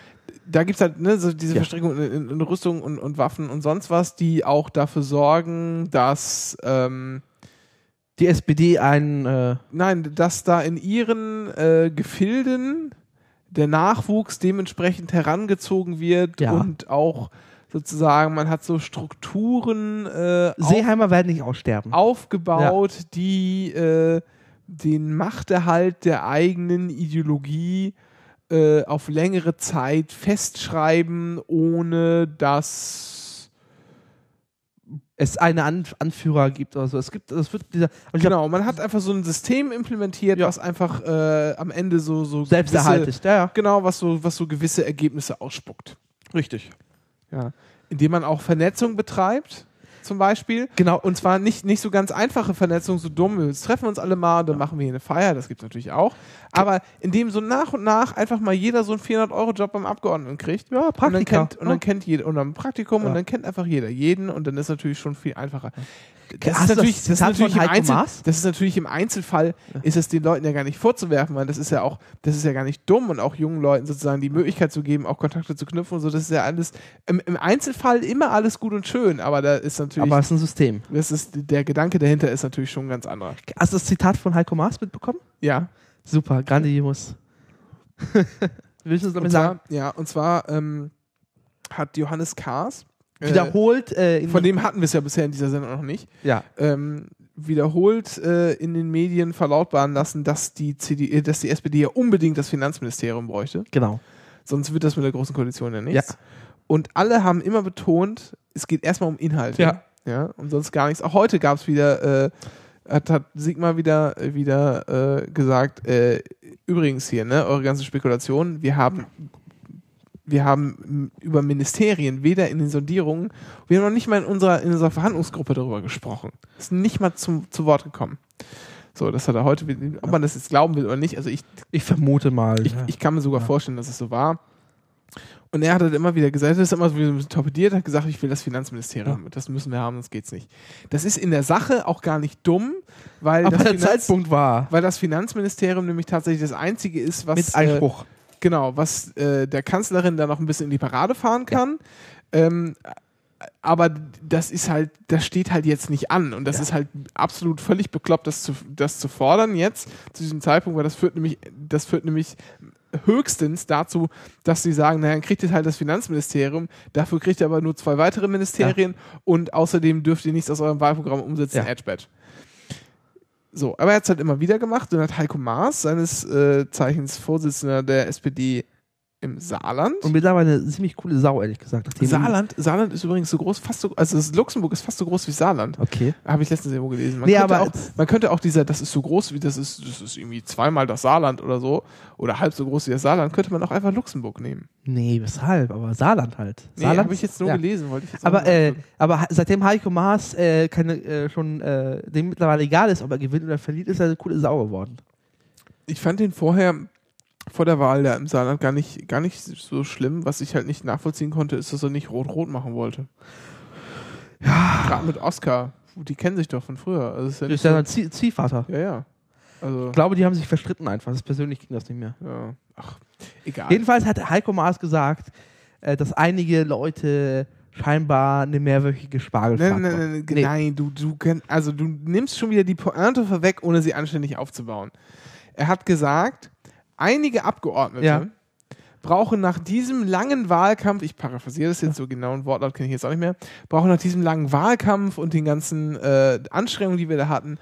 Da gibt es halt ne, so diese Ja. Verstrickung in, in, Rüstung und, und Waffen und sonst was, die auch dafür sorgen, dass ähm, die SPD ein äh, nein, dass da in ihren äh, Gefilden der Nachwuchs dementsprechend herangezogen wird Ja. und auch sozusagen, man hat so Strukturen äh, Seeheimer werden nicht aussterben. aufgebaut, die äh, den Machterhalt der eigenen Ideologie äh, auf längere Zeit festschreiben, ohne dass es eine An Anführer gibt oder so. Es gibt, es wird dieser glaub, genau, man hat einfach so ein System implementiert, Ja. was einfach äh, am Ende so so Selbsterhalt gewisse- ist. Ja, ja. genau, was so was so gewisse Ergebnisse ausspuckt. Richtig. Ja, indem man auch Vernetzung betreibt, zum Beispiel. Genau. Und zwar nicht, nicht so ganz einfache Vernetzung, so dumm, wir treffen uns alle mal und dann machen wir hier eine Feier, das gibt es natürlich auch. Aber indem so nach und nach einfach mal jeder so einen 400-Euro-Job beim Abgeordneten kriegt. Ja, Und dann Praktika. kennt, und dann kennt jeder, und dann ein Praktikum Ja. und dann kennt einfach jeder jeden und dann ist natürlich schon viel einfacher. Das ist, das natürlich, das, ist Zitat natürlich im Einzel, Maas? das ist natürlich im Einzelfall, ist es den Leuten ja gar nicht vorzuwerfen, weil das ist ja auch, das ist ja gar nicht dumm und auch jungen Leuten sozusagen die Möglichkeit zu geben, auch Kontakte zu knüpfen und so, das ist ja alles, im, im Einzelfall immer alles gut und schön, aber da ist natürlich, Aber es ist ein System. das ist, der Gedanke dahinter ist natürlich schon ein ganz anderer. Hast du das Zitat von Heiko Maas mitbekommen? Ja. Super, grandios. Willst du es damit sagen? ja, und zwar ähm, hat Johannes Kahrs, äh, Wiederholt äh, in von dem hatten wir es ja bisher in dieser Sendung noch nicht, ja. ähm, wiederholt äh, in den Medien verlautbaren lassen, dass die, CD, äh, dass die SPD ja unbedingt das Finanzministerium bräuchte. Genau. Sonst wird das mit der Großen Koalition ja nichts. Ja. Und alle haben immer betont, es geht erstmal um Inhalte. Ja. ja und sonst gar nichts. Auch heute gab es wieder, äh, hat, hat Sigmar wieder, äh, wieder äh, gesagt, äh, übrigens hier, ne, eure ganzen Spekulationen, wir haben wir haben über Ministerien weder in den Sondierungen, wir haben noch nicht mal in unserer, in unserer Verhandlungsgruppe darüber gesprochen. Ist nicht mal zum, zu Wort gekommen. So, das hat er heute, ob man das jetzt glauben will oder nicht, also ich Ich vermute mal. ich, ja. ich kann mir sogar vorstellen, dass es so war. Und er hat halt immer wieder gesagt, er ist immer so ein bisschen torpediert, hat gesagt, ich will das Finanzministerium. Das müssen wir haben, sonst geht's nicht. Das ist in der Sache auch gar nicht dumm, weil, Aber das, der Finanz, Zeitpunkt war weil das Finanzministerium nämlich tatsächlich das einzige ist, was mit Einspruch. Äh, genau, was äh, der Kanzlerin da noch ein bisschen in die Parade fahren kann. Ähm, aber das ist halt, das steht halt jetzt nicht an und das Ja. ist halt absolut völlig bekloppt, das zu, das zu fordern jetzt zu diesem Zeitpunkt, weil das führt nämlich, das führt nämlich höchstens dazu, dass sie sagen, naja, dann kriegt ihr halt das Finanzministerium, dafür kriegt ihr aber nur zwei weitere Ministerien und außerdem dürft ihr nichts aus eurem Wahlprogramm umsetzen, Ja. Edge Badge. So, aber er hat es halt immer wieder gemacht und hat Heiko Maas, seines äh, Zeichens Vorsitzender der SPD im Saarland. Und mittlerweile eine ziemlich coole Sau, ehrlich gesagt. Saarland, Saarland ist übrigens so groß, fast so, also Luxemburg ist fast so groß wie Saarland. Okay. Habe ich letztens irgendwo gelesen. Man, Nee, könnte aber auch, man könnte auch dieser, das ist so groß wie, das ist, das ist irgendwie zweimal das Saarland oder so, oder halb so groß wie das Saarland, könnte man auch einfach Luxemburg nehmen. Nee, weshalb? Aber Saarland halt. Nee, Saarland habe ich jetzt nur ja. gelesen, wollte ich jetzt Aber, äh, sagen. aber seitdem Heiko Maas äh, keine, äh, schon äh, dem mittlerweile egal ist, ob er gewinnt oder verliert, ist er eine coole Sau geworden. ich fand den vorher, vor der Wahl da im Saarland gar nicht, gar nicht so schlimm. Was ich halt nicht nachvollziehen konnte, ist, dass er nicht rot-rot machen wollte. Ja. Gerade mit Oscar die kennen sich doch von früher. Also ist ja ist ja so, Zieh Ziehvater. ja, ja. Also, Ich glaube, die haben sich verstritten einfach. Das persönlich ging das nicht mehr. ja. Ach, egal. Jedenfalls hat Heiko Maas gesagt, äh, dass einige Leute scheinbar eine mehrwöchige Spargelfahrt Nein, nein, nein, nein, Nee. nein du, du, kenn- also du nimmst schon wieder die Pointe vorweg, ohne sie anständig aufzubauen. Er hat gesagt, einige Abgeordnete Ja. brauchen nach diesem langen Wahlkampf, ich paraphrasiere das jetzt so genau, ein Wortlaut kenne ich jetzt auch nicht mehr, brauchen nach diesem langen Wahlkampf und den ganzen äh, Anstrengungen, die wir da hatten,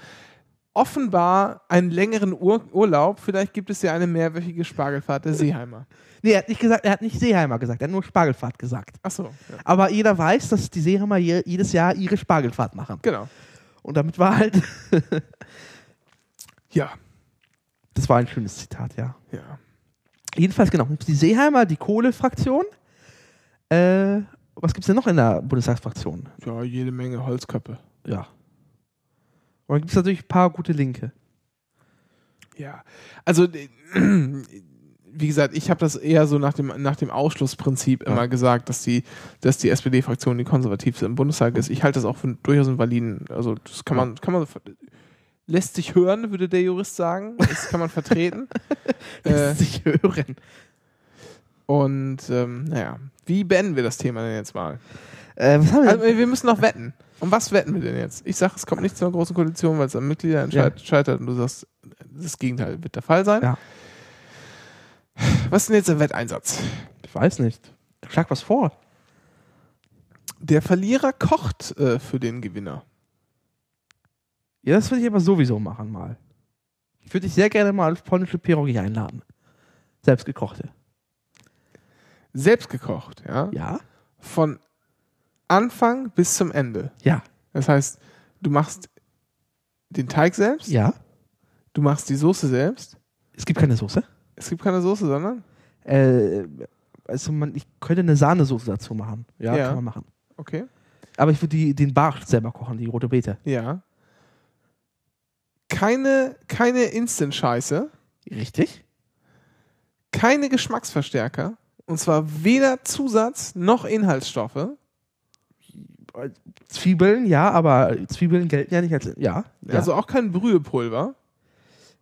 offenbar einen längeren Ur Urlaub. Vielleicht gibt es ja eine mehrwöchige Spargelfahrt der Seeheimer. Nee, er hat nicht gesagt, er hat nicht Seeheimer gesagt, er hat nur Spargelfahrt gesagt. Achso, ja. Aber jeder weiß, dass die Seeheimer je, jedes Jahr ihre Spargelfahrt machen. genau. Und damit war halt, Ja, das war ein schönes Zitat, ja. ja. Jedenfalls genau, die Seeheimer, die Kohlefraktion. Äh, was gibt's denn noch in der Bundestagsfraktion? Ja, jede Menge Holzköpfe. Ja. Und dann gibt's natürlich ein paar gute Linke. Ja, also äh, wie gesagt, ich habe das eher so nach dem, nach dem Ausschlussprinzip Ja. immer gesagt, dass die, dass die SPD-Fraktion die konservativste im Bundestag ist. Ich halte das auch für durchaus einen validen, also das kann man, kann man lässt sich hören, würde der Jurist sagen. Das kann man vertreten. äh, Lässt sich hören. und ähm, naja, wie beenden wir das Thema denn jetzt mal? Äh, was haben wir Also, wir müssen noch wetten. Um was wetten wir denn jetzt? Ich sage, es kommt nicht zu einer großen Koalition, weil es an Mitgliedern Ja. scheitert und du sagst, das Gegenteil wird der Fall sein. Ja. Was ist denn jetzt der Wetteinsatz? Ich weiß nicht. Schlag was vor. Der Verlierer kocht äh, für den Gewinner. Ja, das würde ich aber sowieso machen mal. Ich würde dich sehr gerne mal auf polnische Pierogi einladen. Selbstgekochte. Selbst gekocht, ja? Ja? Von Anfang bis zum Ende. Ja. Das heißt, du machst den Teig selbst, Ja? du machst die Soße selbst. Es gibt keine Soße. Es gibt keine Soße, sondern Äh, also man, ich könnte eine Sahnesoße dazu machen. Ja, Ja. kann man machen. okay. Aber ich würde den Barsch selber kochen, die rote Beete. Ja. Keine, keine Instant-Scheiße, Richtig? keine Geschmacksverstärker. Und zwar weder Zusatz noch Inhaltsstoffe. Zwiebeln, ja, aber Zwiebeln gelten ja nicht als. Ja. ja. Also auch kein Brühepulver.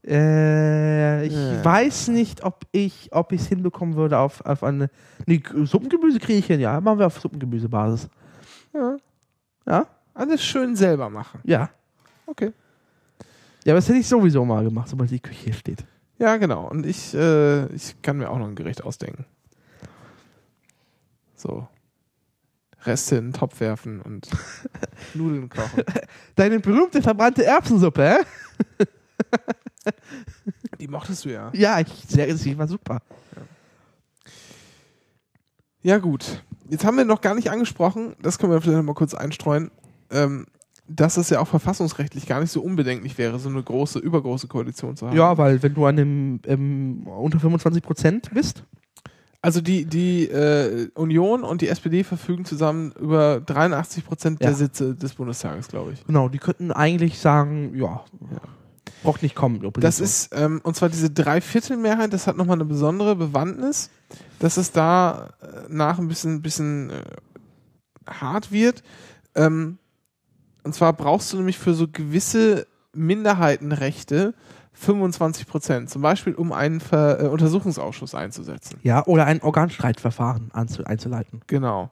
Äh, ich Ja. weiß nicht, ob ich ob ich es hinbekommen würde auf, auf eine. Nee, Suppengemüse kriege ich hin, ja. Machen wir auf Suppengemüsebasis. Ja. Ja? Alles schön selber machen. Ja. Okay. Ja, aber das hätte ich sowieso mal gemacht, sobald die Küche hier steht. Ja, genau. Und ich, äh, ich kann mir auch noch ein Gericht ausdenken. So. Reste in den Topf werfen und Nudeln kochen. Deine berühmte verbrannte Erbsensuppe, hä? Die mochtest du ja. Ja, ich, sehr, sie war super. Ja, gut. Jetzt haben wir noch gar nicht angesprochen, das können wir vielleicht noch mal kurz einstreuen, ähm, dass es ja auch verfassungsrechtlich gar nicht so unbedenklich wäre, so eine große, übergroße Koalition zu haben. Ja, weil wenn du an dem ähm, unter 25 Prozent bist, Also die, die äh, Union und die SPD verfügen zusammen über 83 Prozent der Ja. Sitze des Bundestages, glaube ich. genau, die könnten eigentlich sagen, ja, braucht nicht kommen. Das ist, ähm, und zwar diese Dreiviertelmehrheit, das hat nochmal eine besondere Bewandtnis, dass es da äh, nach ein bisschen, bisschen äh, hart wird. Ähm, und zwar brauchst du nämlich für so gewisse Minderheitenrechte 25 Prozent, zum Beispiel um einen Ver äh, Untersuchungsausschuss einzusetzen. Ja, oder ein Organstreitverfahren einzuleiten. Genau.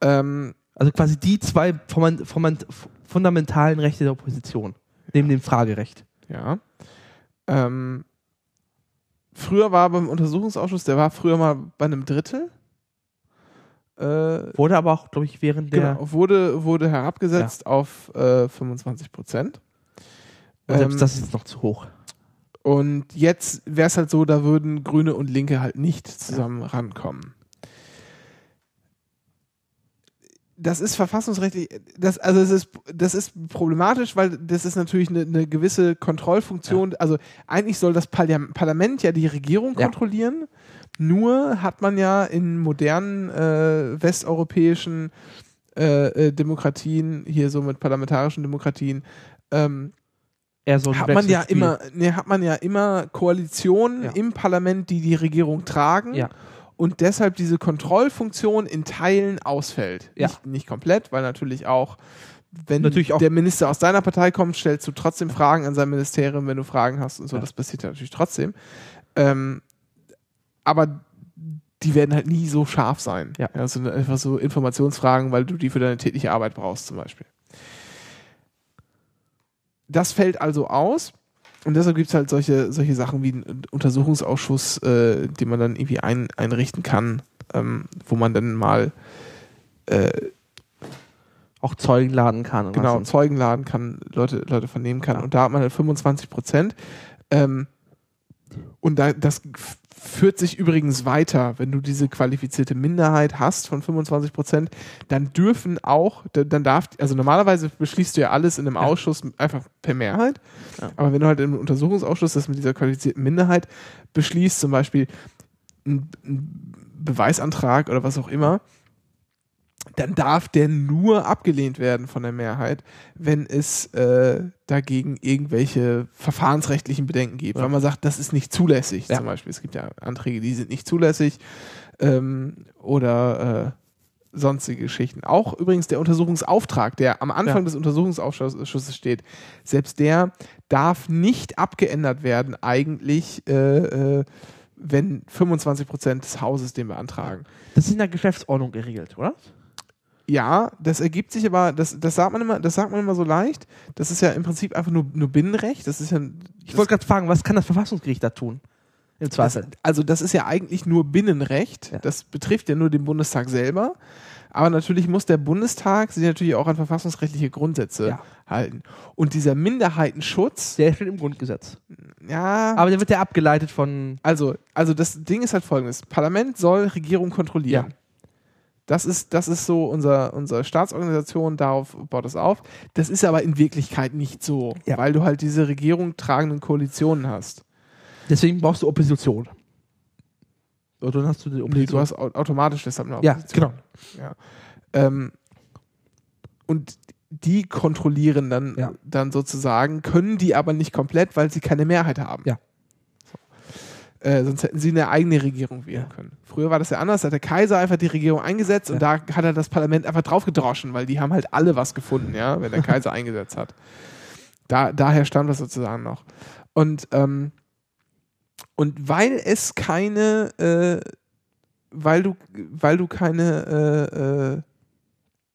Ähm, Also quasi die zwei fundamentalen Rechte der Opposition. Neben dem Fragerecht. Ja. Ähm, früher war beim Untersuchungsausschuss, der war früher mal bei einem Drittel. Äh, Wurde aber auch, glaube ich, während der. genau, wurde, wurde herabgesetzt auf äh, 25 Prozent. Selbst Ähm, das ist noch zu hoch. Und jetzt wäre es halt so, da würden Grüne und Linke halt nicht zusammen rankommen. Das ist verfassungsrechtlich, das, also es ist, das ist problematisch, weil das ist natürlich eine, eine gewisse Kontrollfunktion. Also eigentlich soll das Parlam- Parlament ja die Regierung Ja. kontrollieren. Nur hat man ja in modernen äh, westeuropäischen äh, äh, Demokratien, hier so mit parlamentarischen Demokratien, ähm, soll hat man ja immer, ne, hat man ja immer Koalitionen Ja. im Parlament, die die Regierung tragen. Ja. Und deshalb diese Kontrollfunktion in Teilen ausfällt. Ja. Nicht, nicht komplett, weil natürlich auch wenn Natürlich auch- der Minister aus deiner Partei kommt, stellst du trotzdem Fragen an sein Ministerium, wenn du Fragen hast und so. Das passiert ja natürlich trotzdem. Ähm, aber die werden halt nie so scharf sein. Ja. das sind einfach so Informationsfragen, weil du die für deine tägliche Arbeit brauchst, zum Beispiel. Das fällt also aus. Und deshalb gibt es halt solche, solche Sachen wie einen Untersuchungsausschuss, äh, den man dann irgendwie ein, einrichten kann, ähm, wo man dann mal äh, Auch Zeugen laden kann. und genau. Zeugen laden kann, Leute, Leute vernehmen kann. Ja. Und da hat man halt 25 Prozent. Ähm, und da, das führt sich übrigens weiter, wenn du diese qualifizierte Minderheit hast von 25 Prozent, dann dürfen auch, da- dann darf, also normalerweise beschließt du ja alles in einem Ausschuss einfach per Mehrheit, Ja. aber wenn du halt im Untersuchungsausschuss das mit dieser qualifizierten Minderheit beschließt, zum Beispiel einen Beweisantrag oder was auch immer, dann darf der nur abgelehnt werden von der Mehrheit, wenn es äh, dagegen irgendwelche verfahrensrechtlichen Bedenken gibt. Ja. Weil man sagt, das ist nicht zulässig. Ja. Zum Beispiel, es gibt ja Anträge, die sind nicht zulässig ähm, oder äh, sonstige Geschichten. Auch übrigens der Untersuchungsauftrag, der am Anfang Ja. des Untersuchungsausschusses steht, selbst der darf nicht abgeändert werden eigentlich, äh, äh, wenn 25 Prozent des Hauses den beantragen. Das ist in der Geschäftsordnung geregelt, oder? Ja, das ergibt sich aber, das, das sagt man immer, das sagt man immer so leicht. Das ist ja im Prinzip einfach nur, nur Binnenrecht. Das ist ja, Ich wollte gerade fragen, was kann das Verfassungsgericht da tun? Im das, Zweifel. also das ist ja eigentlich nur Binnenrecht. Ja. Das betrifft ja nur den Bundestag selber. Aber natürlich muss der Bundestag sich natürlich auch an verfassungsrechtliche Grundsätze Ja. halten. Und dieser Minderheitenschutz, Der steht im Grundgesetz. ja, Aber der wird ja abgeleitet von. also, also das Ding ist halt folgendes. Parlament soll Regierung kontrollieren. Ja. Das ist, das ist so unser, unsere Staatsorganisation, darauf baut es auf. Das ist aber in Wirklichkeit nicht so, Ja. weil du halt diese Regierung tragenden Koalitionen hast. Deswegen brauchst du Opposition. Oder dann hast du die Nee, Opposition. du hast au- automatisch deshalb eine ja, Opposition. genau. Ja. Ähm, und die kontrollieren dann, Ja. dann sozusagen, können die aber nicht komplett, weil sie keine Mehrheit haben. Ja. Äh, sonst hätten sie eine eigene Regierung wählen Ja. können. Früher war das ja anders, da hat der Kaiser einfach die Regierung eingesetzt und da hat er das Parlament einfach draufgedroschen, weil die haben halt alle was gefunden, ja, wenn der Kaiser eingesetzt hat. Da, daher stammt das sozusagen noch. Und, ähm, und weil es keine, äh, weil du, weil du keine, äh, äh,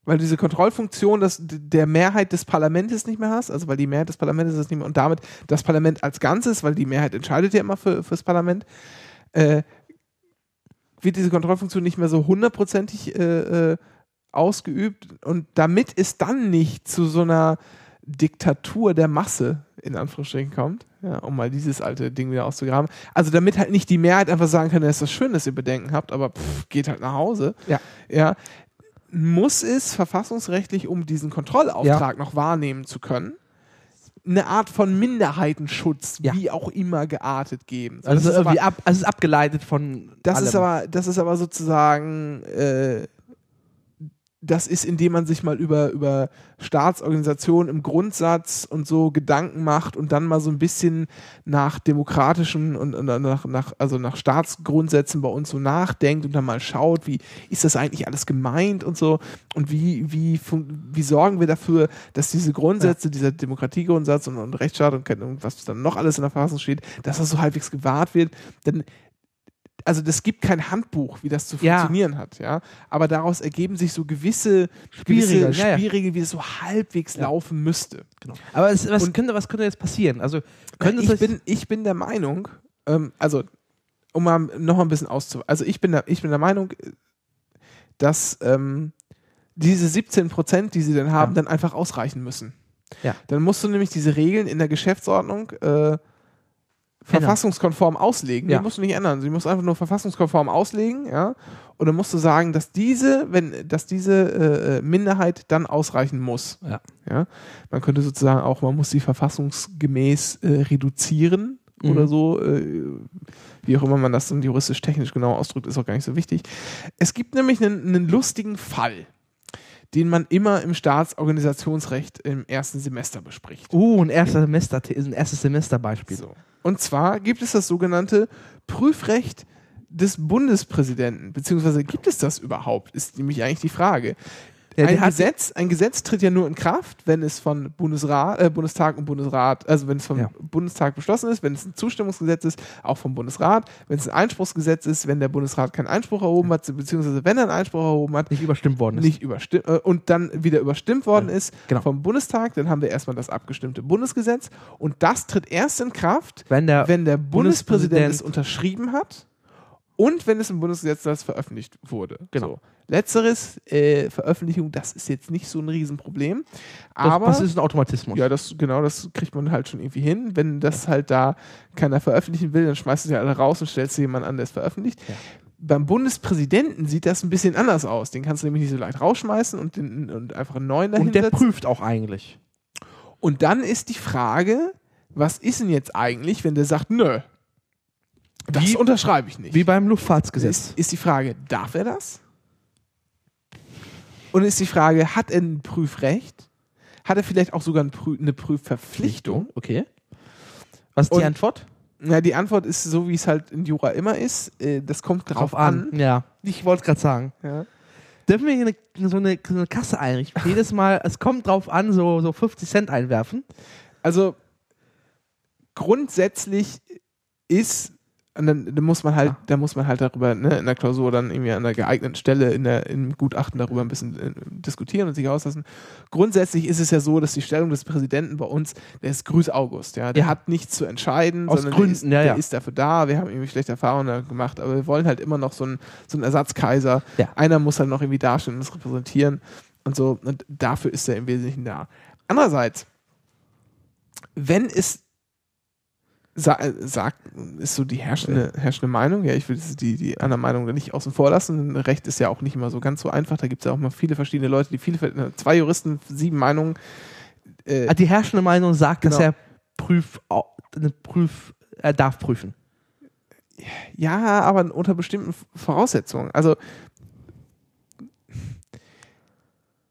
weil du diese Kontrollfunktion das, der Mehrheit des Parlaments nicht mehr hast, also weil die Mehrheit des Parlaments ist nicht mehr und damit das Parlament als Ganzes, weil die Mehrheit entscheidet ja immer für, fürs Parlament, äh, wird diese Kontrollfunktion nicht mehr so hundertprozentig äh, äh, ausgeübt und damit es dann nicht zu so einer Diktatur der Masse in Anführungsstrichen kommt, ja, um mal dieses alte Ding wieder auszugraben. Also damit halt nicht die Mehrheit einfach sagen kann, ist das schön, dass ihr Bedenken habt, aber pff, geht halt nach Hause. Ja. ja. Muss es verfassungsrechtlich, um diesen Kontrollauftrag noch wahrnehmen zu können, eine Art von Minderheitenschutz, Ja. wie auch immer geartet geben. So, Also, das ist irgendwie aber- ab, also ist abgeleitet von. das allem. ist aber, das ist aber sozusagen, äh, das ist, indem man sich mal über, über Staatsorganisationen im Grundsatz und so Gedanken macht und dann mal so ein bisschen nach demokratischen und, und nach, nach, also nach Staatsgrundsätzen bei uns so nachdenkt und dann mal schaut, wie ist das eigentlich alles gemeint und so und wie, wie, wie sorgen wir dafür, dass diese Grundsätze, dieser Demokratiegrundsatz und, und Rechtsstaat und, was dann noch alles in der Verfassung steht, dass das so halbwegs gewahrt wird, dann also das gibt kein Handbuch, wie das zu Ja. funktionieren hat, ja. Aber daraus ergeben sich so gewisse Spielregeln, gewisse ja. Spielregeln, wie es so halbwegs laufen müsste. Genau. Aber es, was, Und- könnte, was könnte jetzt passieren? Also, könnte ich, es bin, ich bin der Meinung, ähm, also um mal noch ein bisschen auszu... Also ich bin der, ich bin der Meinung, dass ähm, diese 17 Prozent, die sie dann haben, dann einfach ausreichen müssen. Ja. Dann musst du nämlich diese Regeln in der Geschäftsordnung äh, verfassungskonform auslegen. Ja. Die musst du nicht ändern. Sie musst einfach nur verfassungskonform auslegen, ja. Und dann musst du sagen, dass diese, wenn, dass diese äh, Minderheit dann ausreichen muss. Ja. ja. Man könnte sozusagen auch, man muss sie verfassungsgemäß äh, reduzieren Mhm. oder so. Äh, wie auch immer man das dann juristisch-technisch genau ausdrückt, ist auch gar nicht so wichtig. Es gibt nämlich einen, einen lustigen Fall, den man immer im Staatsorganisationsrecht im ersten Semester bespricht. Uh, ein, erster Semester, ein erstes Semesterbeispiel. So. Und zwar gibt es das sogenannte Prüfrecht des Bundespräsidenten, beziehungsweise gibt es das überhaupt, ist nämlich eigentlich die Frage. Der- ein, der Gesetz, ein Gesetz tritt ja nur in Kraft, wenn es von Bundesrat, äh, Bundestag und Bundesrat, also wenn es vom Ja. Bundestag beschlossen ist, wenn es ein Zustimmungsgesetz ist, auch vom Bundesrat, wenn es ein Einspruchsgesetz ist, wenn der Bundesrat keinen Einspruch erhoben hat, beziehungsweise wenn er einen Einspruch erhoben hat, Nicht überstimmt worden ist. nicht überstimmt äh, und dann wieder überstimmt worden ist genau. vom Bundestag, dann haben wir erstmal das abgestimmte Bundesgesetz und das tritt erst in Kraft, Wenn der wenn der Bundespräsident, Bundespräsident- es unterschrieben hat und wenn es im Bundesgesetz das veröffentlicht wurde. Genau. So. Letzteres, äh, Veröffentlichung, das ist jetzt nicht so ein Riesenproblem. das, Aber das ist ein Automatismus. ja, das genau, das kriegt man halt schon irgendwie hin. Wenn das halt da keiner veröffentlichen will, dann schmeißt du sie alle raus und stellst sie jemand an, der es veröffentlicht. Ja. Beim Bundespräsidenten sieht das ein bisschen anders aus. Den kannst du nämlich nicht so leicht rausschmeißen und, den, und einfach einen neuen Und der prüft auch eigentlich. Und dann ist die Frage, was ist denn jetzt eigentlich, wenn der sagt, nö, das Wie- unterschreibe ich nicht. Wie beim Luftfahrtsgesetz. ist, ist die Frage, darf er das? Und ist die Frage, hat er ein Prüfrecht? Hat er vielleicht auch sogar ein Prü eine Prüfverpflichtung? Okay. Was ist Und- die Antwort? Na, die Antwort ist so, wie es halt in Jura immer ist. Äh, das kommt drauf, an. Ja. Ich wollte es gerade sagen. Ja. Dürfen wir hier eine, so, eine, so eine Kasse einrichten? Jedes Mal, es kommt drauf an, so, so 50 Cent einwerfen. Also grundsätzlich ist, und dann, dann muss man halt, Ja. da muss man halt darüber ne, in der Klausur dann irgendwie an der geeigneten Stelle in der, im Gutachten darüber ein bisschen äh, diskutieren und sich auslassen. Grundsätzlich ist es ja so, dass die Stellung des Präsidenten bei uns, der ist Grüß August, ja, der Ja. hat nichts zu entscheiden, Aus sondern Gründen, der, ist, ja, der ist dafür da. Wir haben irgendwie schlechte Erfahrungen gemacht, aber wir wollen halt immer noch so einen, so einen Ersatzkaiser. Einer muss halt noch irgendwie dastehen und das repräsentieren und so. Und dafür ist er im Wesentlichen da. Andererseits, wenn es sa äh, sagt, ist so die herrschende, herrschende Meinung, ja, ich will die, die andere Meinung da nicht außen vor lassen. Recht ist ja auch nicht immer so ganz so einfach. Da gibt es ja auch mal viele verschiedene Leute, die viele, zwei Juristen, sieben Meinungen. Äh, Ah, Die herrschende Meinung sagt, dass Genau. er prüf, prüf, er darf prüfen. Ja, aber unter bestimmten Voraussetzungen. Also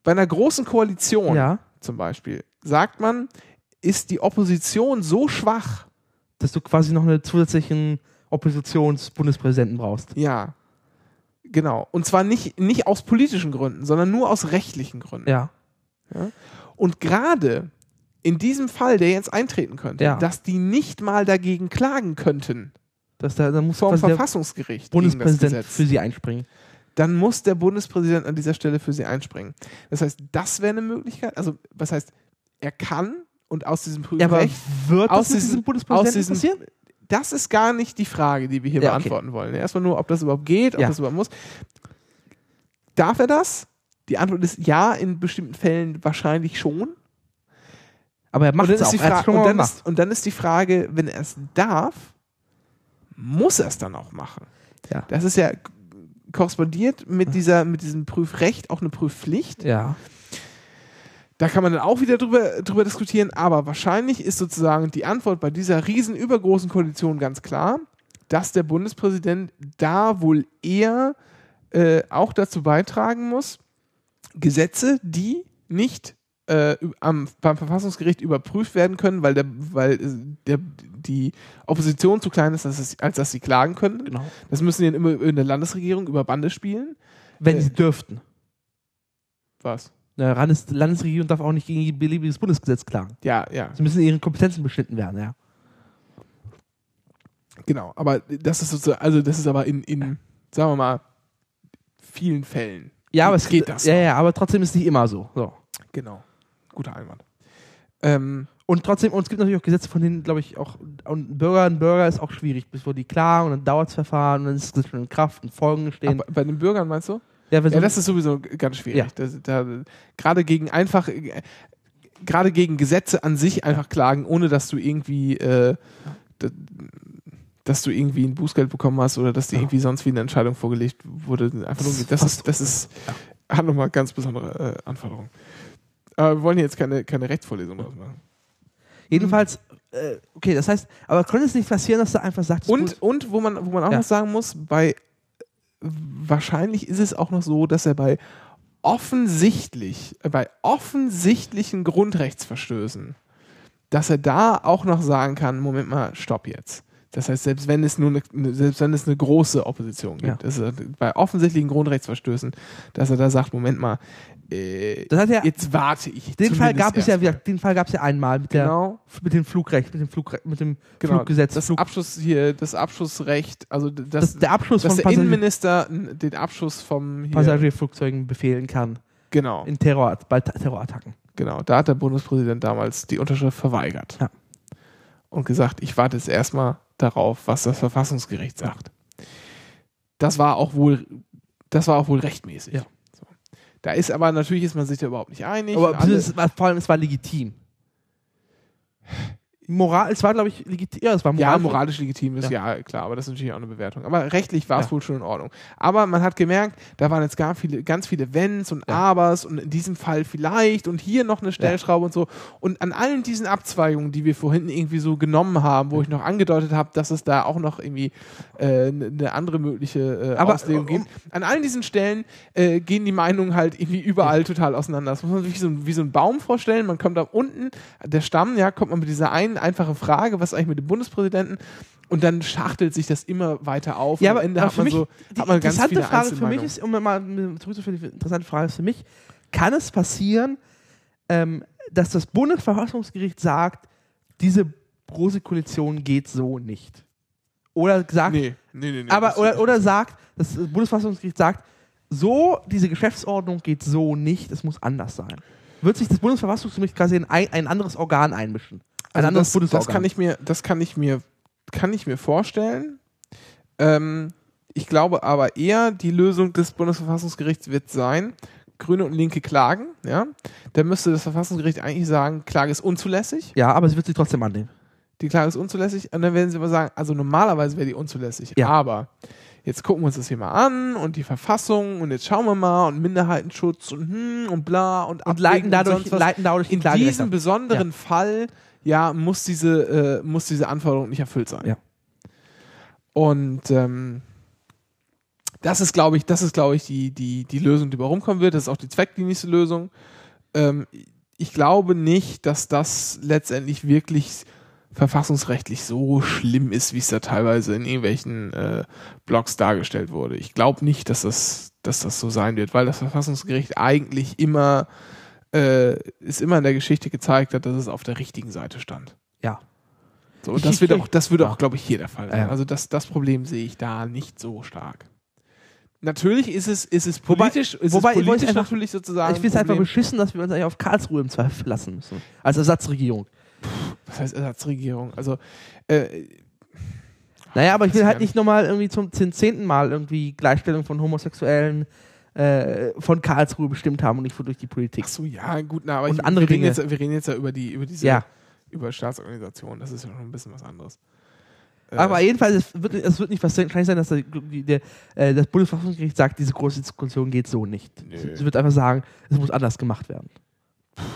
bei einer großen Koalition Ja. zum Beispiel sagt man, ist die Opposition so schwach, Dass du quasi noch einen zusätzlichen Oppositionsbundespräsidenten brauchst. ja, genau. Und zwar nicht, nicht aus politischen Gründen, sondern nur aus rechtlichen Gründen. Ja. Und gerade in diesem Fall, der jetzt eintreten könnte, Ja. dass die nicht mal dagegen klagen könnten Das, da, da muss vom Verfassungsgericht gegen das Bundespräsident für sie einspringen. dann muss der Bundespräsident an dieser Stelle für sie einspringen. Das heißt, das wäre eine Möglichkeit. Also, was heißt, er kann und aus diesem Ja, aber Prüfrecht, wird aus das diesem- Bundespräsidenten aus diesem- passieren? das ist gar nicht die Frage, die wir hier Ja, okay. beantworten wollen. Erstmal nur, ob das überhaupt geht, ob Ja. das überhaupt muss. Darf er das? Die Antwort ist ja, in bestimmten Fällen wahrscheinlich schon. Aber er macht es auch. Er und, dann ist, und dann ist die Frage, wenn er es darf, muss er es dann auch machen? Ja. Das ist ja korrespondiert mit, dieser, mit diesem Prüfrecht auch eine Prüfpflicht. Ja. Da kann man dann auch wieder drüber, drüber diskutieren, aber wahrscheinlich ist sozusagen die Antwort bei dieser riesen übergroßen Koalition ganz klar, dass der Bundespräsident da wohl eher äh, auch dazu beitragen muss, Gesetze, die nicht äh, am, beim Verfassungsgericht überprüft werden können, weil, der, weil äh, der, die Opposition zu klein ist, dass es, als dass sie klagen können. Genau. Das müssen die dann immer in der Landesregierung über Bande spielen. Wenn Äh, sie dürften. Was? Landes Landesregierung darf auch nicht gegen ein beliebiges Bundesgesetz klagen. Ja, ja. Sie müssen ihren Kompetenzen beschnitten werden, ja. Genau, aber das ist sozusagen, also das ist aber in, in sagen wir mal, vielen Fällen. Ja, aber es geht das. Ja, ja, aber trotzdem ist es nicht immer so. so. Genau. Guter Einwand. Ähm, Und trotzdem, und es gibt natürlich auch Gesetze, von denen, glaube ich, auch, und Bürger und Bürger ist auch schwierig, bevor die klagen und dann dauert das Verfahren und dann ist es schon in Kraft und Folgen stehen. aber bei den Bürgern meinst du? Ja, Ja, das ist sowieso ganz schwierig. Ja. Das, da, gerade gegen einfach, äh, gerade gegen Gesetze an sich einfach klagen, ohne dass du irgendwie, äh, dass du irgendwie ein Bußgeld bekommen hast oder dass dir irgendwie sonst wie eine Entscheidung vorgelegt wurde. Einfach nur, Das ist das ist, hat nochmal ganz besondere äh, Anforderungen. Aber wir wollen hier jetzt keine, keine Rechtsvorlesung draus machen. jedenfalls, äh, okay, das heißt, aber könnte es nicht passieren, dass du einfach sagst, Und, und wo man, wo man auch noch sagen muss, bei wahrscheinlich ist es auch noch so, dass er bei offensichtlich, bei offensichtlichen Grundrechtsverstößen, dass er da auch noch sagen kann, Moment mal, stopp jetzt. Das heißt, selbst wenn es nur eine, selbst wenn es eine große Opposition gibt, Ja. bei offensichtlichen Grundrechtsverstößen, dass er da sagt, Moment mal, Äh, Das hat ja, jetzt warte ich. den Fall gab es ja, wieder, den Fall gab es ja einmal mit der, Genau, mit dem Flugrecht, mit dem Flugrecht, mit dem genau. Fluggesetz, Das Flug, Abschuss hier, das Abschussrecht, also d- dass das, der Abschluss dass der Passagier, Innenminister den Abschuss vom Passagierflugzeugen befehlen kann genau, in Terror, bei Ta- Terrorattacken. genau. Da hat der Bundespräsident damals die Unterschrift verweigert Ja. und gesagt, ich warte jetzt erstmal darauf, was das Verfassungsgericht sagt. Das war auch wohl, das war auch wohl rechtmäßig. Ja. Da ist aber natürlich ist man sich da überhaupt nicht einig. Aber es war, vor allem, es war legitim. Moral, es war, glaube ich, legitim. Ja, es war Ja, moralisch. legitim ist, ja. klar, aber das ist natürlich auch eine Bewertung. Aber rechtlich war es Ja. wohl schon in Ordnung. Aber man hat gemerkt, da waren jetzt gar viele, ganz viele Wenns und Ja. Abers und in diesem Fall vielleicht und hier noch eine Stellschraube und so. Und an allen diesen Abzweigungen, die wir vorhin irgendwie so genommen haben, wo ich noch angedeutet habe, dass es da auch noch irgendwie äh, eine andere mögliche äh, Aber, Auslegung um- gibt, an allen diesen Stellen äh, gehen die Meinungen halt irgendwie überall total auseinander. Das muss man sich wie so, ein- wie so ein Baum vorstellen. Man kommt da unten, der Stamm, ja, kommt man mit dieser einen einfachen Frage, was eigentlich mit dem Bundespräsidenten? Und dann schachtelt sich das immer weiter auf. Ja, aber, am Ende aber hat man mich, so die hat man ganz interessante viele Frage für mich ist, um mal zurückzuführen, die interessante Frage ist für mich, kann es passieren, ähm, dass das Bundesverfassungsgericht sagt, diese große Koalition geht so nicht? Oder sagt, Nee, nee, nee. nee aber, das- oder, oder sagt, das Bundesverfassungsgericht sagt, so, diese Geschäftsordnung geht so nicht, es muss anders sein. Wird sich das Bundesverfassungsgericht quasi in ein, ein anderes Organ einmischen? Ein also anderes das, das Bundesorgan. kann ich mir, das kann ich mir, kann ich mir vorstellen. Ähm, ich glaube aber eher, die Lösung des Bundesverfassungsgerichts wird sein, Grüne und Linke klagen, ja. Dann müsste das Verfassungsgericht eigentlich sagen, Klage ist unzulässig. ja, aber sie wird sich trotzdem annehmen. Die Klage ist unzulässig. Und dann werden sie aber sagen, also normalerweise wäre die unzulässig. Ja. Aber jetzt gucken wir uns das hier mal an und die Verfassung und jetzt schauen wir mal und Minderheitenschutz und hm und bla und Und leiten dadurch, was. leiten dadurch in diesem besonderen Fall ja muss diese äh, muss diese Anforderung nicht erfüllt sein. Ja. Und ähm, das ist, glaube ich, das ist, glaube ich, die, die, die Lösung, die bei rumkommen wird. Das ist auch die zweckdienlichste Lösung. Ähm, ich glaube nicht, dass das letztendlich wirklich verfassungsrechtlich so schlimm ist, wie es da teilweise in irgendwelchen äh, Blogs dargestellt wurde. Ich glaube nicht, dass das, dass das so sein wird, weil das Verfassungsgericht eigentlich immer äh, ist immer in der Geschichte gezeigt hat, dass es auf der richtigen Seite stand. Ja. So, und das wird auch, das wird auch, glaube ich, hier der Fall sein. Ja. Also das, das Problem sehe ich da nicht so stark. Natürlich ist es, ist es Wobei- politisch, ist wobei, es ich wollte politisch einfach- natürlich sozusagen. Ich finde es ein einfach beschissen, dass wir uns eigentlich auf Karlsruhe im Zweifel verlassen müssen. Als Ersatzregierung. Was heißt Ersatzregierung? Also, äh, Naja, aber ich will halt nicht nochmal irgendwie zum zehnten Mal irgendwie Gleichstellung von Homosexuellen äh, von Karlsruhe bestimmt haben und nicht durch die Politik. ach so, ja, gut, na, aber Und ich, andere wir, reden Dinge. jetzt, wir reden jetzt ja über die, über diese, Ja. über Staatsorganisationen. Das ist ja schon ein bisschen was anderes. Äh, Aber jedenfalls, es wird, es wird nicht wahrscheinlich sein, dass der, die- der, äh, das Bundesverfassungsgericht sagt, diese große Diskussion geht so nicht. Es wird einfach sagen, es muss anders gemacht werden.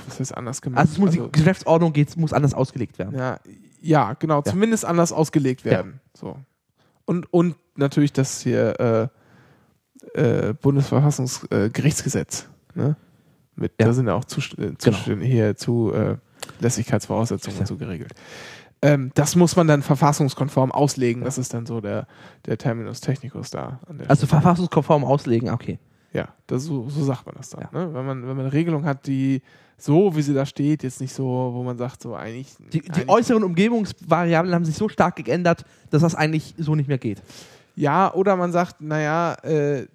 was ist anders gemacht? Also, muss, Also, die Geschäftsordnung muss anders ausgelegt werden. ja, ja, genau, Ja. zumindest anders ausgelegt werden. So. Und, und natürlich das hier äh, äh, Bundesverfassungsgerichtsgesetz. ne? Mit, Ja. Da sind ja auch Zust äh, Zustände hier zu äh, Lässigkeitsvoraussetzungen Ja. so geregelt. Ähm, das muss man dann verfassungskonform auslegen. Das ist dann so der, der Terminus technicus da. Also verfassungskonform auslegen, okay. Ja, das, so, so sagt man das dann. Ja. Ne? Wenn, man, wenn man eine Regelung hat, die so, wie sie da steht, jetzt nicht so, wo man sagt, so eigentlich. Die, die eigentlich äußeren Umgebungsvariablen haben sich so stark geändert, dass das eigentlich so nicht mehr geht. ja, oder man sagt, naja, äh,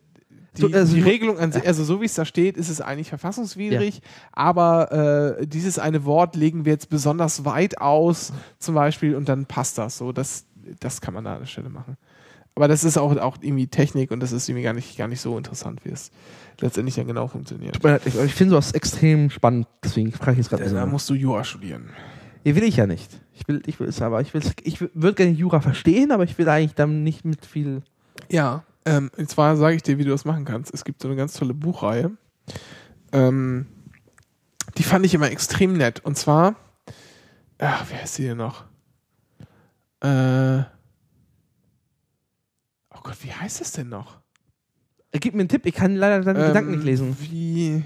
die, So, also die Regelung an sich, also so wie es da steht, ist es eigentlich verfassungswidrig, aber äh, dieses eine Wort legen wir jetzt besonders weit aus, zum Beispiel, und dann passt das so. Das, das kann man da an der Stelle machen. Aber das ist auch, auch irgendwie Technik und das ist irgendwie gar nicht, gar nicht so interessant, wie es letztendlich dann genau funktioniert. Ich, ich finde sowas extrem spannend, deswegen frage ich jetzt gerade. Da, da Ja, musst du Jura studieren. ja, will ich ja nicht. Ich will, ich will es aber, ich will, ich würde gerne Jura verstehen, aber ich will eigentlich dann nicht mit viel. Ja, ähm, und zwar sage ich dir, wie du das machen kannst. Es gibt so eine ganz tolle Buchreihe. Ähm, die fand ich immer extrem nett. Und zwar, ach, wer ist die denn noch? Äh, oh Gott, wie heißt es denn noch? Gib mir einen Tipp, ich kann leider deine Ähm, Gedanken nicht lesen. Wie,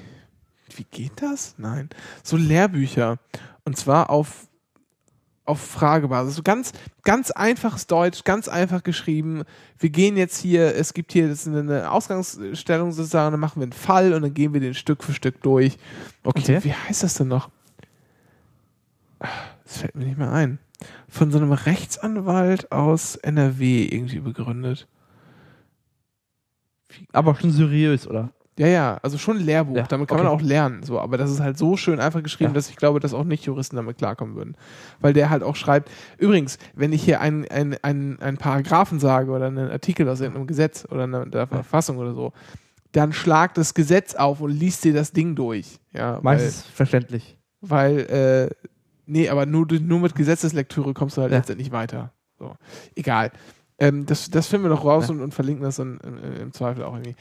wie geht das? Nein. So Lehrbücher. Und zwar auf auf Fragebasis. So ganz, ganz einfaches Deutsch, ganz einfach geschrieben. Wir gehen jetzt hier, es gibt hier das ist eine Ausgangsstellung sozusagen, dann machen wir einen Fall und dann gehen wir den Stück für Stück durch. Okay, Okay. wie heißt das denn noch? Das fällt mir nicht mehr ein. Von so einem Rechtsanwalt aus NRW irgendwie begründet. Aber schon seriös, oder? Ja, ja, also schon ein Lehrbuch, Ja, damit kann okay. man auch lernen, so, aber das ist halt so schön einfach geschrieben, Ja. dass ich glaube, dass auch Nicht-Juristen damit klarkommen würden. Weil der halt auch schreibt, übrigens, wenn ich hier einen ein, ein, ein Paragraphen sage oder einen Artikel aus irgendeinem Gesetz oder einer der Verfassung oder so, dann schlag das Gesetz auf und liest dir das Ding durch. Ja, Meistens verständlich. weil, weil äh, nee, aber nur, nur mit Gesetzeslektüre kommst du halt Ja. letztendlich weiter. So. Egal. Ähm, das, das finden wir noch raus Ja. und, und verlinken das dann in, in, im Zweifel auch irgendwie.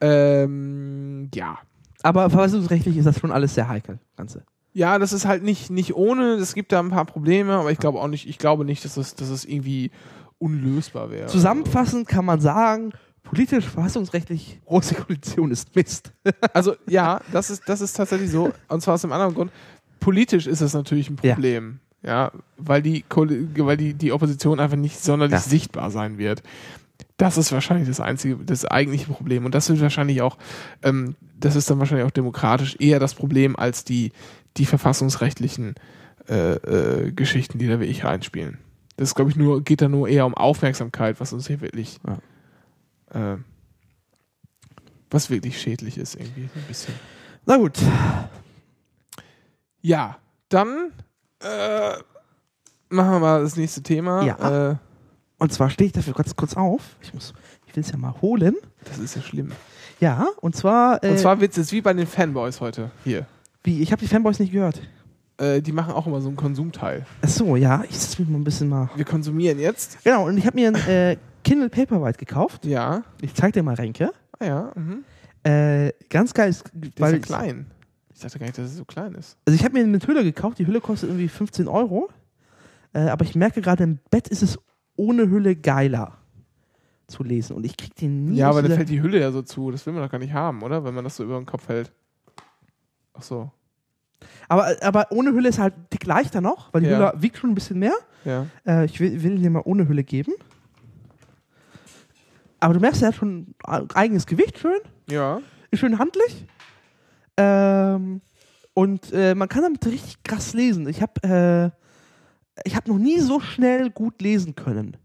Ähm, ja. Aber verfassungsrechtlich ist das schon alles sehr heikel, Ganze. Ja, das ist halt nicht, nicht ohne, es gibt da ein paar Probleme, aber ich glaube auch nicht, ich glaube nicht, dass es, dass es irgendwie unlösbar wäre. Zusammenfassend kann man sagen, politisch, verfassungsrechtlich, große Koalition ist Mist. Also ja, das ist, das ist tatsächlich so. Und zwar aus dem anderen Grund. Politisch ist es natürlich ein Ja. Problem. Ja, weil die, weil die, die Opposition einfach nicht sonderlich Ja. sichtbar sein wird. Das ist wahrscheinlich das einzige, das eigentliche Problem. Und das wird wahrscheinlich auch, ähm, das ist dann wahrscheinlich auch demokratisch eher das Problem als die, die verfassungsrechtlichen äh, äh, Geschichten, die da wirklich reinspielen. Das glaube ich nur, geht da nur eher um Aufmerksamkeit, was uns hier wirklich, äh, was wirklich schädlich ist irgendwie ein bisschen. Na gut. Ja, dann äh, machen wir mal das nächste Thema. Ja. Und zwar stehe ich dafür ganz kurz auf. Ich muss, ich will es ja mal holen. das ist ja schlimm. Ja, und zwar, äh, Und zwar wird es jetzt wie bei den Fanboys heute hier. wie, ich habe die Fanboys nicht gehört. Äh, die machen auch immer so einen Konsumteil. Ach so, ja, ich setze mich mal ein bisschen mal. Wir konsumieren jetzt. Genau, und ich habe mir ein äh, Kindle Paperwhite gekauft. Ja. Ich zeig dir mal Renke. Ah ja. Mhm. Äh, ganz geil. ist, Weil ist ja klein. Ich dachte gar nicht, dass es so klein ist. Also ich habe mir eine Hülle gekauft. Die Hülle kostet irgendwie 15 Euro. Äh, aber ich merke gerade, im Bett ist es ohne Hülle geiler zu lesen. Und ich krieg den nie Ja, aber da fällt die Hülle ja so zu. Das will man doch gar nicht haben, oder? Wenn man das so über den Kopf hält. Ach so. aber, aber ohne Hülle ist halt dick leichter noch, weil die Ja. Hülle wiegt schon ein bisschen mehr. Ja. Äh, ich will, will dir mal ohne Hülle geben. Aber du merkst, er hat schon ein eigenes Gewicht, schön. Ja. Ist schön handlich. Ähm, und äh, man kann damit richtig krass lesen. Ich habe äh, ich hab noch nie so schnell gut lesen können.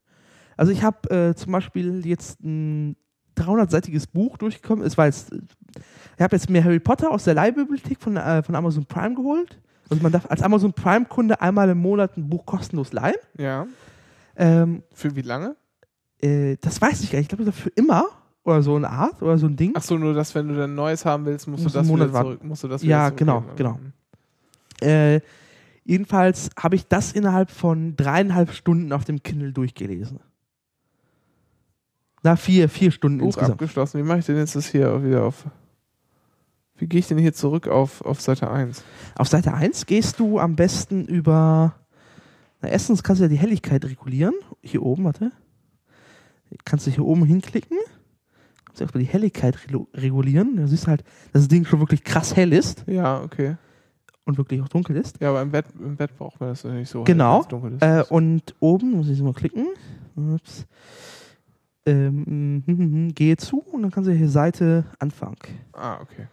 Also ich habe äh, zum Beispiel jetzt ein 300-seitiges Buch durchgekommen. Es war jetzt, ich habe jetzt mir Harry Potter aus der Leihbibliothek von, äh, von Amazon Prime geholt. Also man darf als Amazon Prime-Kunde einmal im Monat ein Buch kostenlos leihen. Ja. Ähm, Für wie lange? äh, das weiß ich gar nicht. Ich glaube, das ist für immer oder so eine Art oder so ein Ding. Ach so, nur dass wenn du dann Neues haben willst, musst Musst du das wieder zurück. Musst du das Ja, wieder genau, zurückgeben. Äh, jedenfalls habe ich das innerhalb von dreieinhalb Stunden auf dem Kindle durchgelesen. Na, vier, vier Stunden Buch insgesamt. abgeschlossen. Wie mache ich denn jetzt das hier wieder auf? Wie gehe ich denn hier zurück auf, auf Seite 1? Auf Seite 1 gehst du am besten über. Na, erstens kannst du ja die Helligkeit regulieren. Hier oben, warte. Kannst du hier oben hinklicken. Kannst du erstmal die Helligkeit regulieren. Da siehst du halt, dass das Ding schon wirklich krass hell ist Ja, okay. Und wirklich auch dunkel ist. Ja, aber im Bett, im Bett braucht man das nicht so. Genau. ist. Äh, und oben, muss ich mal klicken. Ups. Ähm, hm, hm, hm, gehe zu und dann kannst du hier Seite Anfang. ah, okay.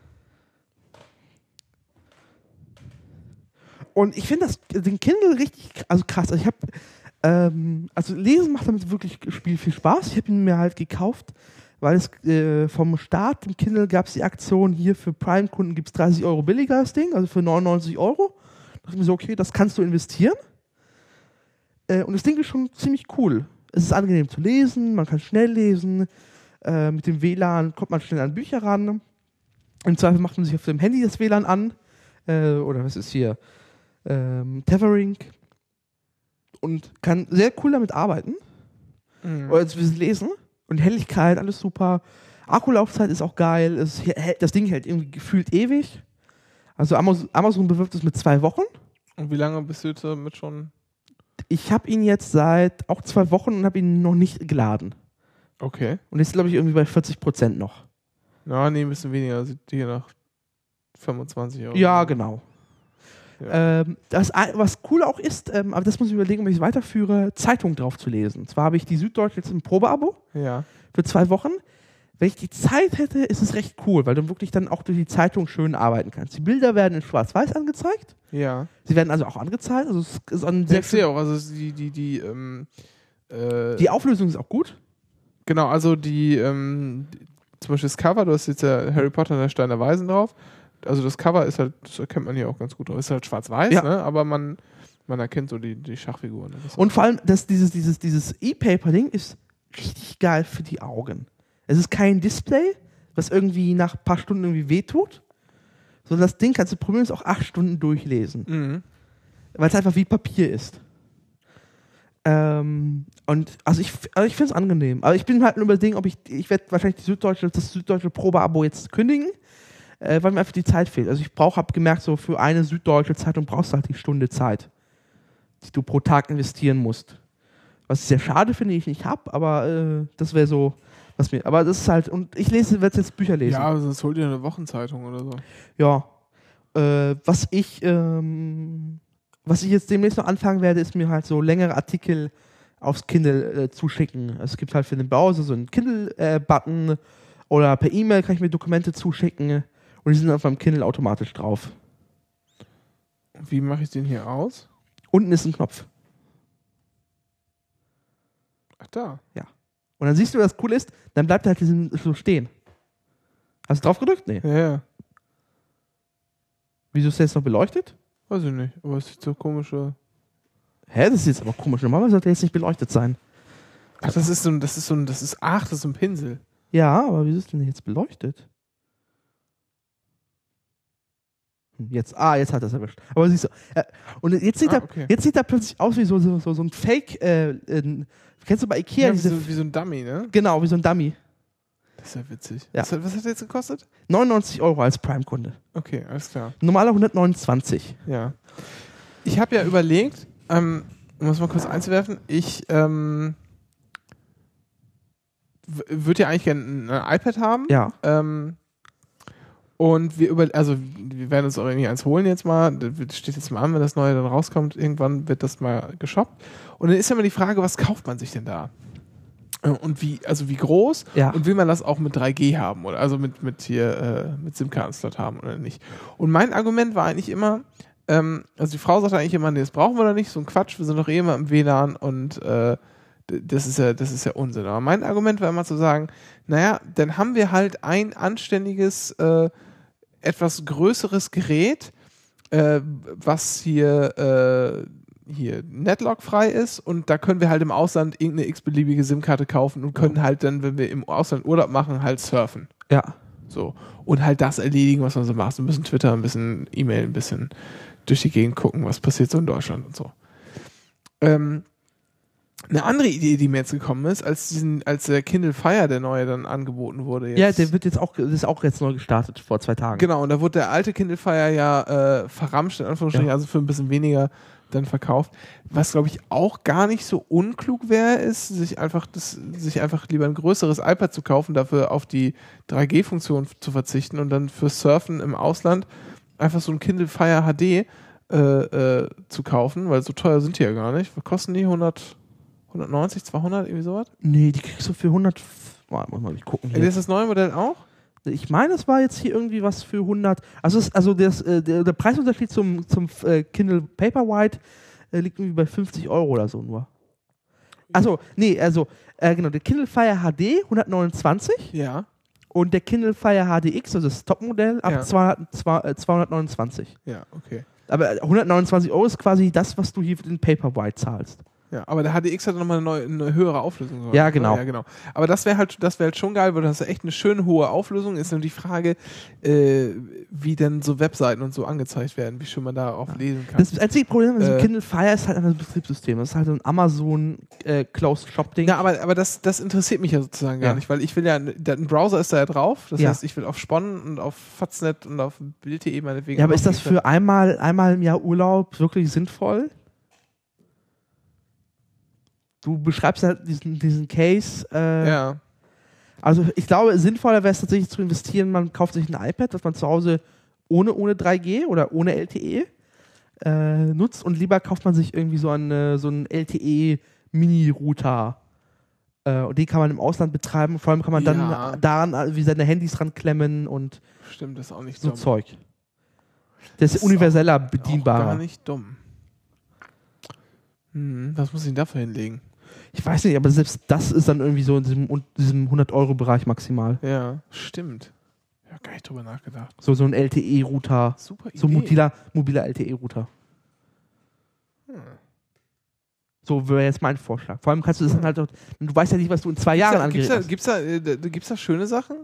Und ich finde das den Kindle richtig also krass. Also ich habe ähm, also lesen macht damit wirklich Spiel viel Spaß. Ich habe ihn mir halt gekauft, weil es äh, vom Start im Kindle gab es die Aktion hier für Prime-Kunden gibt es 30 Euro billiger das Ding, also für 99 Euro. Da dachte ich mir so, okay, das kannst du investieren. Äh, und das Ding ist schon ziemlich cool. Es ist angenehm zu lesen, man kann schnell lesen. Äh, mit dem WLAN kommt man schnell an Bücher ran. Im Zweifel macht man sich auf dem Handy das WLAN an. Äh, oder was ist hier? Ähm, Tethering. Und kann sehr cool damit arbeiten. Mhm. Oder zu lesen. Und Helligkeit, alles super. Akkulaufzeit ist auch geil. Es, hält- das Ding hält irgendwie gefühlt ewig. Also Amazon, Amazon bewirbt es mit zwei Wochen. Und wie lange bist du jetzt damit schon? Ich habe ihn jetzt seit auch zwei Wochen und habe ihn noch nicht geladen. Okay. Und jetzt glaube ich irgendwie bei 40 Prozent noch. Ja, nee, ein bisschen weniger. Sieht hier nach 25 Euro. Ja, genau. Ähm, das, was cool auch ist, ähm, aber das muss ich überlegen, ob ich es weiterführe, Zeitung drauf zu lesen. Und zwar habe ich die Süddeutsche jetzt im Probeabo Ja. für zwei Wochen. Wenn ich die Zeit hätte, ist es recht cool, weil du wirklich dann auch durch die Zeitung schön arbeiten kannst. Die Bilder werden in Schwarz-Weiß angezeigt. Ja. Sie werden also auch angezeigt. Also es ist ein Ich sehr sehe auch, also die, die, die, ähm, äh, die Auflösung ist auch gut. genau, also die, ähm, zum Beispiel das Cover, du hast jetzt ja Harry Potter und der Stein der Weisen drauf. Also das Cover ist halt, das erkennt man hier auch ganz gut drauf. Ist halt schwarz-weiß, Ja. ne? aber man, man erkennt so die, die Schachfiguren. Und vor allem, dass dieses, dieses, dieses E-Paper-Ding ist richtig geil für die Augen. Es ist kein Display, was irgendwie nach ein paar Stunden irgendwie wehtut, sondern das Ding kannst du problemlos auch acht Stunden durchlesen, Mhm. weil es einfach wie Papier ist. Ähm, und also ich, also ich finde es angenehm. Aber ich bin halt nur überlegen, ob ich, ich werde wahrscheinlich die Süddeutsche, das süddeutsche Probeabo jetzt kündigen, äh, weil mir einfach die Zeit fehlt. Also ich brauche, habe gemerkt, so für eine süddeutsche Zeitung brauchst du halt die Stunde Zeit, die du pro Tag investieren musst. Was ich sehr schade finde, ich nicht habe, aber äh, das wäre so, was mir. Aber das ist halt, und ich lese, werde jetzt Bücher lesen. Ja, aber sonst hol dir eine Wochenzeitung oder so. Ja. Äh, was ich, ähm, was ich jetzt demnächst noch anfangen werde, ist mir halt so längere Artikel aufs Kindle äh, zuschicken. Es gibt halt für den Browser so einen Kindle-Button oder per E-Mail kann ich mir Dokumente zuschicken und die sind auf meinem Kindle automatisch drauf. Wie mache ich den hier aus? Unten ist ein Knopf. Ach da. Und dann siehst du, was cool ist, dann bleibt er halt diesen, so stehen. Hast du drauf gedrückt? Nee. Ja, ja. Wieso ist der jetzt noch beleuchtet? Weiß ich nicht. Aber es sieht so komische. Hä, das ist jetzt aber komisch. Normalerweise sollte er jetzt nicht beleuchtet sein. Ach, das ist so ein, das ist so ein, das ist, ach, das ist ein Pinsel. Ja, aber wieso ist denn jetzt beleuchtet? Hm, Jetzt, ah, jetzt hat er es erwischt. Aber siehst du, äh, und jetzt sieht, Ah, er, okay. jetzt sieht er plötzlich aus wie so, so, so, so ein Fake, äh, äh, kennst du bei Ikea Ja, wie, so, wie so ein Dummy, ne? genau, wie so ein Dummy. Das ist ja witzig. Ja. Was, hat, der jetzt gekostet? 99 Euro als Prime-Kunde. Okay, alles klar. Normaler 129. Ja. Ich habe ja überlegt, ähm, um es mal kurz einzuwerfen, ich ähm, würde ja eigentlich gerne ein, ein iPad haben. Ja. Ähm, und wir über, also wir werden uns auch irgendwie eins holen jetzt mal. Das steht jetzt mal an, wenn das neue dann rauskommt. Irgendwann wird das mal geshoppt. Und dann ist ja immer die Frage, was kauft man sich denn da? Äh, Und wie, also wie groß? Ja. Und will man das auch mit 3G haben oder also mit, mit hier, äh, mit SIM-Karten-Slot haben oder nicht? Und mein Argument war eigentlich immer, ähm, also die Frau sagte eigentlich immer, nee, das brauchen wir doch nicht, so ein Quatsch, wir sind doch eh immer im WLAN und äh, das ist ja, das ist ja Unsinn. Aber mein Argument war immer zu sagen, naja, dann haben wir halt ein anständiges, äh, etwas größeres Gerät, äh, was hier, äh, hier Netlock frei ist und da können wir halt im Ausland irgendeine x-beliebige SIM-Karte kaufen und können halt dann, wenn wir im Ausland Urlaub machen, halt surfen. Ja. So. Und halt das erledigen, was man so macht. So ein bisschen Twitter, ein bisschen E-Mail, ein bisschen durch die Gegend gucken, was passiert so in Deutschland und so. Ähm, eine andere Idee, die mir jetzt gekommen ist, als diesen, als der Kindle Fire, der neue, dann angeboten wurde. Jetzt. Ja, der wird jetzt auch, das ist auch jetzt neu gestartet, vor zwei Tagen. Genau, und da wurde der alte Kindle Fire ja äh, verramscht, in Anführungsstrichen, Ja. also für ein bisschen weniger dann verkauft. Was, glaube ich, auch gar nicht so unklug wäre, ist, sich einfach, das, sich einfach lieber ein größeres iPad zu kaufen, dafür auf die 3G-Funktion zu verzichten und dann für Surfen im Ausland einfach so ein Kindle Fire HD äh, äh, zu kaufen, weil so teuer sind die ja gar nicht. Was kosten die? 100, 190, 200, irgendwie sowas? Nee, die kriegst du für 100. Mal, muss mal gucken. Hier. Ist das neue Modell auch? Ich meine, es war jetzt hier irgendwie was für 100. Also, es, also das, äh, der, der Preisunterschied zum, zum äh, Kindle Paperwhite äh, liegt irgendwie bei 50 Euro oder so nur. Also, nee, also, genau, der Kindle Fire HD 129 Ja. und der Kindle Fire HDX, also das Topmodell, ab Ja. 200, zwei- äh, 229. Ja, okay. Aber äh, 129 Euro ist quasi das, was du hier für den Paperwhite zahlst. Ja, aber der HDX hat nochmal eine, neue, eine höhere Auflösung. oder? Ja, genau. Ja, genau. Aber das wäre halt, das wäre halt schon geil, weil das echt eine schöne hohe Auflösung ist. Und die Frage, äh, wie denn so Webseiten und so angezeigt werden, wie schön man da auch lesen kann. Das einzige Problem mit Äh. Kindle Fire ist halt einfach das Betriebssystem. Das ist halt so ein Amazon äh, Closed Shop Ding. ja, aber, aber das, das interessiert mich ja sozusagen gar Ja. nicht, weil ich will ja, ein Browser ist da ja drauf. Das Ja. heißt, ich will auf Sponnen und auf Faznet und auf Bild.de meinetwegen. Ja, aber ist das für einmal, einmal im Jahr Urlaub wirklich sinnvoll? Du beschreibst halt diesen, diesen Case. Äh, Ja. Also ich glaube, sinnvoller wäre es tatsächlich zu investieren, man kauft sich ein iPad, das man zu Hause ohne, ohne 3G oder ohne LTE äh, nutzt und lieber kauft man sich irgendwie so, eine, so einen LTE-Mini-Router. Äh, und den kann man im Ausland betreiben. Vor allem kann man Ja. dann daran äh, wie seine Handys ranklemmen und Stimmt, das ist auch nicht so dumm. Zeug. Der ist, ist universeller, Auch gar nicht dumm. Hm, was muss ich denn dafür hinlegen? Ich weiß nicht, aber selbst das ist dann irgendwie so in diesem, diesem 100-Euro-Bereich maximal. Ja, stimmt. Ich habe gar nicht drüber nachgedacht. So, so ein LTE-Router. Super Idee. So mobiler, mobiler LTE-Router. So wäre jetzt mein Vorschlag. Vor allem kannst du das dann halt, auch- du weißt ja nicht, was du in zwei Jahren an Gibt's Gerät da, gibt's da, äh, da, gibt's da schöne Sachen?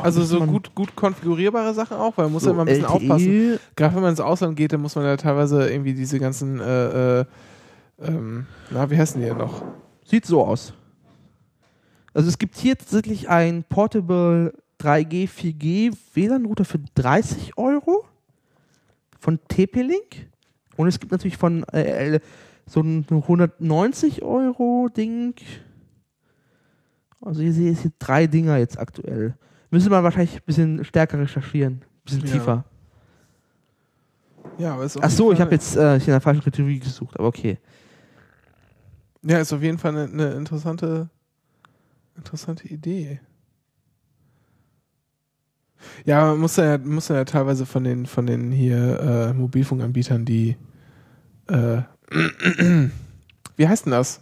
also müsste so gut, gut konfigurierbare Sachen auch, weil man muss So, ja immer ein bisschen LTE aufpassen. Gerade wenn man ins Ausland geht, dann muss man ja teilweise irgendwie diese ganzen, äh, äh, ähm, na, wie heißen die denn noch? Sieht so aus. Also es gibt hier tatsächlich ein Portable 3G, 4G WLAN-Router für 30 Euro von TP-Link. Und es gibt natürlich von äh, so ein 190 Euro Ding. Also ihr seht hier drei Dinger jetzt aktuell. Müsste man wahrscheinlich ein bisschen stärker recherchieren. Ein bisschen Ja. tiefer. Ja, aber ist Ach so, ich habe jetzt äh, ich in der falschen Kategorie gesucht, aber okay. Ja, ist auf jeden Fall eine, eine interessante, interessante Idee. Ja, man muss ja, muss ja teilweise von den, von den hier äh, Mobilfunkanbietern die, äh, wie heißt denn das?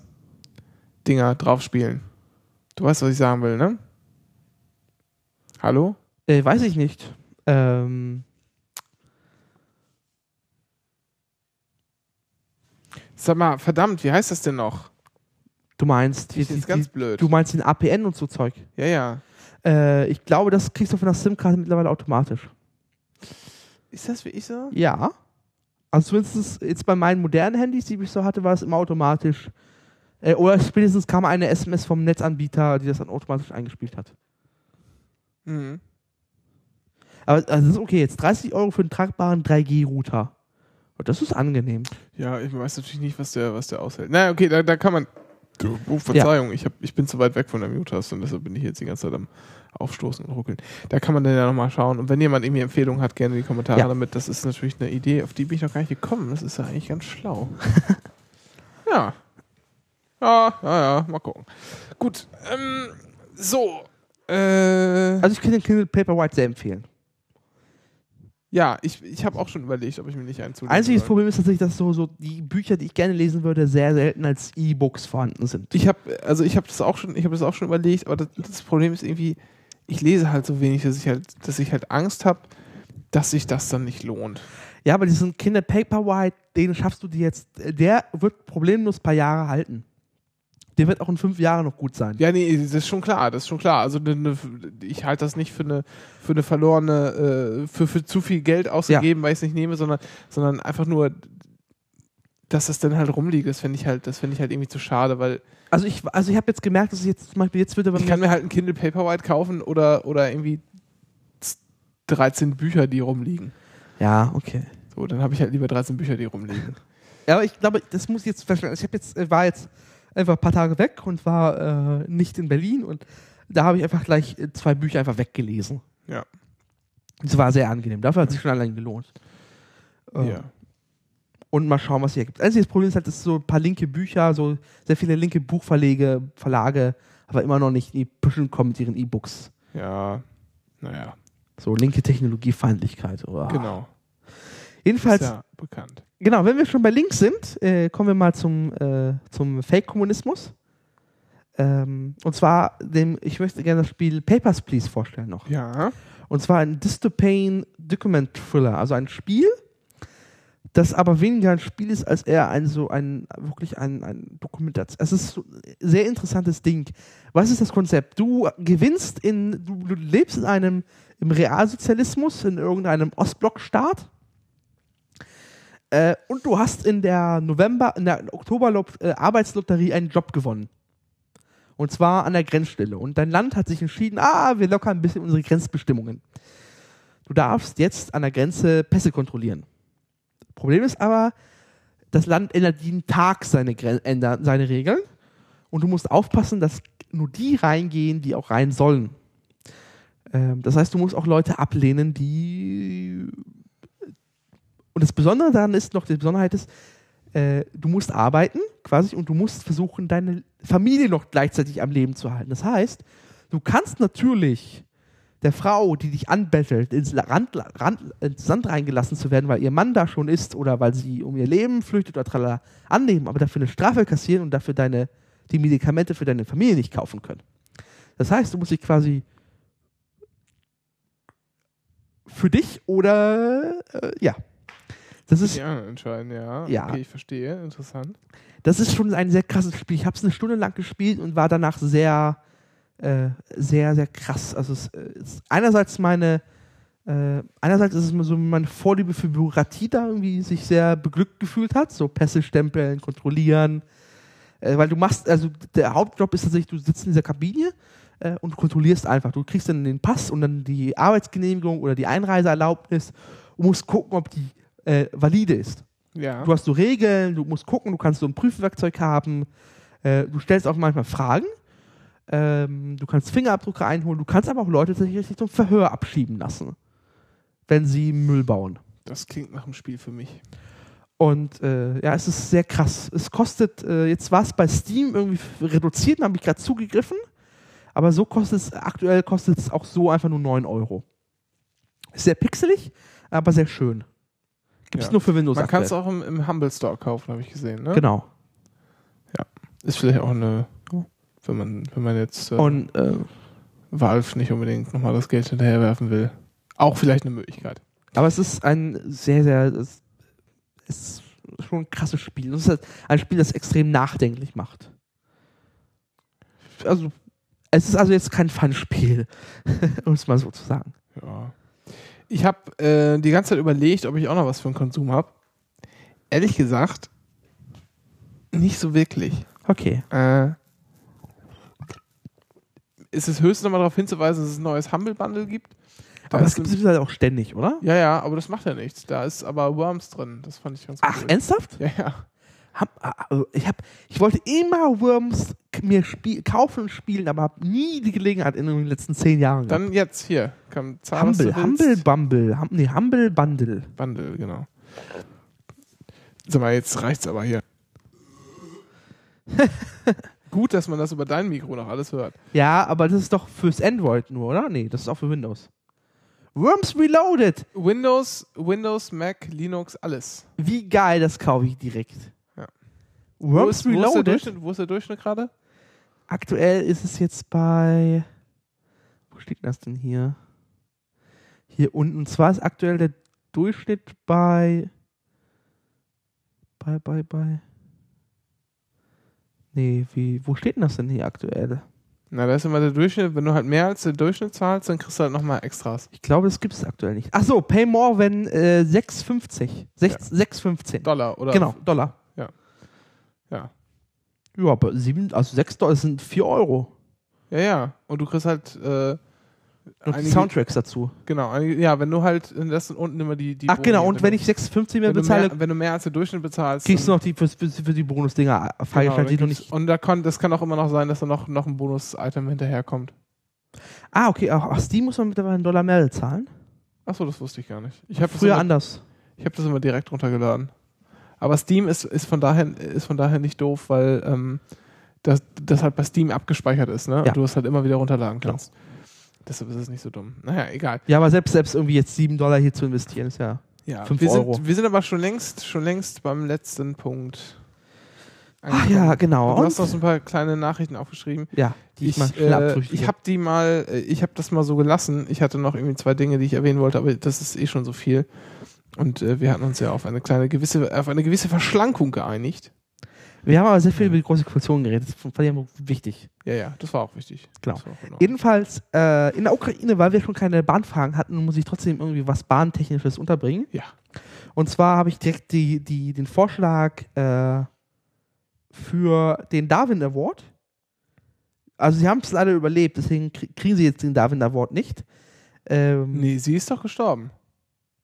Dinger draufspielen. Du weißt, was ich sagen will, ne? Hallo? Äh, weiß ich nicht. Ähm, Sag mal, verdammt, wie heißt das denn noch? du meinst, ist jetzt ganz blöd. du meinst den APN und so Zeug. ja, ja. Äh, ich glaube, das kriegst du von der SIM-Karte mittlerweile automatisch. Ist das wie ich so? Ja. Also zumindest jetzt bei meinen modernen Handys, die ich so hatte, war es immer automatisch. Äh, oder spätestens kam eine SMS vom Netzanbieter, die das dann automatisch eingespielt hat. Mhm. Aber also das ist okay, jetzt 30 Euro für einen tragbaren 3G-Router. Und Das ist angenehm. Ja, ich weiß natürlich nicht, was der, was der aushält. Na, okay, da, da kann man. Oh, Verzeihung, ich, hab, ich bin zu weit weg von der Mute-Taste und deshalb bin ich jetzt die ganze Zeit am Aufstoßen und Ruckeln. Da kann man dann ja nochmal schauen. Und wenn jemand irgendwie Empfehlungen hat, gerne in die Kommentare Ja. damit. Das ist natürlich eine Idee, auf die bin ich noch gar nicht gekommen. Das ist ja eigentlich ganz schlau. ja. Ja, ja, ja, mal gucken. Gut, ähm, so. Äh, Also ich kann den Kindle Paperwhite sehr empfehlen. Ja, ich, ich habe auch schon überlegt, ob ich mir nicht einen zulegen Einziges soll. Problem ist tatsächlich, dass so, so die Bücher, die ich gerne lesen würde, sehr selten als E-Books vorhanden sind. Ich habe also ich habe das auch schon ich habe das auch schon überlegt, aber das, das Problem ist irgendwie ich lese halt so wenig, dass ich halt dass ich halt Angst habe, dass sich das dann nicht lohnt. Ja, aber diesen Kinder Paperwhite, den schaffst du dir jetzt, der wird problemlos ein paar Jahre halten. Der wird auch in fünf Jahren noch gut sein. Ja, nee, das ist schon klar, das ist schon klar. Also ne, ne, ich halte das nicht für eine für eine verlorene äh, für für zu viel Geld ausgegeben, weil ich es nicht nehme, sondern sondern einfach nur dass das dann halt rumliegt, das finde ich halt, das finde ich halt irgendwie zu schade, weil Also ich, also ich habe jetzt gemerkt, dass ich jetzt zum Beispiel jetzt bei ich kann mir halt ein Kindle Paperwhite kaufen oder oder irgendwie 13 Bücher, die rumliegen. Ja, okay. So, dann habe ich halt lieber 13 Bücher, die rumliegen. Ja, aber ich glaube, das muss ich jetzt verstehen. Ich habe jetzt, äh, war jetzt einfach ein paar Tage weg und war äh, nicht in Berlin und da habe ich einfach gleich äh, zwei Bücher einfach weggelesen. Ja. Das war sehr angenehm. Dafür hat sich schon allein gelohnt. Äh, Ja. Und mal schauen, was hier gibt. Einziges Problem ist halt, dass so ein paar linke Bücher, so sehr viele linke Buchverlage, Verlage, aber immer noch nicht in die Puschen kommen mit ihren E-Books. Ja, naja, So linke Technologiefeindlichkeit. Oder? genau. Jedenfalls, ist ja bekannt. genau, wenn wir schon bei links sind, äh, kommen wir mal zum, äh, zum Fake-Kommunismus. Ähm, und zwar, dem, ich möchte gerne das Spiel Papers, Please vorstellen noch. Ja. Und zwar ein Dystopian Document Thriller, also ein Spiel, das aber weniger ein Spiel ist, als eher ein so ein wirklich ein, ein Dokumentation. Es ist so ein sehr interessantes Ding. Was ist das Konzept? Du gewinnst in, du, du lebst in einem im Realsozialismus, in irgendeinem Ostblockstaat. Äh, und du hast in der November, in der Oktober äh, Arbeitslotterie einen Job gewonnen. Und zwar an der Grenzstelle. Und dein Land hat sich entschieden, ah, wir lockern ein bisschen unsere Grenzbestimmungen. Du darfst jetzt an der Grenze Pässe kontrollieren. Problem ist aber, das Land ändert jeden Tag seine, Gren ändert seine Regeln. Und du musst aufpassen, dass nur die reingehen, die auch rein sollen. Ähm, das heißt, du musst auch Leute ablehnen, die und das Besondere daran ist noch, die Besonderheit ist, äh, du musst arbeiten quasi und du musst versuchen, deine Familie noch gleichzeitig am Leben zu halten. Das heißt, du kannst natürlich der Frau, die dich anbettelt, ins, Rand, Rand, ins Sand reingelassen zu werden, weil ihr Mann da schon ist oder weil sie um ihr Leben flüchtet oder tralala, annehmen, aber dafür eine Strafe kassieren und dafür deine, die Medikamente für deine Familie nicht kaufen können. Das heißt, du musst dich quasi für dich oder äh, ja. Das ist, Ja, entscheiden, ja. Ja. Okay, ich verstehe. Interessant. das ist schon ein sehr krasses Spiel. Ich habe es eine Stunde lang gespielt und war danach sehr, äh, sehr, sehr krass. Also es äh, ist einerseits meine, äh, einerseits ist es mir so meine Vorliebe für Bürokratie da irgendwie sich sehr beglückt gefühlt hat, so Pässe stempeln, kontrollieren, äh, weil du machst, also der Hauptjob ist tatsächlich, du sitzt in dieser Kabine äh, und kontrollierst einfach. Du kriegst dann den Pass und dann die Arbeitsgenehmigung oder die Einreiseerlaubnis und musst gucken, ob die äh, valide ist. Ja. Du hast so Regeln, du musst gucken, du kannst so ein Prüfwerkzeug haben, äh, du stellst auch manchmal Fragen, ähm, du kannst Fingerabdrücke einholen, du kannst aber auch Leute tatsächlich zum Verhör abschieben lassen, wenn sie Müll bauen. das klingt nach einem Spiel für mich. Und äh, ja, es ist sehr krass. Es kostet, äh, jetzt war es bei Steam irgendwie reduziert, da habe ich gerade zugegriffen, aber so kostet es, aktuell kostet es auch so einfach nur 9 Euro. Ist sehr pixelig, aber sehr schön. Gibt es Ja. nur für Windows Man kann es auch im, im Humble Store kaufen, habe ich gesehen. Ne? Genau. Ist vielleicht auch eine, wenn man, wenn man jetzt äh, Und äh, Valve nicht unbedingt nochmal das Geld hinterherwerfen will. Auch vielleicht eine Möglichkeit. Aber es ist ein sehr, sehr, es ist schon ein krasses Spiel. Es ist ein Spiel, das extrem nachdenklich macht. Also, es ist also jetzt kein Fun-Spiel, um es mal so zu sagen. Ja. Ich habe äh, die ganze Zeit überlegt, ob ich auch noch was für einen Konsum habe. Ehrlich gesagt, nicht so wirklich. Okay. Äh, ist es höchstens nochmal darauf hinzuweisen, dass es ein neues Humble Bundle gibt. Da Aber das gibt es halt auch ständig, oder? Ja, ja, aber das macht ja nichts. Da ist aber Worms drin. Das fand ich ganz Ach, cool. ernsthaft? Ja, ja. Hab, also ich, hab, ich wollte immer Worms mir spiel, kaufen und spielen, aber habe nie die Gelegenheit in den letzten zehn Jahren gehabt. Dann jetzt hier. Zahlen, was Humble. Humble Bumble, hum, nee, Humble Bundle. Bundle, genau. Sag mal, jetzt reicht's aber hier. Gut, dass man das über dein Mikro noch alles hört. Ja, aber das ist doch fürs Android nur, oder? Nee, das ist auch für Windows. Worms Reloaded. Windows, Windows, Mac, Linux, alles. Wie geil, das kaufe ich direkt. Ja. Worms wo, ist, wo, ist der Reloaded. Durchschnitt, wo ist der Durchschnitt gerade? Aktuell ist es jetzt bei. Wo steht das denn hier? Hier unten. Und zwar ist aktuell der Durchschnitt bei. Bei, bei, bei. Nee, wie, wo steht denn das denn hier aktuell? Na, da ist immer der Durchschnitt. Wenn du halt mehr als den Durchschnitt zahlst, dann kriegst du halt nochmal Extras. Ich glaube, das gibt es aktuell nicht. Ach so, Pay More, wenn äh, 6,50. 6 6,15. Dollar oder? Genau, Dollar. Ja. Aber sieben, also 6 Dollar sind 4 Euro. Ja, ja. Und du kriegst halt äh, Und die einige- Soundtracks dazu. Genau, einige, ja, wenn du halt, das sind unten immer die, die Ach genau, und wenn du, ich 6,50 mehr wenn, du bezahle, mehr, wenn du mehr als den Durchschnitt bezahlst, kriegst du noch die für, für, die Bonusdinger genau, die gibt's- nicht. Und da kann, das kann auch immer noch sein, dass da noch, noch ein Bonus-Item hinterherkommt. Ah, okay, auch, ach, Steam muss man mittlerweile einen Dollar mehr bezahlen. Achso, das wusste ich gar nicht. Ich habe Früher immer- anders. ich hab das immer direkt runtergeladen. Aber Steam ist, ist, von daher, ist von daher nicht doof, weil ähm, das, das halt bei Steam abgespeichert ist, ne? Ja. Und du es halt immer wieder runterladen Genau. kannst. Deshalb ist es nicht so dumm. Naja, egal. Ja, aber selbst, selbst irgendwie jetzt 7 Dollar hier zu investieren, ist ja. Ja, Fünf wir, Euro. Sind, wir sind aber schon längst, schon längst beim letzten Punkt. Ach ja, genau. Du hast noch so ein paar kleine Nachrichten aufgeschrieben. Ja, die ich, Ich, äh, abfrühstücke. ich habe die mal, äh, ich habe das mal so gelassen. Ich hatte noch irgendwie zwei Dinge, die ich erwähnen wollte, aber das ist eh schon so viel. Und äh, wir hatten uns ja auf eine kleine gewisse, auf eine gewisse Verschlankung geeinigt. Wir haben aber sehr viel über die große Koalition geredet. Das fand ich wichtig. Ja, ja, das war auch wichtig. Genau. Auch. Jedenfalls, äh, in der Ukraine, weil wir schon keine Bahnfragen hatten, muss ich trotzdem irgendwie was Bahntechnisches unterbringen. Ja. Und zwar habe ich direkt die, die, den Vorschlag äh, für den Darwin Award. Also sie haben es leider überlebt, deswegen krie- kriegen sie jetzt den Darwin Award nicht. Ähm, Nee, sie ist doch gestorben.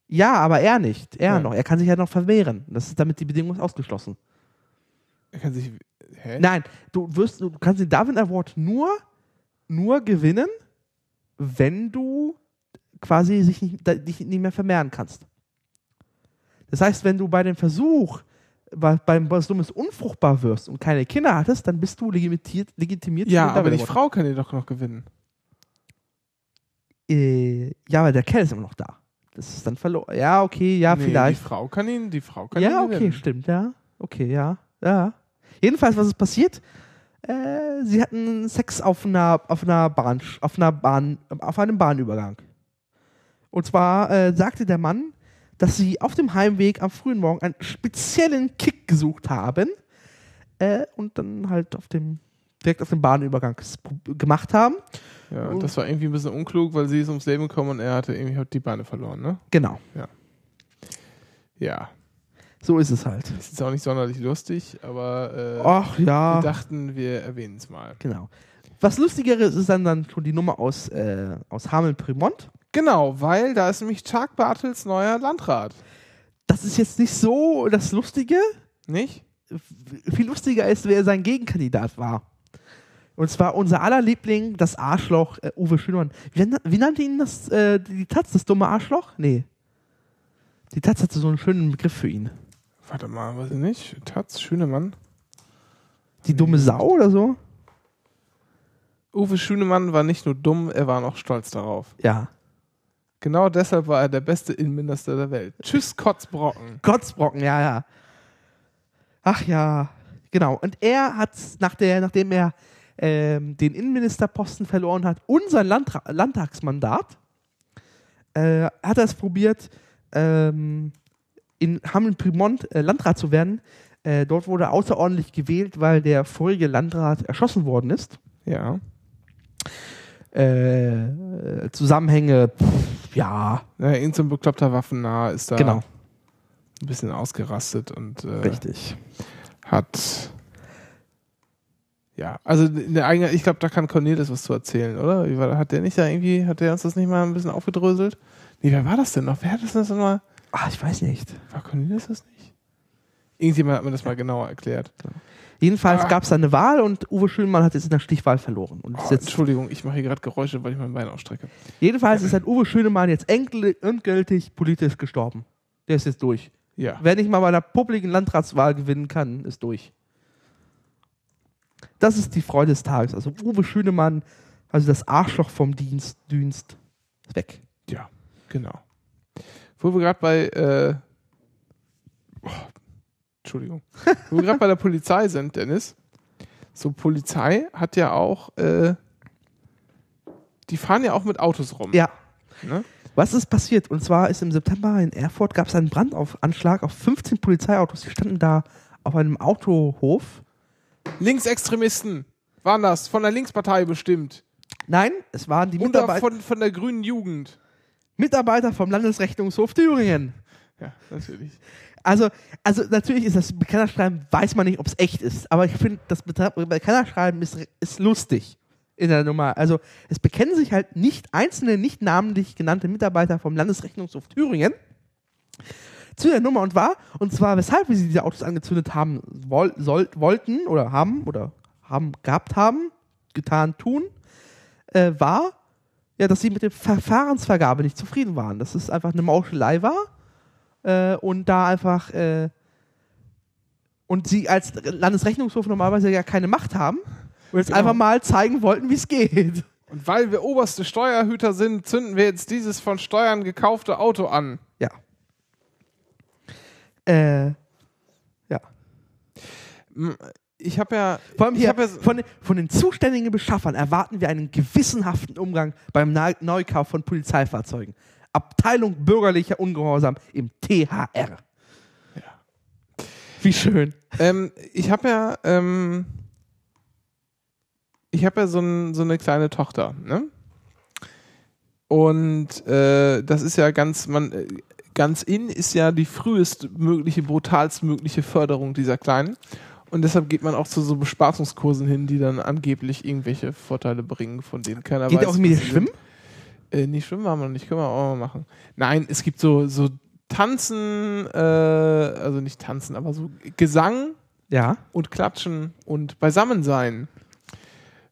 Ja, aber er nicht. Er Ja. noch. Er kann sich ja noch verwehren. Das ist damit die Bedingung ist ausgeschlossen. Er kann sich. Hä? Nein, du wirst, du kannst den Darwin Award nur, nur gewinnen, wenn du quasi sich nicht, dich nicht mehr vermehren kannst. Das heißt, wenn du bei dem Versuch bei- beim was Dummes unfruchtbar wirst und keine Kinder hattest, dann bist du legitimiert, legitimiert Ja, aber die. Frau kann die doch noch gewinnen. Äh, ja, aber der Kerl ist immer noch da. Das ist dann verloren. Ja, okay, ja, nee, vielleicht. Die Frau kann ihn, die Frau kann Ja, ihn okay, gewinnen. stimmt, ja. Okay, ja, ja. Jedenfalls, was ist passiert? Äh, sie hatten Sex auf einer, auf einer Bahn, auf einer Bahn, auf einem Bahnübergang. Und zwar äh, sagte der Mann, dass sie auf dem Heimweg am frühen Morgen einen speziellen Kick gesucht haben äh, und dann halt auf dem direkt auf dem Bahnübergang gemacht haben. Ja, Und- das war irgendwie ein bisschen unklug, weil sie ist ums Leben gekommen und er hatte irgendwie die Beine verloren, ne? Genau, Ja. so ist es halt. Ist jetzt auch nicht sonderlich lustig, aber äh, Ach ja. wir dachten, wir erwähnen es mal. Genau. Was lustigeres ist dann, dann schon die Nummer aus, äh, aus Hameln-Primont. Genau, weil da ist nämlich Chuck Bartels neuer Landrat. Das ist jetzt nicht so das Lustige. Nicht? Viel lustiger ist, wer sein Gegenkandidat war. Und zwar unser aller Liebling, das Arschloch äh, Uwe Schünemann. Wie, wie nannte ihn das, äh, die Taz, das dumme Arschloch? Nee. Die Taz hatte so einen schönen Begriff für ihn. Warte mal, weiß ich nicht. Taz, Schönemann. Die dumme Sau oder so? Uwe Schünemann war nicht nur dumm, er war noch stolz darauf. Ja. Genau deshalb war er der beste Innenminister der Welt. Tschüss, Kotzbrocken. Kotzbrocken, ja, ja. Ach ja, genau. Und er hat, nach der, nachdem er ähm, den Innenministerposten verloren hat und sein Landra Landtagsmandat, äh, hat er es probiert, ähm, in Hameln-Primont äh, Landrat zu werden. Äh, dort wurde er außerordentlich gewählt, weil der vorige Landrat erschossen worden ist. Ja. Äh, Zusammenhänge, pff, ja, ja irgend so ein bekloppter Waffennah ist da genau, ein bisschen ausgerastet und äh, richtig. hat. Ja, also in der eigenen, ich glaube, da kann Cornelis was zu erzählen, oder? War, hat der nicht da irgendwie, hat der uns das nicht mal ein bisschen aufgedröselt? Nee, wer war das denn noch? Wer hat das denn nochmal? Ah, ich weiß nicht. War Cornelis das nicht? Irgendjemand hat mir das mal genauer erklärt. Jedenfalls Ah. gab es eine Wahl und Uwe Schönmann hat jetzt in der Stichwahl verloren. Und Oh, Entschuldigung, ich mache hier gerade Geräusche, weil ich mein Bein ausstrecke. jedenfalls ist ein Uwe Schönemann jetzt endgül- endgültig politisch gestorben. Der ist jetzt durch. Ja. Wer nicht mal bei einer publiken Landratswahl gewinnen kann, ist durch. Das ist die Freude des Tages. Also Uwe Schönemann, also das Arschloch vom Dienst, Dienst, ist weg. Ja, genau. Wo wir gerade bei, äh, oh, Entschuldigung, wo wir gerade bei der Polizei sind, Dennis. So Polizei hat ja auch, äh, die fahren ja auch mit Autos rum. Ja. Ne? Was ist passiert? Und zwar ist im September in Erfurt gab es einen Brandanschlag auf 15 Polizeiautos. Die standen da auf einem Autohof. Linksextremisten waren das, von der Linkspartei bestimmt. Nein, es waren die Oder Mitarbeiter. von, von der grünen Jugend. Mitarbeiter vom Landesrechnungshof Thüringen. Ja, natürlich. Also, also natürlich ist das Bekennerschreiben, weiß man nicht, ob es echt ist. Aber ich finde, das Bekennerschreiben ist, ist lustig in der Nummer. Also es bekennen sich halt nicht einzelne, nicht namentlich genannte Mitarbeiter vom Landesrechnungshof Thüringen zu der Nummer und war, und zwar weshalb wir sie diese Autos angezündet haben, woll, soll, wollten oder haben oder haben gehabt haben, getan, tun, äh, war, ja, dass sie mit der Verfahrensvergabe nicht zufrieden waren. Dass es einfach eine Mauschelei war äh, und da einfach äh, und sie als Landesrechnungshof normalerweise ja keine Macht haben und jetzt Genau. einfach mal zeigen wollten, wie es geht. Und weil wir oberste Steuerhüter sind, zünden wir jetzt dieses von Steuern gekaufte Auto an. Ja. Äh, ja. Ich habe ja, Vor allem hier, hab ja, von, den- von den zuständigen Beschaffern erwarten wir einen gewissenhaften Umgang beim Na- Neukauf von Polizeifahrzeugen. Abteilung bürgerlicher Ungehorsam im THR. Wie schön. ähm, ich habe ja, ähm, ich habe ja so, ein, so eine kleine Tochter, ne? Und äh, das ist ja ganz, man, äh, ganz in ist ja die frühestmögliche, brutalstmögliche Förderung dieser Kleinen. Und deshalb geht man auch zu so Bespaßungskursen hin, die dann angeblich irgendwelche Vorteile bringen, von denen keiner Geht weiß. auch mit schwimmen? Äh, nee, schwimmen haben wir noch nicht, können wir auch mal machen. Nein, es gibt so, so Tanzen, äh, also nicht Tanzen, aber so Gesang Ja. und Klatschen und Beisammensein.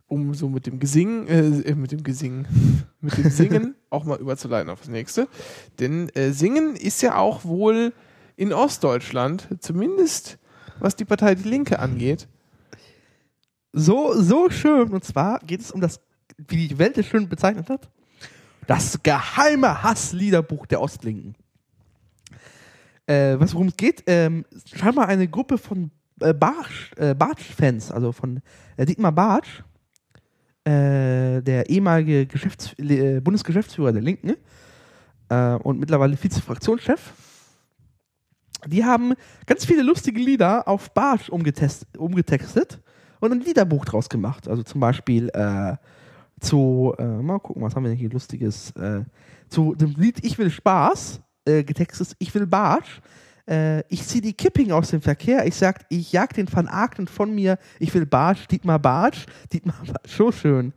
Um so mit dem Gesing, äh, äh, mit dem Gesing, mit dem Singen auch mal überzuleiten auf das nächste. Denn äh, Singen ist ja auch wohl in Ostdeutschland, zumindest was die Partei Die Linke angeht, So, so schön. Und zwar geht es um das, wie die Welt es schön bezeichnet hat, das geheime Hassliederbuch der Ostlinken. Äh, was worum es geht, ähm, scheinbar eine Gruppe von äh, Bartsch, äh, Bartsch-Fans, also von äh, Dietmar Bartsch, äh, der ehemalige Geschäfts äh, Bundesgeschäftsführer der Linken äh, und mittlerweile Vizefraktionschef. Die haben ganz viele lustige Lieder auf umgetest, umgetextet und ein Liederbuch draus gemacht. Also zum Beispiel äh, zu, mal gucken, was haben wir denn hier Lustiges? Zu dem Lied Ich will Spaß, getextet Ich will Bartsch. Äh, ich ziehe die Kipping aus dem Verkehr. Ich sag, ich jag den Van Agnen von mir. Ich will Bartsch, Dietmar Bartsch. Dietmar Bartsch, so schön.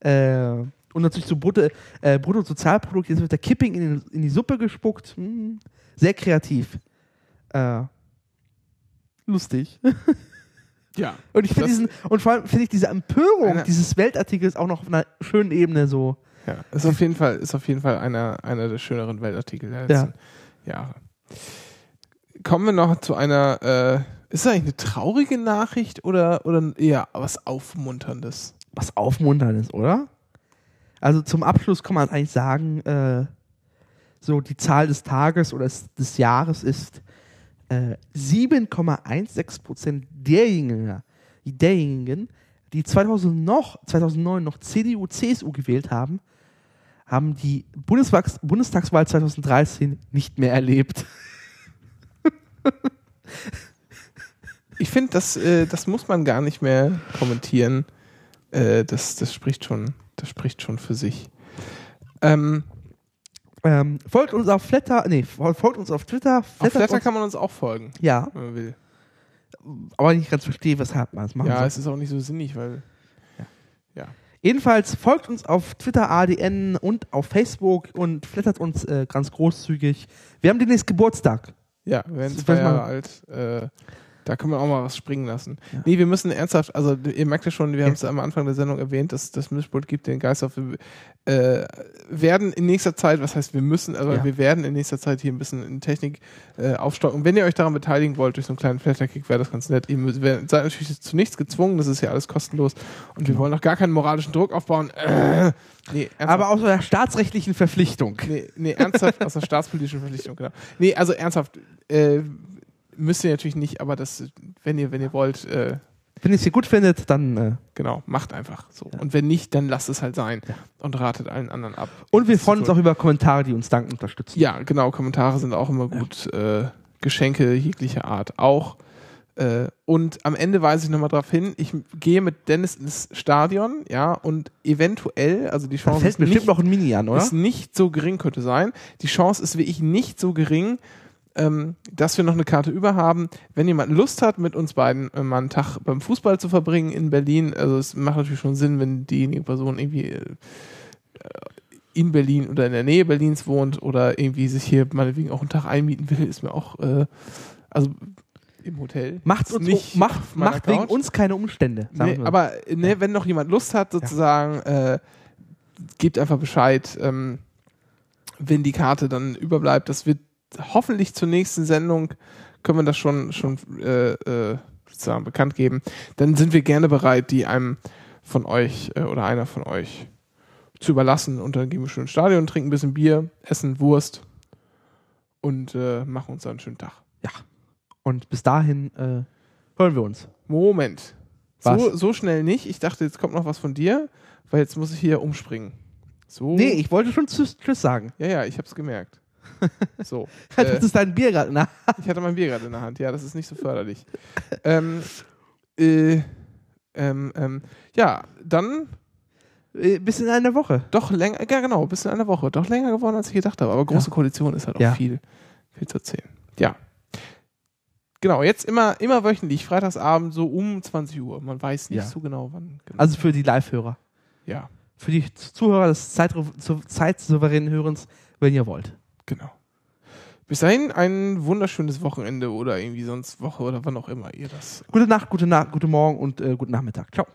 Äh, und natürlich so Brutto, äh, Bruttosozialprodukt. Jetzt wird der Kipping in, den, in die Suppe gespuckt. Hm, sehr kreativ. Äh, lustig. ja. Und ich finde diesen, und vor allem finde ich diese Empörung Eine- dieses Weltartikels auch noch auf einer schönen Ebene so. Ja, ist auf jeden Fall, ist auf jeden Fall einer, einer der schöneren Weltartikel der letzten Jahre. Kommen wir noch zu einer, äh, ist das eigentlich eine traurige Nachricht oder, oder eher was Aufmunterndes? Was aufmunternd ist, oder? Also zum Abschluss kann man eigentlich sagen, äh, so die Zahl des Tages oder des, Jahres ist äh, 7,16 Prozent derjenigen, derjenigen, die 2000 noch, 2009 noch CDU, CSU gewählt haben, haben die Bundeswags, Bundestagswahl 2013 nicht mehr erlebt. Ich finde, das, äh, das muss man gar nicht mehr kommentieren. Äh, das, das spricht schon, das spricht schon für sich. Ähm, Ähm, folgt uns auf Flatter, nee, fol- folgt uns auf Twitter. auf flattert Flatter kann man uns auch folgen, ja, wenn man will. aber ich nicht ganz verstehe, weshalb man es machen Ja, soll. es ist auch nicht so sinnig, weil. Jedenfalls folgt uns auf Twitter, ADN und auf Facebook und flattert uns äh, ganz großzügig. Wir haben demnächst Geburtstag. Ja, wir werden zwei Jahre alt. Äh, da können wir auch mal was springen lassen. Ja. Nee, wir müssen ernsthaft, also ihr merkt ja schon, wir Ja. haben es am Anfang der Sendung erwähnt, dass das Mischpult gibt den Geist auf. Wir äh, werden in nächster Zeit, was heißt wir müssen, also Ja. wir werden in nächster Zeit hier ein bisschen in Technik äh, aufstocken. Wenn ihr euch daran beteiligen wollt durch so einen kleinen Flatterkick, wäre das ganz nett. Ihr müsst, seid natürlich zu nichts gezwungen, das ist ja alles kostenlos und wir wollen auch gar keinen moralischen Druck aufbauen. Äh, nee. Aber aus der staatsrechtlichen Verpflichtung. Nee, nee, ernsthaft, aus der staatspolitischen Verpflichtung, genau. Nee, also ernsthaft, äh, müsst ihr natürlich nicht, aber das, wenn ihr, wenn ihr wollt, äh, Wenn ihr es hier gut findet, dann. Äh, genau, macht einfach so. Und wenn nicht, dann lasst es halt sein Ja. und ratet allen anderen ab. und wir freuen uns auch über Kommentare, die uns dankend unterstützen. Ja, genau, Kommentare sind auch immer gut. Äh, Geschenke jeglicher Art auch. Äh, und am Ende weise ich nochmal darauf hin, ich gehe mit Dennis ins Stadion, ja, und eventuell, also die Da Chance fällt ist bestimmt nicht, noch ein Mini an, oder? ist nicht so gering, könnte sein. Die Chance ist wirklich nicht so gering, ähm, dass wir noch eine Karte über haben. Wenn jemand Lust hat, mit uns beiden äh, mal einen Tag beim Fußball zu verbringen in Berlin, also es macht natürlich schon Sinn, wenn diejenige Person irgendwie äh, in Berlin oder in der Nähe Berlins wohnt oder irgendwie sich hier meinetwegen auch einen Tag einmieten will, ist mir auch, äh, also im Hotel. Macht, uns, nicht macht, macht wegen uns keine Umstände. Nee, aber ne, wenn noch jemand Lust hat, sozusagen, äh, gebt einfach Bescheid, ähm, wenn die Karte dann überbleibt. Das wird hoffentlich zur nächsten Sendung, können wir das schon, schon äh, äh, sozusagen bekannt geben. Dann sind wir gerne bereit, die einem von euch äh, oder einer von euch zu überlassen. Und dann gehen wir schön ins Stadion, trinken ein bisschen Bier, essen Wurst und äh, machen uns dann einen schönen Tag. Und bis dahin äh, hören wir uns. Moment. Was? So, so schnell nicht. Ich dachte, jetzt kommt noch was von dir, weil jetzt muss ich hier umspringen. So. Nee, ich wollte schon Tschüss, tschüss sagen. Ja, ja, ich hab's gemerkt. So. Das äh, dein Bier gerade. Na, ich hatte mein Bier gerade in der Hand. Ja, das ist nicht so förderlich. ähm, äh, ähm, ähm, ja, dann äh, bis in einer Woche. doch länger, ja genau, bis in einer Woche. Doch länger geworden, als ich gedacht habe. Aber große Ja. Koalition ist halt auch Ja. viel, viel zu erzählen. Ja. Genau, jetzt immer, immer wöchentlich, freitagsabend so um 20 Uhr. Man weiß nicht Ja. so genau, wann. Genau. Also für die Live-Hörer. ja. Für die Zuhörer des Zeit, zeitsouveränen Hörens, wenn ihr wollt. Genau. Bis dahin ein wunderschönes Wochenende oder irgendwie sonst Woche oder wann auch immer ihr das. Gute Nacht, gute Nacht, guten Morgen und äh, guten Nachmittag. Ciao.